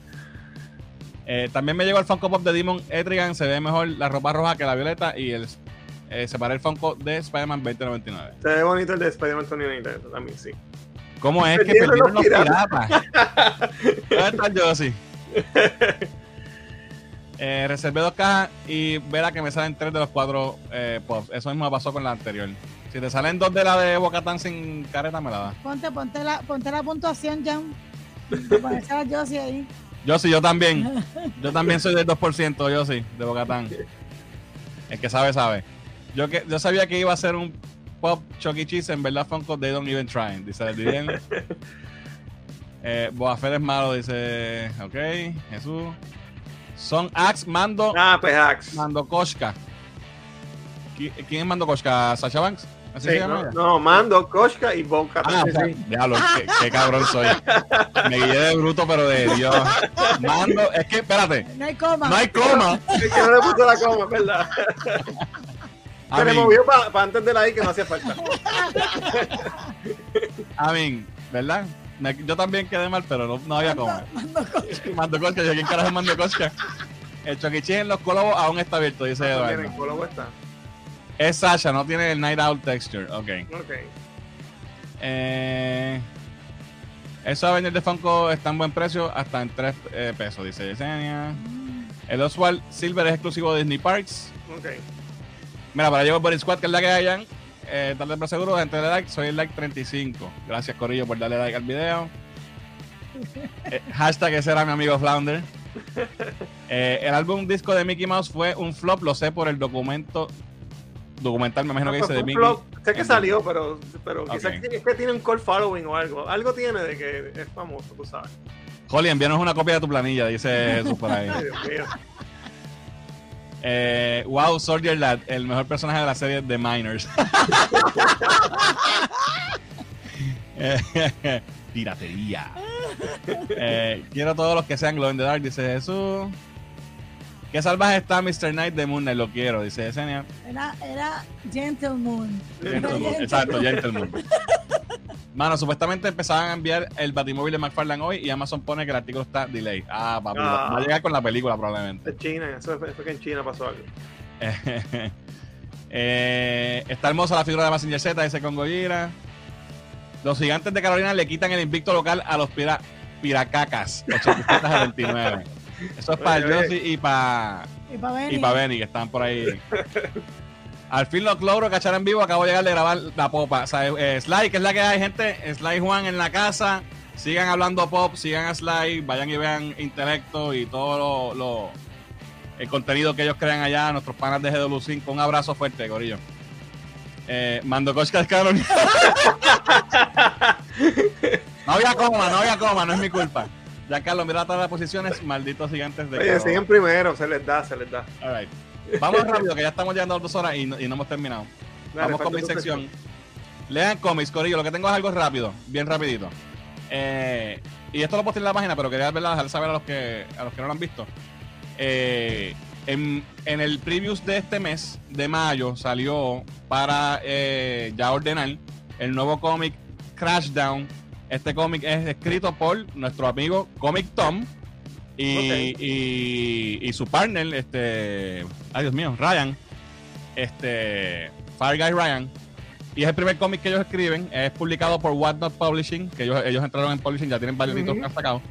Eh, también me llegó el Funko Pop de Demon Etrigan, se ve mejor la ropa roja que la violeta y el eh, separé el Funko de Spider-Man 2099. Se ve bonito el de Spider-Man 2099 también, sí. ¿Cómo es que Perdieron los los piratas? ¿Dónde está Josie? Eh, reservé dos cajas y verá que me salen tres de los cuatro eh, pops. Eso mismo pasó con la anterior. Si te salen dos de la de Bocatán sin careta, me la das. Ponte, ponte, la, ponte la puntuación, Jan. Para a Josie ahí. Yo sí, yo también. Yo también soy del 2%, yo sí, de Bocatán. El que sabe, sabe. Yo, que, yo sabía que iba a ser un pop Chucky Cheese, en verdad Funko, they don't even try. Dice el eh, Boba Fett es malo, dice. Ok, Jesús. Son Axe, Mando, Ah, pues Axe. Mando Koshka. ¿Qui- ¿Quién es Mando Koshka? ¿Sasha Banks? ¿Así Sí, se llama no, ella? no, Mando, Koshka y Bon Ah, o sea, diablo, qué, qué cabrón soy. Me guillé de bruto, pero de Dios. Mando, es que, espérate, No hay coma. no hay coma. Es que no le puso la coma, ¿verdad? I Se le movió para antes de la I que no hacía falta. I mean, ¿verdad? Me- yo también quedé mal, pero no, no había coma. Mando cosas. Mando Koshka, yo quién carajo es Mando Koshka. El Choquichín en los colobos aún está abierto, dice También Eduardo. en Colombo está. Es Sasha, no tiene el Night Out texture. Ok. Ok. Eh, esos Avengers de Funko están en buen precio, hasta en 3 pesos, dice Yesenia. El Oswald Silver es exclusivo de Disney Parks. Ok. Mira, para llevar Body Squad, que es la que hayan. Eh, darle por seguro, gente de like, soy el like 35. Gracias, Corillo, por darle like al video. Eh, hashtag ese era mi amigo Flounder. Eh, el álbum disco de Mickey Mouse fue un flop, lo sé por el documento documental, me imagino que No, dice de Mickey. flop. Sé que salió, pero, pero quizás es que tiene un call following o algo. Algo tiene de que es famoso, tú sabes. Holly, envíanos una copia de tu planilla, dice Jesús por ahí. Ay, Dios mío. Eh, wow, Soldier Lad, el mejor personaje de la serie The Miners. Piratería. Eh, quiero todos los que sean Glow in the Dark, dice Jesús. Qué salvaje está Mr. Knight de Moon Knight, lo quiero, dice Yesenia. Era, era Gentleman. Gentleman, Exacto, Gentleman. Mano, supuestamente empezaban a enviar el Batimóvil de McFarlane hoy y Amazon pone que el artículo está delay. Ah, papi, va- Ah. va a llegar con la película probablemente. De China, eso fue, fue que en China pasó algo. Eh, está hermosa la figura de Massinger Z, dice con Gojira. Los gigantes de Carolina le quitan el invicto local a los pira, piracacas. 87 a 29. Eso es para el. Josie y para Y para venir. y para Benny, que están por ahí. Al fin los logro cachar en vivo. Acabo de llegar de grabar la popa. O sea, eh, Sly, que es la que hay, gente. Sly Juan en la casa. Sigan hablando pop, sigan a Sly. Vayan y vean Intelecto y todo lo, lo- el contenido que ellos crean allá. Nuestros panas de GW5. Un abrazo fuerte, Corillo. Eh, Mando de Carolina. no había coma, no había coma, no es mi culpa. Ya Carlos, mira todas las posiciones, malditos gigantes de Oye, siguen primero, se les da, se les da. All right. Vamos rápido, que ya estamos llegando a dos horas y no, y no hemos terminado. Dale, Vamos con mi sección. Lean cómics, Corillo. Lo que tengo es algo rápido, bien rapidito. Eh, y esto lo posté en la página, pero quería dejar saber a los que a los que no lo han visto. Eh, en, en el previews de este mes, de mayo, salió para eh, ya ordenar el nuevo cómic Crashdown. Este cómic es escrito por nuestro amigo Comic Tom y, y, y su partner, este, ay Dios mío, Ryan, este, Fire Guy Ryan. Y es el primer cómic que ellos escriben. Es publicado por What Not Publishing, que ellos, ellos entraron en publishing, ya tienen varios títulos que han sacado.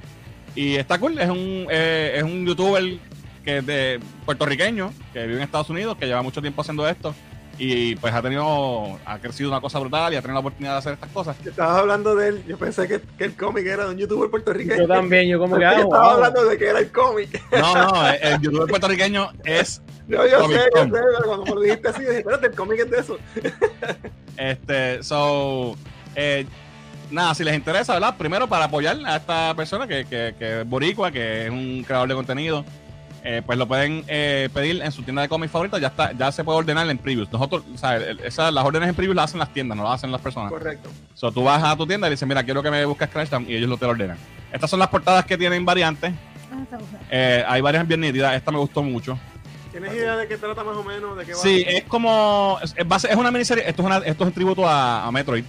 Y está cool, es un, eh, es un youtuber que es de puertorriqueño, que vive en Estados Unidos, que lleva mucho tiempo haciendo esto. Y pues ha tenido, ha crecido una cosa brutal y ha tenido la oportunidad de hacer estas cosas. Estabas hablando de él, yo pensé que, que el cómic era de un youtuber puertorriqueño. Yo también, yo como que Yo ah, estaba wow. hablando de que era el cómic. No, no, el, el youtuber puertorriqueño es Yo, yo sé, yo sé, pero cuando me lo dijiste así, yo dije, espérate, el cómic es de eso. Este, so, eh, nada, si les interesa, ¿verdad? Primero para apoyar a esta persona que, que, que es boricua, que es un creador de contenido, eh, pues lo pueden eh, pedir en su tienda de cómics favorita. Ya está, ya se puede ordenar en previews. Nosotros, o sea, el- esas, las órdenes en previews las hacen las tiendas, no las hacen las personas. Correcto. So, tú vas a tu tienda y dices, mira, quiero que me busques Crashdown y ellos lo te lo ordenan. Estas son las portadas que tienen variantes. Ah. Eh, hay varias bien nítidas. Esta me gustó mucho. ¿Tienes idea de qué trata más o menos? ¿De qué va? Sí, es como. Es, es base- es una miniserie. Esto es, una, esto es un tributo a, a Metroid,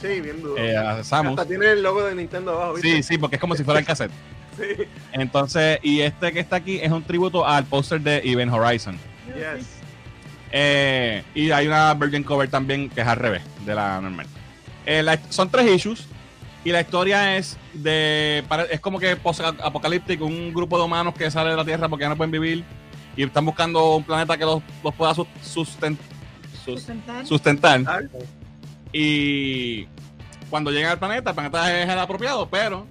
Sí, bien duro. eh, a Samus. Hasta tiene el logo de Nintendo abajo, ¿viste? Sí, sí, porque es como si fuera el cassette. Sí. Entonces, y este que está aquí es un tributo al póster de Event Horizon. Yes. Eh, y hay una Virgin Cover también que es al revés de la normal. Eh, la- son tres issues. Y la historia es de. Es como que post-apocalíptico. Un grupo de humanos que sale de la Tierra porque ya no pueden vivir. Y están buscando un planeta que los, los pueda sus- susten- sus- Sustentar. sustentar. Y cuando llegan al planeta, el planeta es el apropiado, pero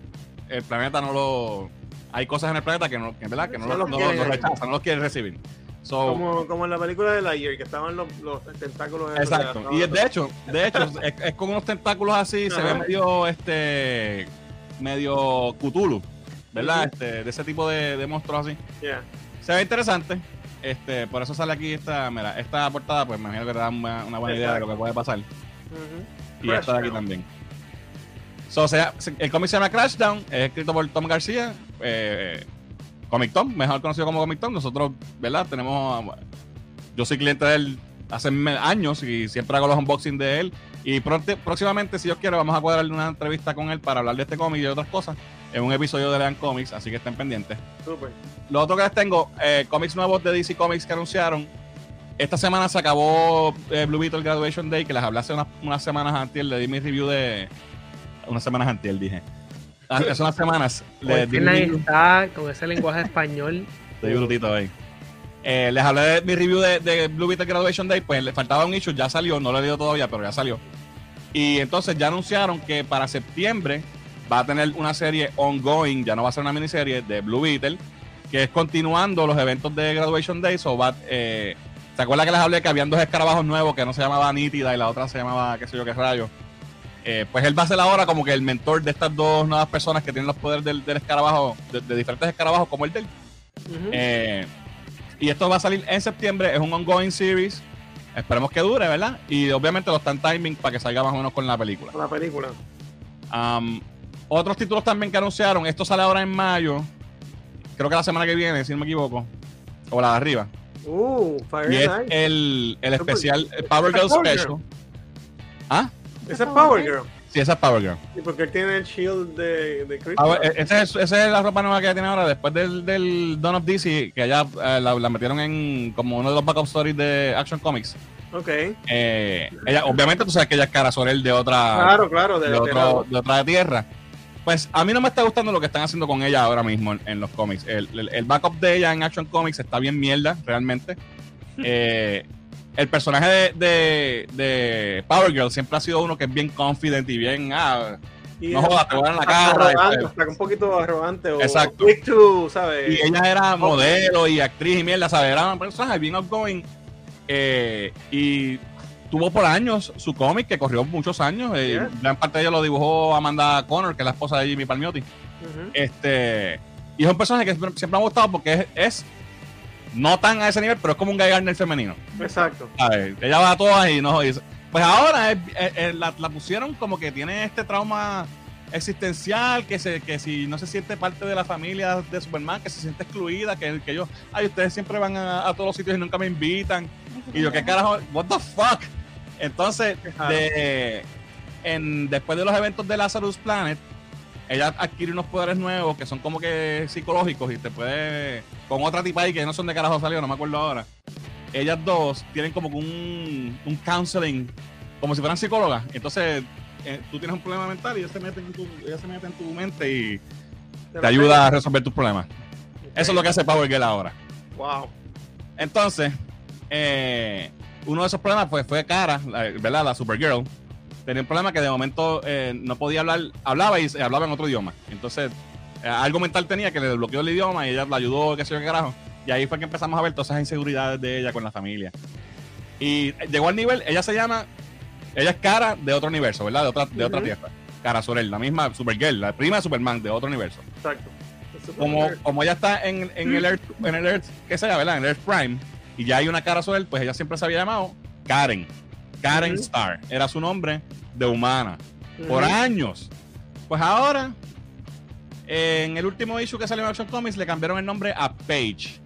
el planeta no lo. Hay cosas en el planeta que no, que, ¿verdad? que no, No lo, los no- quieren. no rechazan, no los quieren recibir. So, Como, como en la película de Lightyear, que estaban los, los tentáculos. esos exacto. Y de hecho, de hecho, es, es con unos tentáculos así, se ve medio este medio Cthulhu, ¿verdad? Este, de ese tipo de, de monstruos así. Yeah. Se ve interesante. Este, por eso sale aquí esta, mira, esta portada, pues me imagino que te da una, una buena idea de lo que puede pasar. Y esta de aquí también. So, o sea, se- el cómic se llama Crashdown, es escrito por Tom García, eh, Comic Tom, mejor conocido como Comic Tom. Nosotros, ¿verdad? Tenemos. Yo soy cliente de él hace años y siempre hago los unboxings de él. Y pronto, próximamente, si Dios quiere, vamos a cuadrarle una entrevista con él para hablar de este cómic y de otras cosas en un episodio de Lean Comics, así que estén pendientes. Súper. Lo otro que les tengo, eh, cómics nuevos de DC Comics que anunciaron. Esta semana se acabó eh, Blue Beetle Graduation Day, que les hablé hace unas, unas semanas antes, le di mi review de... Unas semanas antes, dije. Ah, Hace unas semanas le di está con ese lenguaje español. Estoy brutito ahí. Eh, les hablé de mi review de, de Blue Beetle Graduation Day, pues le faltaba un issue, ya salió, no lo he leído todavía, pero ya salió. Y entonces ya anunciaron que para septiembre va a tener una serie ongoing, ya no va a ser una miniserie de Blue Beetle, que es continuando los eventos de Graduation Day. So va, eh, ¿Se acuerda que les hablé que habían dos escarabajos nuevos que no se llamaba Nítida y la otra se llamaba qué sé yo qué rayo? Eh, pues él va a ser ahora como que el mentor de estas dos nuevas personas que tienen los poderes del, del escarabajo, de, de diferentes escarabajos como el del eh, y esto va a salir en septiembre, es un ongoing series. Esperemos que dure, ¿verdad? Y obviamente lo están timing para que salga más o menos con la película. La película. Um, otros títulos también que anunciaron, esto sale ahora en mayo, creo que la semana que viene, si no me equivoco, o la de arriba. Uh, Fire Y es el, el especial el Power Girl Power Girl. Special. ¿Ah? Ese es Power Girl. Sí, esa es Power Girl. ¿Y porque él tiene el shield de, de? Power- eh, esa es, esa es la ropa nueva que ella tiene ahora, después del, del Dawn of DC, que ella eh, la, la metieron en como uno de los backup stories de Action Comics. Ok. Eh, ella, obviamente tú sabes que ella es cara Sorel de otra, Claro, claro, de, de, otro- de otra tierra. Pues a mí no me está gustando lo que están haciendo con ella ahora mismo en, en los cómics. El, el- el backup de ella en Action Comics está bien mierda, realmente. Eh, el personaje de, de, de Power Girl siempre ha sido uno que es bien confident y bien. Ah, Y no jodas, te la cara, Arrogante, este. un poquito arrogante. O Exacto. quick to, ¿sabes? y ella era modelo y actriz y mierda, ¿sabes? Era un personaje bien outgoing. Eh, y tuvo por años su cómic que corrió muchos años. eh. Gran parte de ello lo dibujó Amanda Connor, que es la esposa de Jimmy Palmiotti. Este, y es un personaje que siempre, siempre me ha gustado porque es, es no tan a ese nivel, pero es como un Guy Gardner femenino. Exacto. ¿sabes? Ella va a todas y no. y- pues ahora es- es- es- la, la pusieron como que tiene este trauma existencial, que se, que si no se siente parte de la familia de Superman, que se siente excluida, que, que yo, ay, ustedes siempre van a, a todos los sitios y nunca me invitan. Y yo, ¿qué carajo? ¿What the fuck? Entonces, Ajá. de, en, después de los eventos de Lazarus Planet, ella adquiere unos poderes nuevos que son como que psicológicos y te puede. Con otra tipa ahí que no son de carajo salió, no me acuerdo ahora. Ellas dos tienen como que un, un counseling, como si fueran psicólogas. Entonces, eh, tú tienes un problema mental y ella se mete en tu, ella se mete en tu mente y te ayuda a resolver tus problemas. Eso es lo que hace Power Girl ahora. Wow. Entonces, eh, uno de esos problemas pues, fue Cara, la- ¿verdad? La Supergirl. Tenía un problema que de momento eh, no podía hablar, hablaba y se hablaba en otro idioma. Entonces, eh, algo mental tenía que le desbloqueó el idioma y ella la ayudó, qué sé yo qué carajo. Y ahí fue que empezamos a ver todas esas inseguridades de ella con la familia. Y llegó al nivel, ella se llama, ella es Cara de otro universo, ¿verdad? De otra, de otra Ujú. tierra. Cara Sorel, la misma Supergirl, la prima de Superman de otro universo. Exacto. como, como ella está en, en el Earth, en el Earth, que sea, ¿verdad? En el Earth Prime, y ya hay una cara sobre él, pues ella siempre se había llamado Karen. Karen Ujú. Star. Era su nombre de humana. Por años. Pues ahora, en el último issue que salió en Action Comics, le cambiaron el nombre a Paige.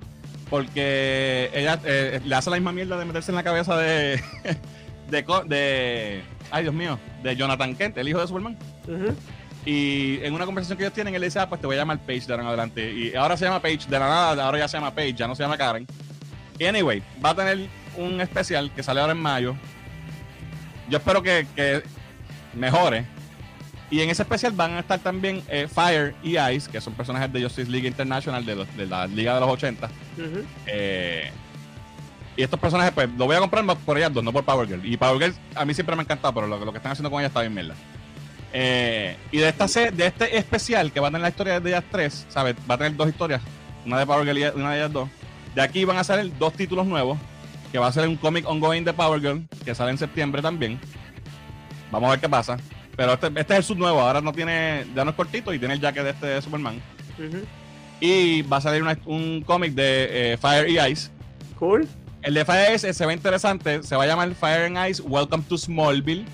Porque ella eh, le hace la misma mierda de meterse en la cabeza de, de, de. Ay, Dios mío. De Jonathan Kent, el hijo de Superman. Ujú. Y en una conversación que ellos tienen, él le dice, ah, pues te voy a llamar Paige de ahora en adelante. Y ahora se llama Paige, de la nada, ahora ya se llama Paige, ya no se llama Karen. Y anyway, va a tener un especial que sale ahora en mayo. Yo espero que, que mejore. Y en ese especial van a estar también eh, Fire y Ice, que son personajes de Justice League International, de, los- de la Liga de los 80. Ujú. Eh, y estos personajes, pues, lo voy a comprar por ellas dos, no por Power Girl. Y Power Girl a mí siempre me ha encantado, pero lo, lo que están haciendo con ella está bien mierda. Eh, y de esta de este especial que va a tener la historia de ellas tres, ¿sabes? Va a tener dos historias, una de Power Girl y una de ellas dos. De aquí van a salir dos títulos nuevos, que va a ser un cómic ongoing de Power Girl, que sale en septiembre también. Vamos a ver qué pasa. Pero este, este es el sub nuevo, ahora no tiene, ya no es cortito y tiene el jacket de este de Superman. Y va a salir una- un cómic de eh, Fire y Ice, Cool. el de Fire Ice se ve interesante. Se va a llamar Fire and Ice Welcome to Smallville.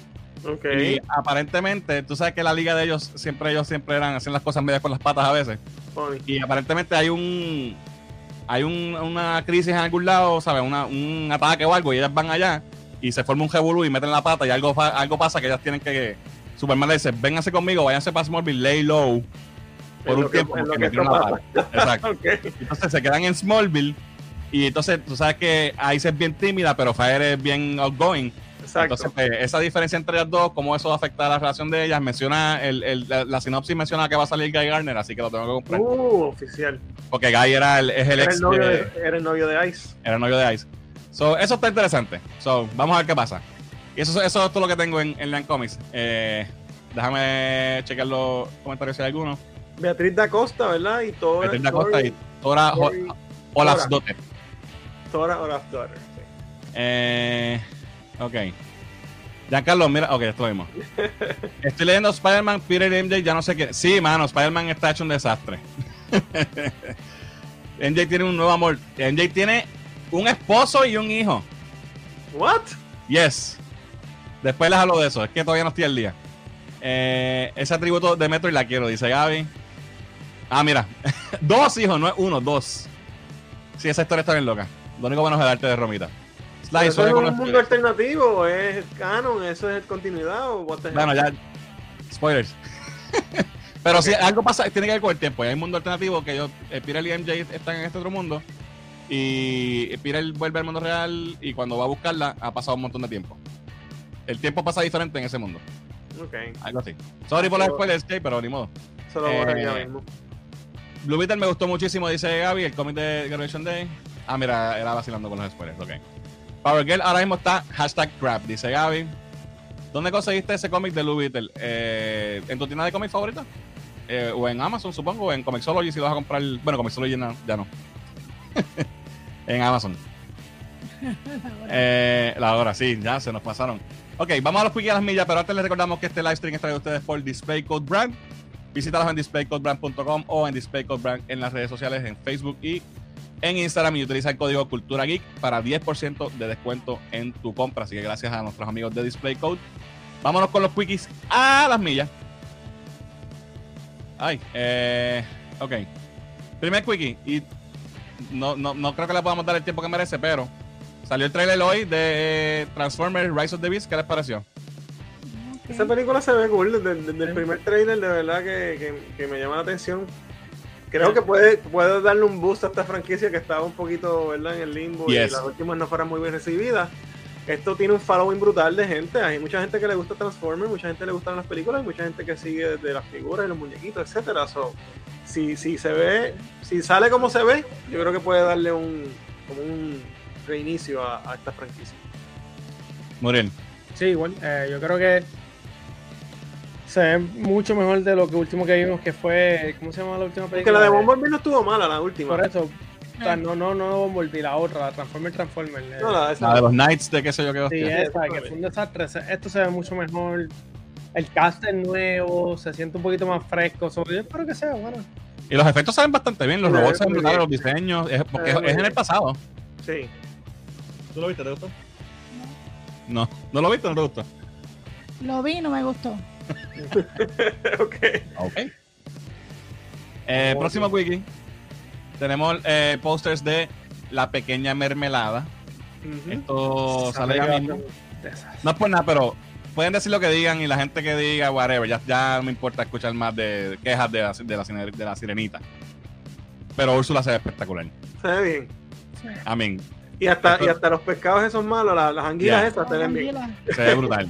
Ok. Y aparentemente, tú sabes que la liga de ellos siempre ellos siempre eran hacían las cosas medias con las patas a veces. Funny. Y aparentemente hay un hay un- una crisis en algún lado, ¿sabes? Una- un ataque o algo y ellas van allá y se forma un revolú y meten la pata y algo algo pasa que ellas tienen que Superman le dice, vénganse conmigo, váyanse para Smallville, lay low por En un que- tiempo porque metieron la pata. Exacto. Entonces se quedan en Smallville. Y entonces tú sabes que Ice es bien tímida, pero Fire es bien outgoing. Exacto. Entonces, pues, esa diferencia entre ellas dos, cómo eso afecta a la relación de ellas, menciona, el, el- la, la sinopsis menciona que va a salir Guy Garner, así que lo tengo que comprar. Uh, oficial. Porque Guy era el, es el Era ex, el, novio de- de, era el novio de Ice. era el novio de Ice. So, eso está interesante. So, vamos a ver qué pasa. Y eso, eso es todo lo que tengo en, en Land Comics. Eh, déjame chequear los comentarios si hay alguno. Beatriz da Costa, ¿verdad? Y todo. Beatriz da Costa y Tora Olaf's Tora. Dotter. Tora Olaf Daughter. sí. Eh, ok. Giancarlo, mira, ok, esto lo mismo. Estoy leyendo Spider-Man, Peter MJ, ya no sé qué. Sí, mano, Spider-Man está hecho un desastre. MJ tiene un nuevo amor. MJ tiene un esposo y un hijo. What? Yes. Después les hablo de eso, es que todavía no estoy al día. Eh, ese atributo de Metro y la quiero, dice Gaby. Ah, mira. dos hijos, no es uno, dos. Sí, esa historia está bien loca. Lo único bueno es el arte de Romita. ¿Pero Slice, ¿Eso es un mundo alternativo? ¿Es canon? ¿Eso es continuidad? ¿O what the hell? Bueno, ya. Spoilers. Pero sí, algo pasa, tiene que ver con el tiempo. Hay un mundo alternativo que ellos, eh, Pirel y MJ están en este otro mundo. Y Pirel vuelve al mundo real y cuando va a buscarla ha pasado un montón de tiempo. El tiempo pasa diferente en ese mundo. Ok. Algo así. Sorry por los spoilers, pero ni modo. Eso lo Eh, ya mismo. Blue Beetle me gustó muchísimo, dice Gaby, el cómic de Graduation Day. Ah, mira, era vacilando con los spoilers, ok. Power Girl ahora mismo está hashtag crap, dice Gaby. ¿Dónde conseguiste ese cómic de Blue Beetle? Eh, ¿En tu tienda de cómics favorita? Eh, o en Amazon, supongo, o en Comixology si vas a comprar. Bueno, Comixology no- ya no. en Amazon. Eh, la hora, sí, ya se nos pasaron. Ok, vamos a los quickies a las millas, pero antes les recordamos que este live stream es traído a ustedes por Display Code Brand. Visítalos en displaycodebrand.com o en displaycodebrand en las redes sociales, en Facebook y en Instagram y utiliza el código Cultura Geek para 10% de descuento en tu compra. Así que gracias a nuestros amigos de Display Code. Vámonos con los quickies a las millas. Ay, eh, ok. Primer quickie. Y no, no, no creo que le podamos dar el tiempo que merece, pero salió el trailer hoy de Transformers Rise of the Beast. ¿Qué les pareció? Esa película se ve cool desde, desde el primer trailer, de verdad que, que- que me llama la atención. Creo que puede, puede darle un boost a esta franquicia que estaba un poquito ¿verdad? en el limbo Yes. y las últimas no fueron muy bien recibidas. Esto tiene un following brutal de gente. Hay mucha gente que le gusta Transformers, mucha gente le gustan las películas, y mucha gente que sigue desde las figuras y los muñequitos, etcétera. So, si, si se ve, si sale como se ve, yo creo que puede darle un como un reinicio a, a esta franquicia. Muriel. Sí, igual. eh, yo creo que se ve mucho mejor de lo que último que vimos, que fue. ¿Cómo se llama la última película? Que la de Bumblebee no estuvo mala, la última. Por eso. O sea, no, no, no Bumblebee, la otra, la Transformer Transformer. eh, No, la de esa- La de los Knights de qué sé yo qué Sí, hostia. esa, que fue un desastre. Esto se ve mucho mejor. El cast es nuevo, se siente un poquito más fresco. So, yo espero que sea bueno. Y los efectos salen bastante bien, los Sí, robots salen muy brutales, los diseños, es, porque es, en el pasado. Sí. ¿Tú lo viste? ¿Te gustó? No, ¿no lo viste o no te gustó? Lo vi, no me gustó. ok. Ok. Eh, Ok. próximo wiki. Tenemos eh, posters de La Pequeña Mermelada. Ujú. Esto sale ya mismo. No es por nada, pero pueden decir lo que digan y la gente que diga, whatever. Ya, ya no me importa escuchar más de quejas de la, de la, de la sirenita. Pero Úrsula se ve espectacular. Se ve bien. Sí. Amén. Y hasta, y hasta los pescados esos malos, la- las anguilas Ya. esas, se ven bien. Se ve brutal.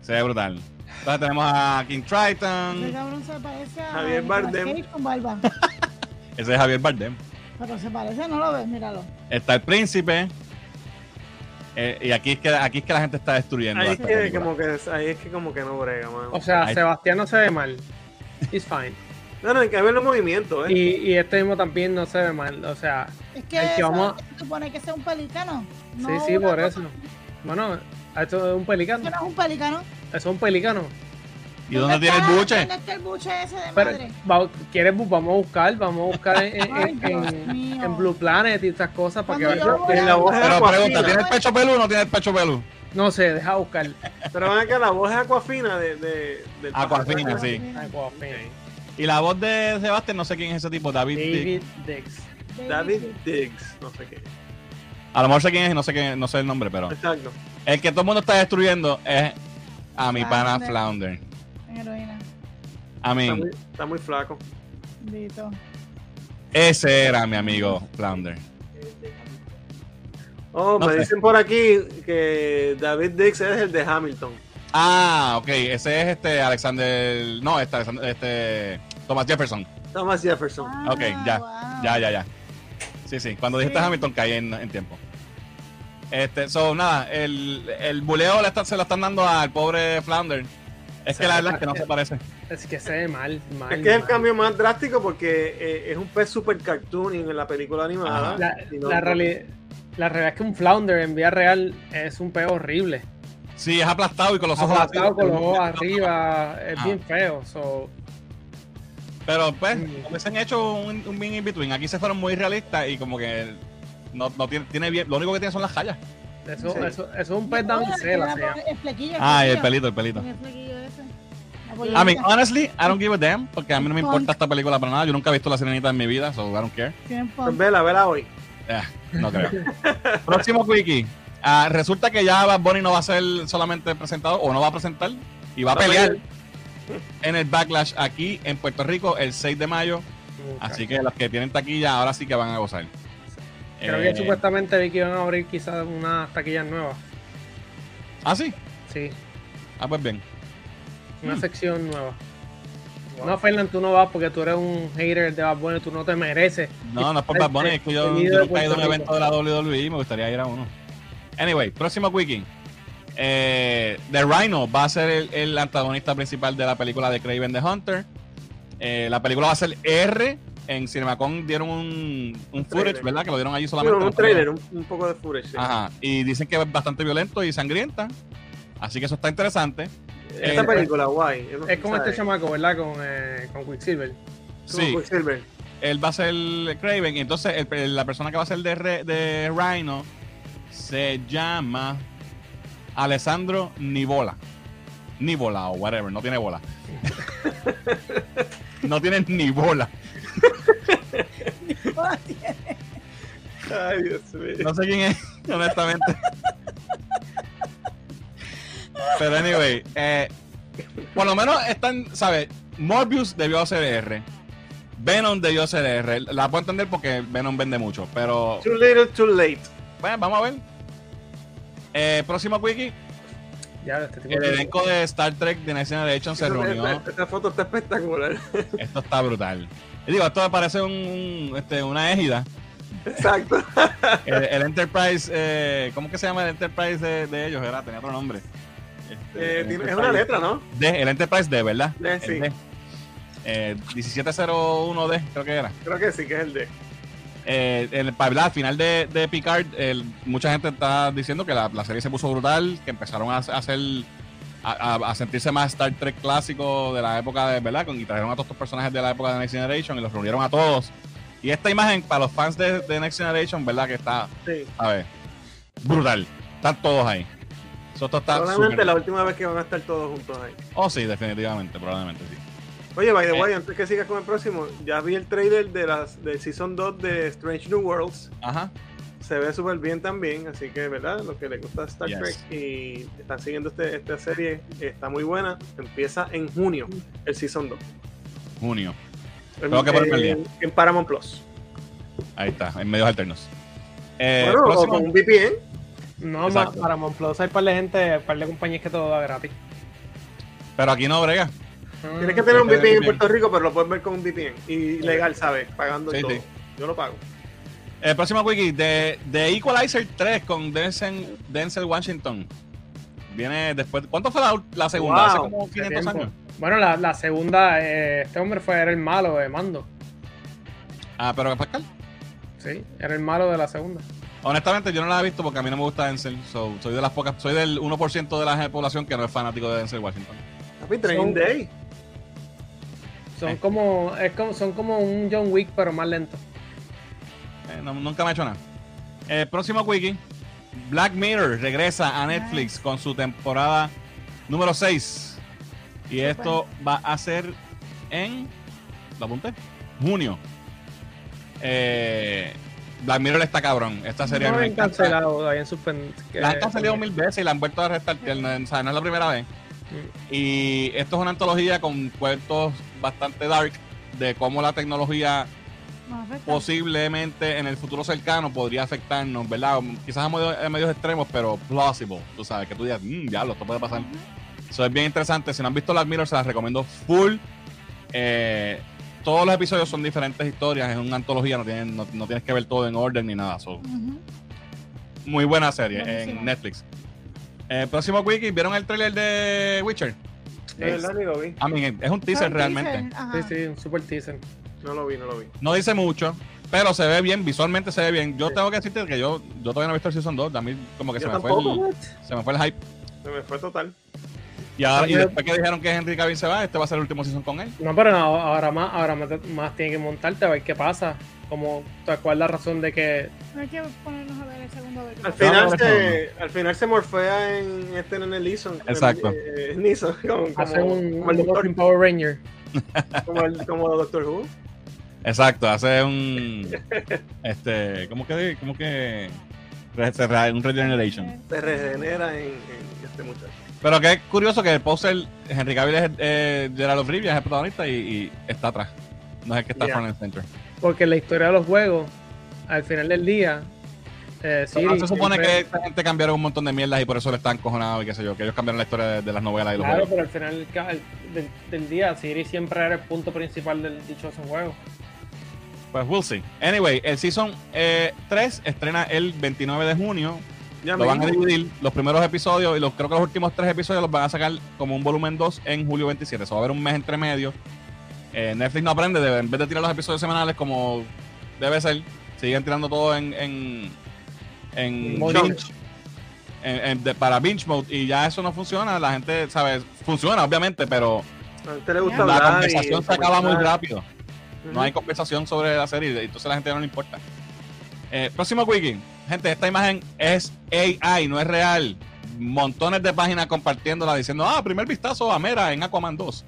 se ve brutal. Entonces tenemos a King Triton. cabrón se parece a Javier Bardem. Con barba. Ese es Javier Bardem. Pero se parece, no lo ves, míralo. Está el príncipe. Eh, y aquí es, que, aquí es que la gente está destruyendo. Ahí es, que, como que, ahí es que como que no brega, mano. O sea, Ahí- Sebastián no se ve mal. He's fine. No, no, hay que ver los movimientos, ¿eh? Y, y este mismo también no se ve mal. O sea, Es que, que vamos- se supone que sea un pelicano. sí, no sí, por cosa- eso. Bueno, esto es un pelicano. Eso no es un pelicano. Eso es un pelicano. ¿Y dónde tiene el buche? ¿Dónde está el buche ese de Pero, madre? va- ¿quieres? bu- Vamos a buscar, vamos a buscar en, Ay, Blue Planet y estas cosas para que Cuando veas. que la voz Pero Aquafina. pregunta, ¿tiene el pecho pelú o no tiene el pecho pelú? No sé, deja buscar. Pero van acá, la voz es Aquafina de, de, Aquafina, pájaro. sí. Mira. Y la voz de Sebastián, no sé quién es ese tipo, David. David Dix. David Diggs, no sé qué. A lo mejor sé quién es y no sé, quién, no sé el nombre, pero Exacto. el que todo el mundo está destruyendo es a mi pana Flounder. Heroína. A mí, Está muy, está muy flaco. Dito. ese era mi amigo Flounder. Oh, No me sé. dicen por aquí que David Diggs es el de Hamilton. Ah, ok, ese es este Alexander. No, este, Alexander- este Thomas Jefferson. Thomas Jefferson. Ah, Ok, ya, wow. Ya, ya, ya. Sí, sí. Cuando dijiste Sí. Hamilton caí en, en tiempo. Este, so, nada, el, el buleo le está- se lo están dando al pobre Flounder. Es que la verdad es que no se parece. Es que se ve mal, mal. Es que es el cambio más drástico porque eh, es un pez super cartooning en la película animada. La, no- la reali- la realidad es que un flounder en vida real es un peo horrible. Sí, es aplastado y con los ojos Aplastado con los ojos arriba, es Ah. bien feo. So, Pero pues, Mm. hubiesen hecho un, un bien in between. Aquí se fueron muy realistas y como que no, no tiene, tiene bien. Lo único que tiene son las jallas. eso, Sí. eso, eso es un pez damisela. Ah, y el pelito, el pelito. El I mean, honestly, I don't give a damn, porque a mí no me Punk. importa esta película para nada. Yo nunca he visto La Sirenita en mi vida, so I don't care. Pues vela, vela hoy. Eh, no creo. Próximo quickie. Ah, resulta que ya Bad Bunny no va a ser solamente presentado o no va a presentar y va a Va a pelear en el Backlash aquí en Puerto Rico el 6 de mayo. Así que los que tienen taquilla ahora sí que van a gozar. Creo Eh, que supuestamente vi que iban a abrir quizás unas taquillas nuevas. Ah, sí. Sí, Ah, pues bien. Una Hmm. sección nueva. No, Fernand, tú no vas porque tú eres un hater de Bad Bunny, tú no te mereces. No, no es por Bad Bunny, es que yo, nunca he ido a un evento de la WWE y me gustaría ir a uno. Anyway, próximo quickie. Eh, The Rhino va a ser el, el antagonista principal de la película de Craven the Hunter. Eh, la película va a ser R. En Cinemacon dieron un, un footage, Trailer. ¿verdad? Que lo dieron allí solamente. un no trailer, un, un poco de footage. sí. Ajá. Y dicen que es bastante violento y sangrienta. Así que eso está interesante. Esta Eh, película, guay. yo no Es como este chamaco, ¿verdad? Con, eh, con Quicksilver. Sí, Quicksilver. él va a ser Craven. Y entonces el- la persona que va a ser de, Re- de Rhino se llama Alessandro Nibola. Nibola o whatever, no tiene bola. no tiene ni bola. Ay, Dios mío. No sé quién es, honestamente. Pero anyway, eh, por lo menos están, ¿sabes? Morbius debió ser R. Venom debió ser R. La puedo entender porque Venom vende mucho, pero Too little, too late. bueno, vamos a ver. Eh, próximo quickie. Ya, este tipo El de- elenco de Star Trek The Next Generation se reunió. Esta, esta foto está espectacular. Esto está brutal. Y digo, esto me parece un, un, este, una égida. Exacto. El, el Enterprise, eh, ¿cómo que se llama el Enterprise de, de ellos? Era, tenía otro nombre. Eh, es una letra, ¿no? D, el Enterprise D, ¿verdad? D, sí. D. Eh, 1701D, creo que era. Creo que sí, que es el de. Eh, el, para hablar, al final de, de Picard, el- mucha gente está diciendo que la, la serie se puso brutal, que empezaron a, a hacer a, sentirse más Star Trek clásico de la época de, ¿verdad? Y trajeron a todos estos personajes de la época de Next Generation y los reunieron a todos. Y esta imagen, para los fans de, de Next Generation, ¿verdad? Que está, Sí. a ver, brutal. Están todos ahí. Está Probablemente la última vez que van a estar todos juntos ahí. Oh, sí, definitivamente, probablemente sí. Oye, by the Eh. way, antes que sigas con el próximo, ya vi el trailer de las del Season 2 de Strange New Worlds. Ajá. Se ve súper bien también, así que, ¿verdad? Los que les gusta Star Yes. Trek y están siguiendo este, esta serie, está muy buena. Empieza en junio, el Season 2. Junio. En, Tengo que ponerme al día. en- en Paramount Plus. Ahí está, en medios alternos. Eh, bueno, o próximo- con un VPN. No, Exacto. ma- para Monplus hay par de gente, par de compañías que todo da gratis. pero aquí no brega. Tienes que tener un Tienes VPN en. Puerto Rico, pero lo puedes ver con un VPN. Y legal, ¿sabes? Pagando Sí, todo. sí. Yo lo pago. El próximo wiki de, de Equalizer 3 con Denzel, Denzel Washington. Viene después. ¿Cuánto fue la, la segunda? Wow, Hace como Hace 500 tiempo. años. Bueno, la, la segunda, eh, este hombre fue, era el malo de Mando. Ah, pero Pascal. Sí, era el malo de la segunda. Honestamente, yo no la he visto porque a mí no me gusta Denzel. So, soy de las pocas, soy del 1% de la población que no es fanático de Denzel Washington. Training Son- Day. Son Eh. como, es como, son como un John Wick, pero más lento. Eh, no- nunca me ha hecho nada. El próximo wiki. Black Mirror regresa a Netflix con su temporada número 6. Y esto va a ser en. ¿Lo apunté? Junio. Eh, Black Mirror está cabrón. Esta serie no me encanta. cancelado, habían suspendido. La han cancelado mil veces y la han vuelto a restartear. No, o sea, no es la primera vez. Mm. Y esto es una antología con cuentos bastante dark de cómo la tecnología posiblemente en el futuro cercano podría afectarnos, ¿verdad? Quizás a medios, a medios extremos, pero plausible. Tú sabes, que tú digas, mmm, diablo, esto puede pasar. Eso es bien interesante. Si no han visto Black Mirror, se las recomiendo full. Eh, todos los episodios son diferentes historias, es una antología, no, tienen, no, no tienes que ver todo en orden ni nada. So, muy buena serie Buenísimo. en Netflix. Eh, próximo wiki, ¿vieron el trailer de Witcher? Ni lo vi. A mí es un teaser un realmente. teaser. Sí, sí, un super teaser. No lo vi, no lo vi. No dice mucho, pero se ve bien, visualmente se ve bien. Yo tengo que decirte que yo, yo todavía no he visto el Season 2, a mí como que se me, fue el, se me fue el hype. Se me fue total. Y, ahora, y después que dijeron que Henry Cavill se va, este va a ser el último season con él. No, pero no, ahora más, ahora más, más tiene que montarte a ver qué pasa. Como, ¿cuál es la razón de que No hay que ponernos a ver el segundo. Al final, se, al final se morfea en este en el. Exacto. Eh, Neeson, como, como, hace un, como el un doctor, Morphin Power Ranger? como, el, como Doctor Who. Exacto, hace un. este, ¿cómo que? ¿Cómo que? se Un regeneration. Se regenera en, en este muchacho. Pero que es curioso que el poster, Henry Cavill es eh, Gerald of Rivia, es el protagonista y, y está atrás. No es el que está Yeah. front and center. Porque la historia de los juegos, al final del día, eh, Pero Siri se supone que esta gente cambiaron un montón de mierdas y por eso le están cojonados y qué sé yo, que ellos cambiaron la historia de, de las novelas y los Claro, juegos. pero al final del, del día, Siri siempre era el punto principal del dichoso juego. Pues we'll see. Anyway, el Season eh, 3 estrena el 29 de junio. Ya Lo van a dividir los primeros episodios y los creo que los últimos tres episodios los van a sacar como un volumen 2 en julio 27. Eso va a haber un mes entre medio. Eh, Netflix no aprende, de- en vez de tirar los episodios semanales como debe ser, siguen tirando todo en, en, en binge, en- en- de- para binge mode y ya eso no funciona. La gente, ¿sabes? Funciona obviamente, pero A usted le gusta la conversación y se acaba muy rápido. No hay conversación sobre la serie, entonces a la gente no le importa. Eh, próximo wiki. Gente, esta imagen es AI, no es real. Montones de páginas compartiéndola diciendo, ah, primer vistazo a Mera en Aquaman 2.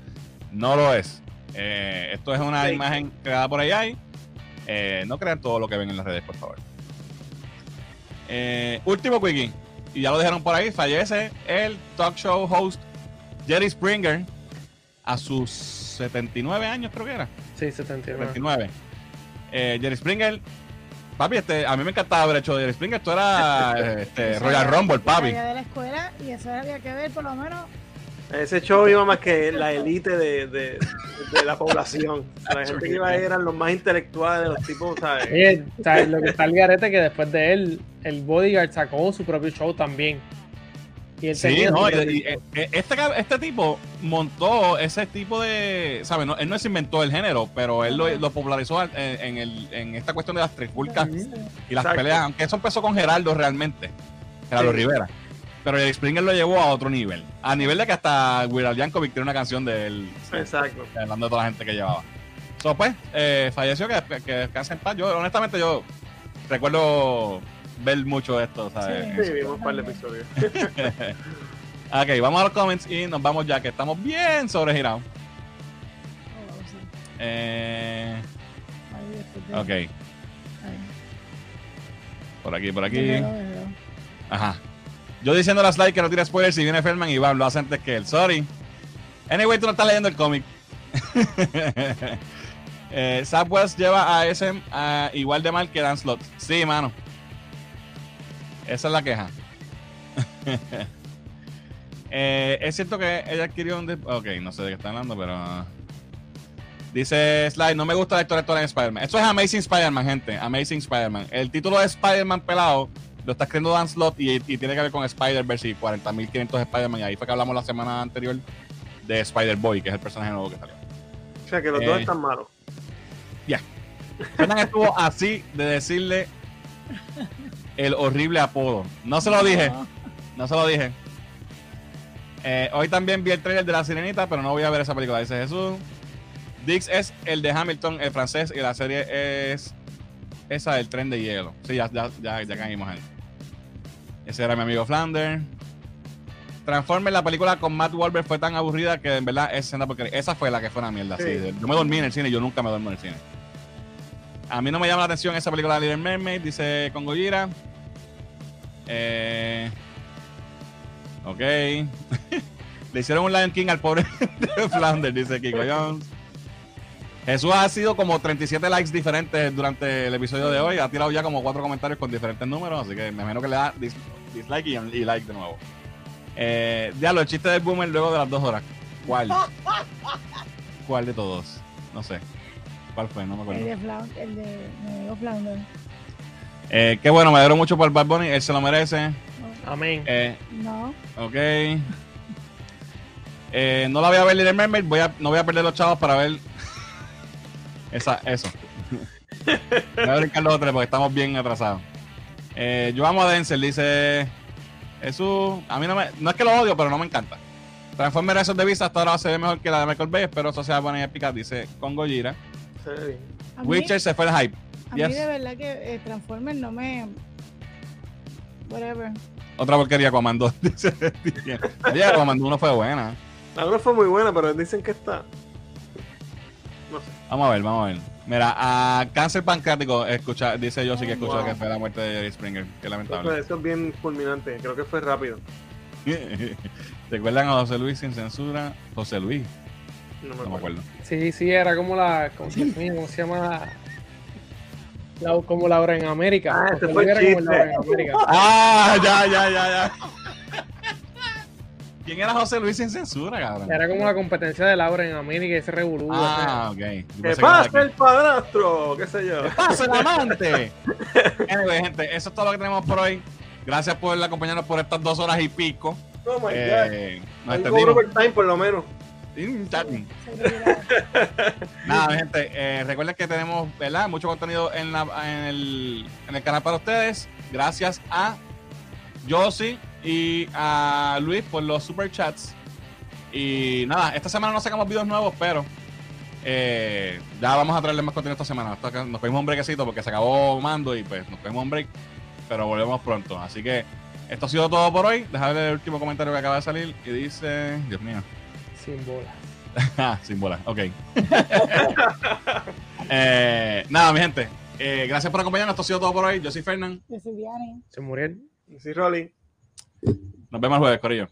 No lo es. Eh, esto es una imagen creada por AI. Eh, no crean todo lo que ven en las redes, por favor. Eh, último wiki. Y ya lo dejaron por ahí. Fallece el talk show host Jerry Springer a sus 79 años, creo que era. Sí, 79. 29. Eh, Jerry Springer. Papi, este, a mí me encantaba haber hecho Jerry Springer. Esto era este, Royal Rumble, papi. salía de la escuela y eso había que ver por lo menos. Ese show iba más que la élite de, de, de la población. La gente que iba ahí eran los más intelectuales, los tipos, ¿sabes? Oye, ¿sabes? lo que está el garete que después de él, el Bodyguard sacó su propio show también. Y él Sí, no, y- eh, este, este tipo montó ese tipo de. ¿Sabes? No, él no se inventó el género, pero él lo, lo popularizó en, en el, en esta cuestión de las trifulcas y las Exacto. peleas. Aunque eso empezó con Geraldo realmente. Geraldo Sí. Rivera. Pero Jerry Springer lo llevó a otro nivel. A nivel de que hasta Weird Yankovic tiene una canción de él. Exacto. Hablando de toda la gente que llevaba. So, pues, eh, falleció, que, que descanse en paz. Yo, honestamente, yo recuerdo ver mucho esto, ¿sabes? Sí. Sí, vimos un par de episodios. ok, vamos a los comments y nos vamos ya, que estamos bien sobregirados. Oh, sí. Eh, ok, ahí. por aquí, por aquí. Déjalo, déjalo. Ajá. Yo diciendo a Slide que no tira spoilers si viene Feldman y Iván lo hace antes que él. Sorry. Anyway, tú no estás leyendo el cómic. eh, lleva a SM a igual de mal que Dan Slot. Sí, mano. Esa es la queja. Eh, es cierto que ella adquirió un... de- Ok, no sé de qué está hablando, pero... ah. Dice Slide, no me gusta la historia actual en Spider-Man. Esto es Amazing Spider-Man, gente. Amazing Spider-Man. El título de Spider-Man pelado lo está escribiendo Dan Slott y, y tiene que ver con Spider-Verse y 40.500 Spider-Man. Y ahí fue que hablamos la semana anterior de Spider-Boy, que es el personaje nuevo que salió. O sea que los dos Eh. están malos. Fernan estuvo así de decirle el horrible apodo. No se lo dije, No. no se lo dije. Eh, hoy también vi el trailer de La Sirenita, pero no voy a ver esa película, dice Jesús. Dix es el de Hamilton, el francés, y la serie es esa del tren de hielo. Sí, ya, ya, ya, ya caímos ahí. Ese era mi amigo Flander. Transformers, la película con Matt Wahlberg fue tan aburrida que en verdad es senda porque esa fue la que fue una mierda. Sí. sí. Yo me dormí en el cine, yo nunca me duermo en el cine. A mí no me llama la atención esa película de Little Mermaid, dice Congo Gira. Eh, ok. Le hicieron un Lion King al pobre de Flanders, dice Kiko Jones. Jesús ha sido como 37 likes diferentes durante el episodio de hoy. Ha tirado ya como cuatro comentarios con diferentes números, así que me imagino que le da dis- dislike y, like de nuevo. Eh, diablo, el chiste del boomer luego de las dos horas. ¿Cuál? ¿Cuál de todos? No sé. ¿Cuál fue? No me acuerdo. El de Flounder, el de Flounder. Eh, qué bueno, me alegro mucho por Bad Bunny, él se lo merece. Amén. Eh, No, ok. Eh, no la voy a ver Little Mermaid, voy a, no voy a perder los chavos para ver esa, eso. voy a brincar los otros porque estamos bien atrasados. Eh, yo amo a Denzel, dice Jesús. A mí no me, no es que lo odio, pero no me encanta. Transformers esos de vista hasta ahora se ve mejor que la de Michael Bay, espero eso sea buena y épica, dice con Gojira. Se ve bien. a mí, Witcher se fue el hype. a yes. mí de verdad que eh, Transformers no me. Whatever. Otra porquería Comando. Dice Oye, Comando 1 fue buena. La una fue muy buena, pero dicen que está. No sé. Vamos a ver, vamos a ver. Mira, a cáncer pancreático, escucha, dice yo sí que escuchó Wow. que fue la muerte de Jerry Springer. Qué lamentable. eso es bien fulminante. Creo que fue rápido. ¿Recuerdan a José Luis sin censura? José Luis, No me no me acuerdo. Sí, sí, era como la. ¿cómo se llama? La, la- como Laura en América. Ah, Porque fue era como. Laura en América. ¡Ah! Ya, ya, ya, ya. ¿Quién era José Luis sin censura, cabrón? Era como la competencia de Laura en América, ese revolú. Ah, ok. Yo ¿Qué pensé que aquí. el padrastro? ¿Qué sé yo? ¡Pasa el amante! anyway, gente, eso es todo lo que tenemos por hoy. Gracias por acompañarnos por estas dos horas y pico. Oh my god. Eh, nos Algo extendimos. overtime por lo menos. Nada, gente, eh, recuerden que tenemos ¿verdad? mucho contenido en, la, en, el, en el canal para ustedes. Gracias a Josie y a Luis por los super chats. Y nada, esta semana no sacamos videos nuevos, pero eh, ya vamos a traerles más contenido esta semana. Nos cogimos un brequecito porque se acabó mando y pues nos cogimos un break, pero volvemos pronto. Así que esto ha sido todo por hoy. Déjame ver el último comentario que acaba de salir y dice, Dios mío. Sin bolas. Ah, sin bola, ok. Eh, nada, mi gente. eh, gracias por acompañarnos. Esto ha sido todo por hoy. Yo soy Fernán. Yo soy Vianney. Se murió. Sí, Rolly. Nos vemos el jueves, Corillo.